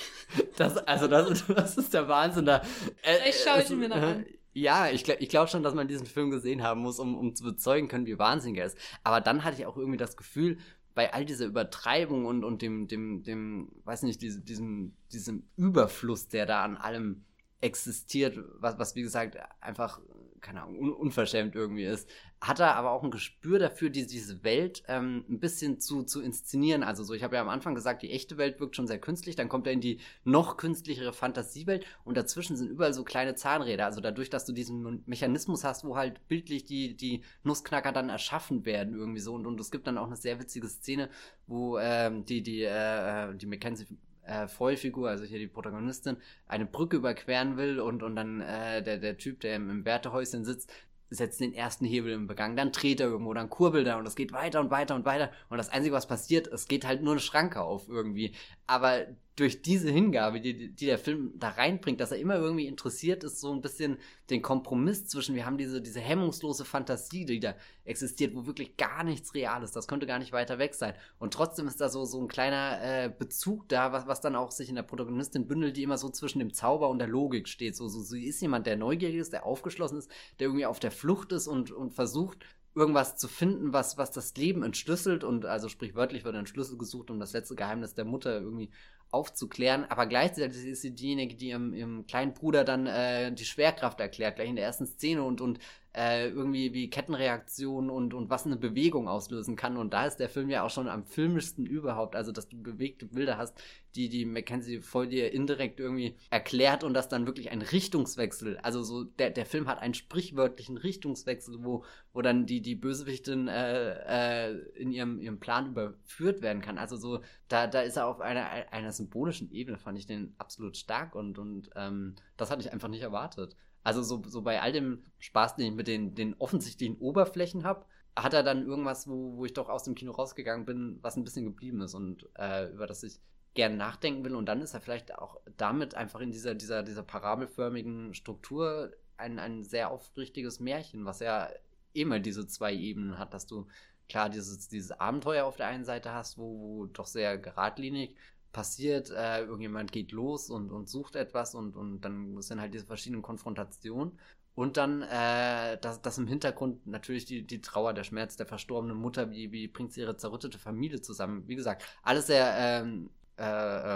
das, also das, das ist der Wahnsinn da. Äh, ich schaue ihn mir noch an. Ja, ich, ich glaube schon, dass man diesen Film gesehen haben muss, um, um zu bezeugen können, wie wahnsinnig er ist. Aber dann hatte ich auch irgendwie das Gefühl, bei all dieser Übertreibung und, und dem, dem, dem, weiß nicht, diesem, diesem, diesem Überfluss, der da an allem existiert, was, was wie gesagt einfach, keine Ahnung, un unverschämt irgendwie ist, hat er aber auch ein Gespür dafür, die, diese Welt ähm, ein bisschen zu, zu inszenieren. Also so, ich habe ja am Anfang gesagt, die echte Welt wirkt schon sehr künstlich, dann kommt er in die noch künstlichere Fantasiewelt und dazwischen sind überall so kleine Zahnräder. Also dadurch, dass du diesen Mechanismus hast, wo halt bildlich die, die Nussknacker dann erschaffen werden irgendwie so. Und, und es gibt dann auch eine sehr witzige Szene, wo ähm, die, die, äh, die Mackenzie äh, Vollfigur, also hier die Protagonistin, eine Brücke überqueren will und, und dann äh, der, der Typ, der im, im Wärterhäuschen sitzt, setzt den ersten Hebel im Begang, dann dreht er irgendwo, dann kurbelt er und es geht weiter und weiter und weiter und das Einzige, was passiert, es geht halt nur eine Schranke auf irgendwie. Aber durch diese Hingabe, die, die der Film da reinbringt, dass er immer irgendwie interessiert ist, so ein bisschen den Kompromiss zwischen, wir haben diese, diese hemmungslose Fantasie, die da existiert, wo wirklich gar nichts real ist, das könnte gar nicht weiter weg sein. Und trotzdem ist da so, so ein kleiner äh, Bezug da, was, was dann auch sich in der Protagonistin bündelt, die immer so zwischen dem Zauber und der Logik steht. So, so, sie ist jemand, der neugierig ist, der aufgeschlossen ist, der irgendwie auf der Flucht ist und, und versucht, irgendwas zu finden, was, was das Leben entschlüsselt und also sprichwörtlich wird ein Schlüssel gesucht, um das letzte Geheimnis der Mutter irgendwie aufzuklären, aber gleichzeitig ist sie diejenige, die ihrem, ihrem kleinen Bruder dann äh, die Schwerkraft erklärt, gleich in der ersten Szene und, und äh, irgendwie wie Kettenreaktionen und, und was eine Bewegung auslösen kann. Und da ist der Film ja auch schon am filmischsten überhaupt. Also, dass du bewegte Bilder hast, die die Mackenzie voll dir indirekt irgendwie erklärt und das dann wirklich ein Richtungswechsel. Also so, der, der Film hat einen sprichwörtlichen Richtungswechsel, wo, wo dann die, die Bösewichtin äh, äh, in ihrem, ihrem Plan überführt werden kann. Also so, da, da ist er auf einer, einer symbolischen Ebene, fand ich den absolut stark und, und ähm, das hatte ich einfach nicht erwartet. Also so, so bei all dem Spaß, den ich mit den, den offensichtlichen Oberflächen habe, hat er dann irgendwas, wo, wo ich doch aus dem Kino rausgegangen bin, was ein bisschen geblieben ist und äh, über das ich gern nachdenken will. Und dann ist er vielleicht auch damit einfach in dieser, dieser, dieser parabelförmigen Struktur ein, ein sehr aufrichtiges Märchen, was ja immer diese zwei Ebenen hat, dass du klar dieses, dieses Abenteuer auf der einen Seite hast, wo, wo doch sehr geradlinig passiert, äh, irgendjemand geht los und, und sucht etwas und, und dann sind halt diese verschiedenen Konfrontationen. Und dann, äh, das, das im Hintergrund natürlich die, die Trauer, der Schmerz der verstorbenen Mutter, wie, wie bringt sie ihre zerrüttete Familie zusammen. Wie gesagt, alles sehr ähm, äh,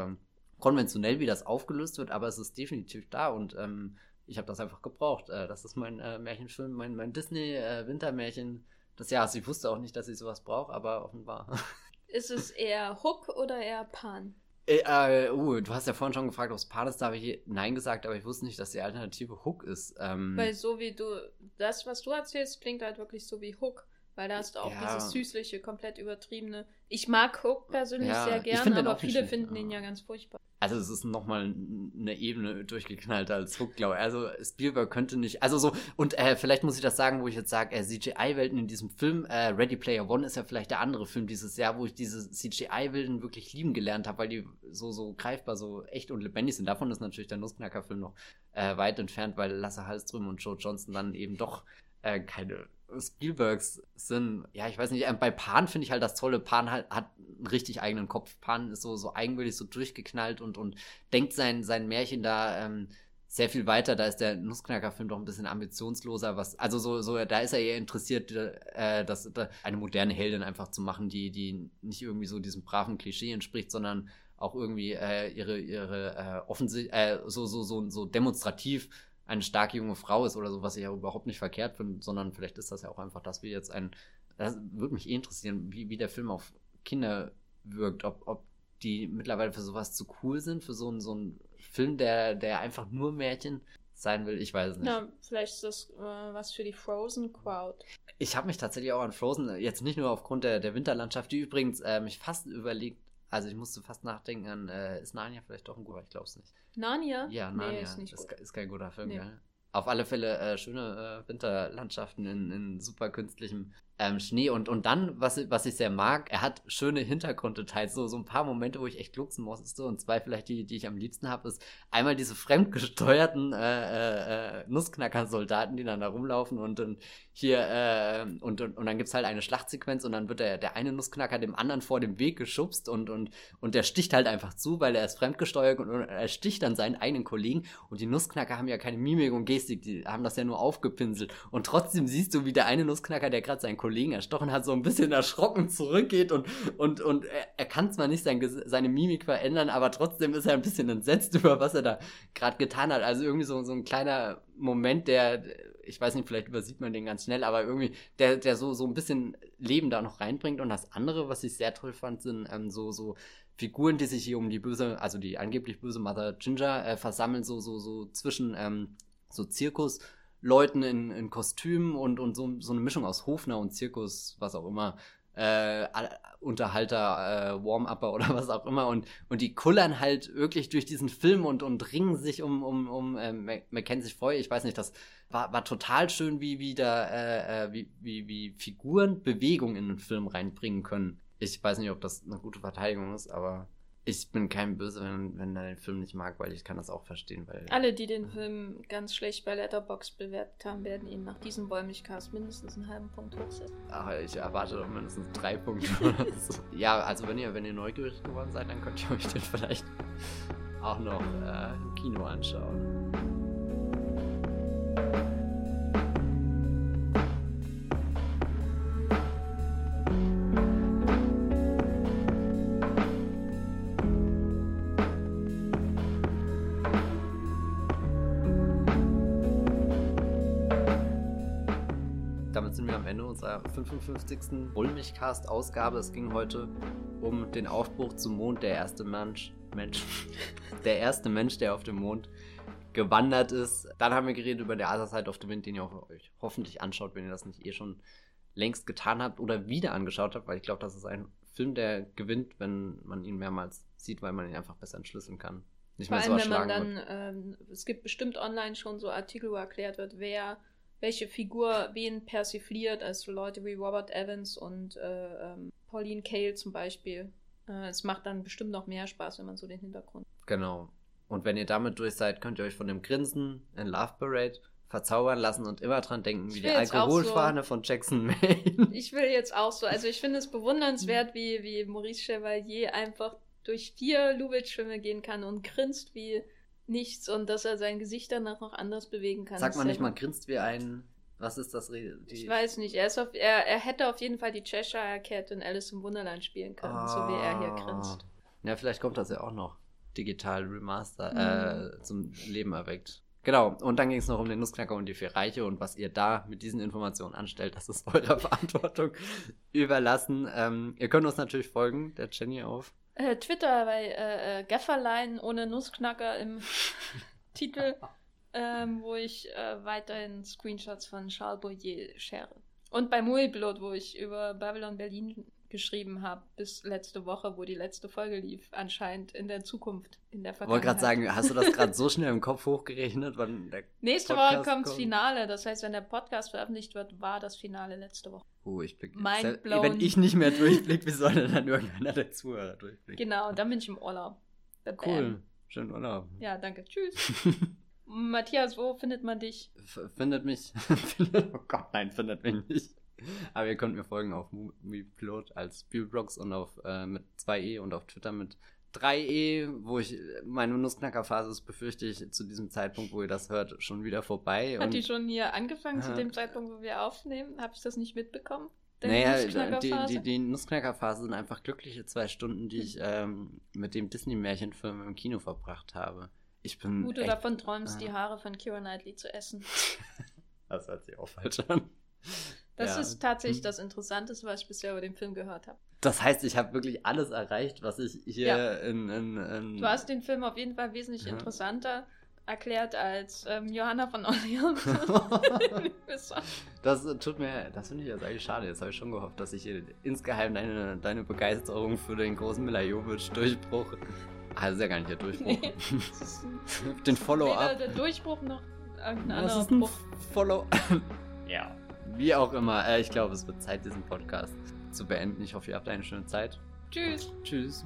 äh, konventionell, wie das aufgelöst wird, aber es ist definitiv da und ähm, ich habe das einfach gebraucht. Äh, das ist mein äh, Märchenfilm, mein, mein Disney-Wintermärchen des Jahres. Ich wusste auch nicht, dass ich sowas brauche, aber offenbar. Ist es eher Hook oder eher Pan? Äh, äh, uh, du hast ja vorhin schon gefragt, ob es Pan ist, da habe ich Nein gesagt, aber ich wusste nicht, dass die Alternative Hook ist. Ähm, Weil so wie du, das, was du erzählst, klingt halt wirklich so wie Hook. Weil da hast du auch ja. dieses süßliche, komplett übertriebene. Ich mag Hook persönlich ja, sehr gern, aber viele finden ihn ja ganz furchtbar. Also es ist nochmal eine Ebene durchgeknallter als Hook, glaube ich. Also Spielberg könnte nicht. Also so, und äh, vielleicht muss ich das sagen, wo ich jetzt sage, äh, CGI-Welten in diesem Film, äh, Ready Player One ist ja vielleicht der andere Film dieses Jahr, wo ich diese CGI-Welten wirklich lieben gelernt habe, weil die so, so greifbar, so echt und lebendig sind. Davon ist natürlich der Nussknacker-Film noch äh, weit entfernt, weil Lasse Hallström und Joe Johnson dann eben doch äh, keine Spielbergs sind, ja, ich weiß nicht, äh, bei Pan finde ich halt das Tolle, Pan hat, hat einen richtig eigenen Kopf. Pan ist so, so eigenwillig, so durchgeknallt und, und denkt sein, sein Märchen da ähm, sehr viel weiter. Da ist der Nussknacker-Film doch ein bisschen ambitionsloser, was, also so, so, da ist er eher interessiert, äh, das, da, eine moderne Heldin einfach zu machen, die, die nicht irgendwie so diesem braven Klischee entspricht, sondern auch irgendwie äh, ihre, ihre äh, offensichtlich, äh, so, so, so, so demonstrativ eine starke junge Frau ist oder so, was ich ja überhaupt nicht verkehrt finde, sondern vielleicht ist das ja auch einfach, dass wir jetzt ein, das würde mich eh interessieren, wie, wie der Film auf Kinder wirkt, ob, ob die mittlerweile für sowas zu cool sind, für so einen, so einen Film, der, der einfach nur Märchen sein will, ich weiß es nicht. Ja, vielleicht ist das äh, was für die Frozen Crowd. Ich habe mich tatsächlich auch an Frozen, jetzt nicht nur aufgrund der, der Winterlandschaft, die übrigens äh, mich fast überlegt, also ich musste fast nachdenken an, äh, ist Narnia vielleicht doch ein guter, ich glaube es nicht. Narnia? Ja, Narnia. Nee, ist, nicht ist, ist, kein guter Film, nee. gell? Auf alle Fälle äh, schöne äh, Winterlandschaften in, in super künstlichem ähm, Schnee. Und, und dann, was, was ich sehr mag, er hat schöne Hintergrunddetails. So, so ein paar Momente, wo ich echt glucksen musste. Und zwei vielleicht die, die ich am liebsten habe, ist einmal diese fremdgesteuerten äh, äh, Nussknacker-Soldaten, die dann da rumlaufen und dann hier, äh, und, und, und dann gibt's halt eine Schlachtsequenz und dann wird der, der eine Nussknacker dem anderen vor dem Weg geschubst und, und, und der sticht halt einfach zu, weil er ist fremdgesteuert und, und er sticht dann seinen eigenen Kollegen. Und die Nussknacker haben ja keine Mimik und Gestik, die haben das ja nur aufgepinselt. Und trotzdem siehst du, wie der eine Nussknacker, der gerade seinen Kollegen erstochen hat, so ein bisschen erschrocken zurückgeht und, und, und er, er kann zwar nicht sein, seine Mimik verändern, aber trotzdem ist er ein bisschen entsetzt über, was er da gerade getan hat. Also irgendwie so, so ein kleiner Moment, der, ich weiß nicht, vielleicht übersieht man den ganz schnell, aber irgendwie, der, der so, so ein bisschen Leben da noch reinbringt. Und das andere, was ich sehr toll fand, sind ähm, so, so Figuren, die sich hier um die böse, also die angeblich böse Mother Ginger äh, versammeln, so, so, so zwischen ähm, so Zirkus. Leuten in, in Kostümen und, und so, so eine Mischung aus Hofner und Zirkus, was auch immer, äh, Unterhalter, äh, Warm-Upper oder was auch immer und, und die kullern halt wirklich durch diesen Film und, und ringen sich um, um, um äh, Mackenzie Foy. Ich weiß nicht, das war, war total schön, wie, wie, da, äh, äh, wie, wie, wie Figuren Bewegung in den Film reinbringen können. Ich weiß nicht, ob das eine gute Verteidigung ist, aber ich bin kein Böse, wenn, wenn er den Film nicht mag, weil ich kann das auch verstehen. Weil, Alle, die den Film ganz schlecht bei Letterbox bewertet haben, werden ihn nach diesem Bäumlichcast mindestens einen halben Punkt hochsetzen. Ach, ich erwarte doch mindestens drei Punkte oder so. Ja, also wenn ihr, wenn ihr neugierig geworden seid, dann könnt ihr euch den vielleicht auch noch äh, im Kino anschauen. 55. Wollmilchcast-Ausgabe. Es ging heute um den Aufbruch zum Mond. Der erste Mensch, Mensch, der erste Mensch, der auf dem Mond gewandert ist. Dann haben wir geredet über der Other Side of the Wind, den ihr auch euch hoffentlich anschaut, wenn ihr das nicht eh schon längst getan habt oder wieder angeschaut habt, weil ich glaube, das ist ein Film, der gewinnt, wenn man ihn mehrmals sieht, weil man ihn einfach besser entschlüsseln kann. Nicht Vor allem, wenn man dann, ähm, es gibt bestimmt online schon so Artikel, wo erklärt wird, wer welche Figur wen persifliert, also Leute wie Robert Evans und äh, ähm, Pauline Kael zum Beispiel. Äh, es macht dann bestimmt noch mehr Spaß, wenn man so den Hintergrund. Genau. Und wenn ihr damit durch seid, könnt ihr euch von dem Grinsen in Love Parade verzaubern lassen und immer dran denken, wie die Alkoholfahne so, von Jackson Maine. Ich will jetzt auch so, also ich finde es bewundernswert, wie, wie Maurice Chevalier einfach durch vier Lubitsch-Filme gehen kann und grinst wie nichts und dass er sein Gesicht danach noch anders bewegen kann. Sagt man nicht, man grinst wie ein. Was ist das? Die... Ich weiß nicht. Er, auf, er, er hätte auf jeden Fall die Cheshire Cat in Alice im Wunderland spielen können, oh. so wie er hier grinst. Ja, vielleicht kommt das ja auch noch digital remaster mhm. äh, zum Leben erweckt. Genau, und dann ging es noch um den Nussknacker und die vier Reiche und was ihr da mit diesen Informationen anstellt, das ist eurer Verantwortung überlassen. Ähm, ihr könnt uns natürlich folgen, der Jenny auf. Äh, Twitter bei äh, äh, Gafferlein ohne Nussknacker im Titel, ähm, wo ich äh, weiterhin Screenshots von Charles Boyer share. Und bei Muilblot, wo ich über Babylon Berlin geschrieben habe, bis letzte Woche, wo die letzte Folge lief, anscheinend in der Zukunft, in der Vergangenheit. Ich wollte gerade sagen, hast du das gerade so schnell im Kopf hochgerechnet? Wann der Nächste Podcast Woche kommt das Finale, das heißt, wenn der Podcast veröffentlicht wird, war das Finale letzte Woche. Oh, ich blick, Wenn ich nicht mehr durchblicke, wie soll denn dann irgendeiner der Zuhörer durchblicken? Genau, dann bin ich im Urlaub. Cool, schönen Urlaub. Ja, danke, tschüss. Matthias, wo findet man dich? F findet mich. oh Gott, nein, findet mich nicht. Aber ihr könnt mir folgen auf MoviePilot als Viewblogs und auf äh, mit 2e und auf Twitter mit 3e, wo ich meine Nussknackerphase ist, befürchte ich zu diesem Zeitpunkt, wo ihr das hört, schon wieder vorbei. Hat die schon hier angefangen äh, zu dem Zeitpunkt, wo wir aufnehmen? Habe ich das nicht mitbekommen? Naja, die, die, die Nussknackerphase sind einfach glückliche zwei Stunden, die ich ähm, mit dem Disney-Märchenfilm im Kino verbracht habe. Ich bin. Gut, du davon träumst, äh, die Haare von Kira Knightley zu essen. das hört sich auch falsch an. Das ja. ist tatsächlich hm. das Interessanteste, was ich bisher über den Film gehört habe. Das heißt, ich habe wirklich alles erreicht, was ich hier ja. in, in, in, Du hast den Film auf jeden Fall wesentlich ja. interessanter erklärt als ähm, Johanna von Orleans. das tut mir, das finde ich jetzt eigentlich schade. Jetzt habe ich schon gehofft, dass ich hier insgeheim deine, deine Begeisterung für den großen Mila Jovic-Durchbruch. Ah, das ist ja gar nicht der Durchbruch. Nee, den Follow-up. Weder der Durchbruch noch irgendein anderer Bruch. Follow. ja. Wie auch immer, äh, ich glaube, es wird Zeit, diesen Podcast zu beenden. Ich hoffe, ihr habt eine schöne Zeit. Tschüss. Tschüss.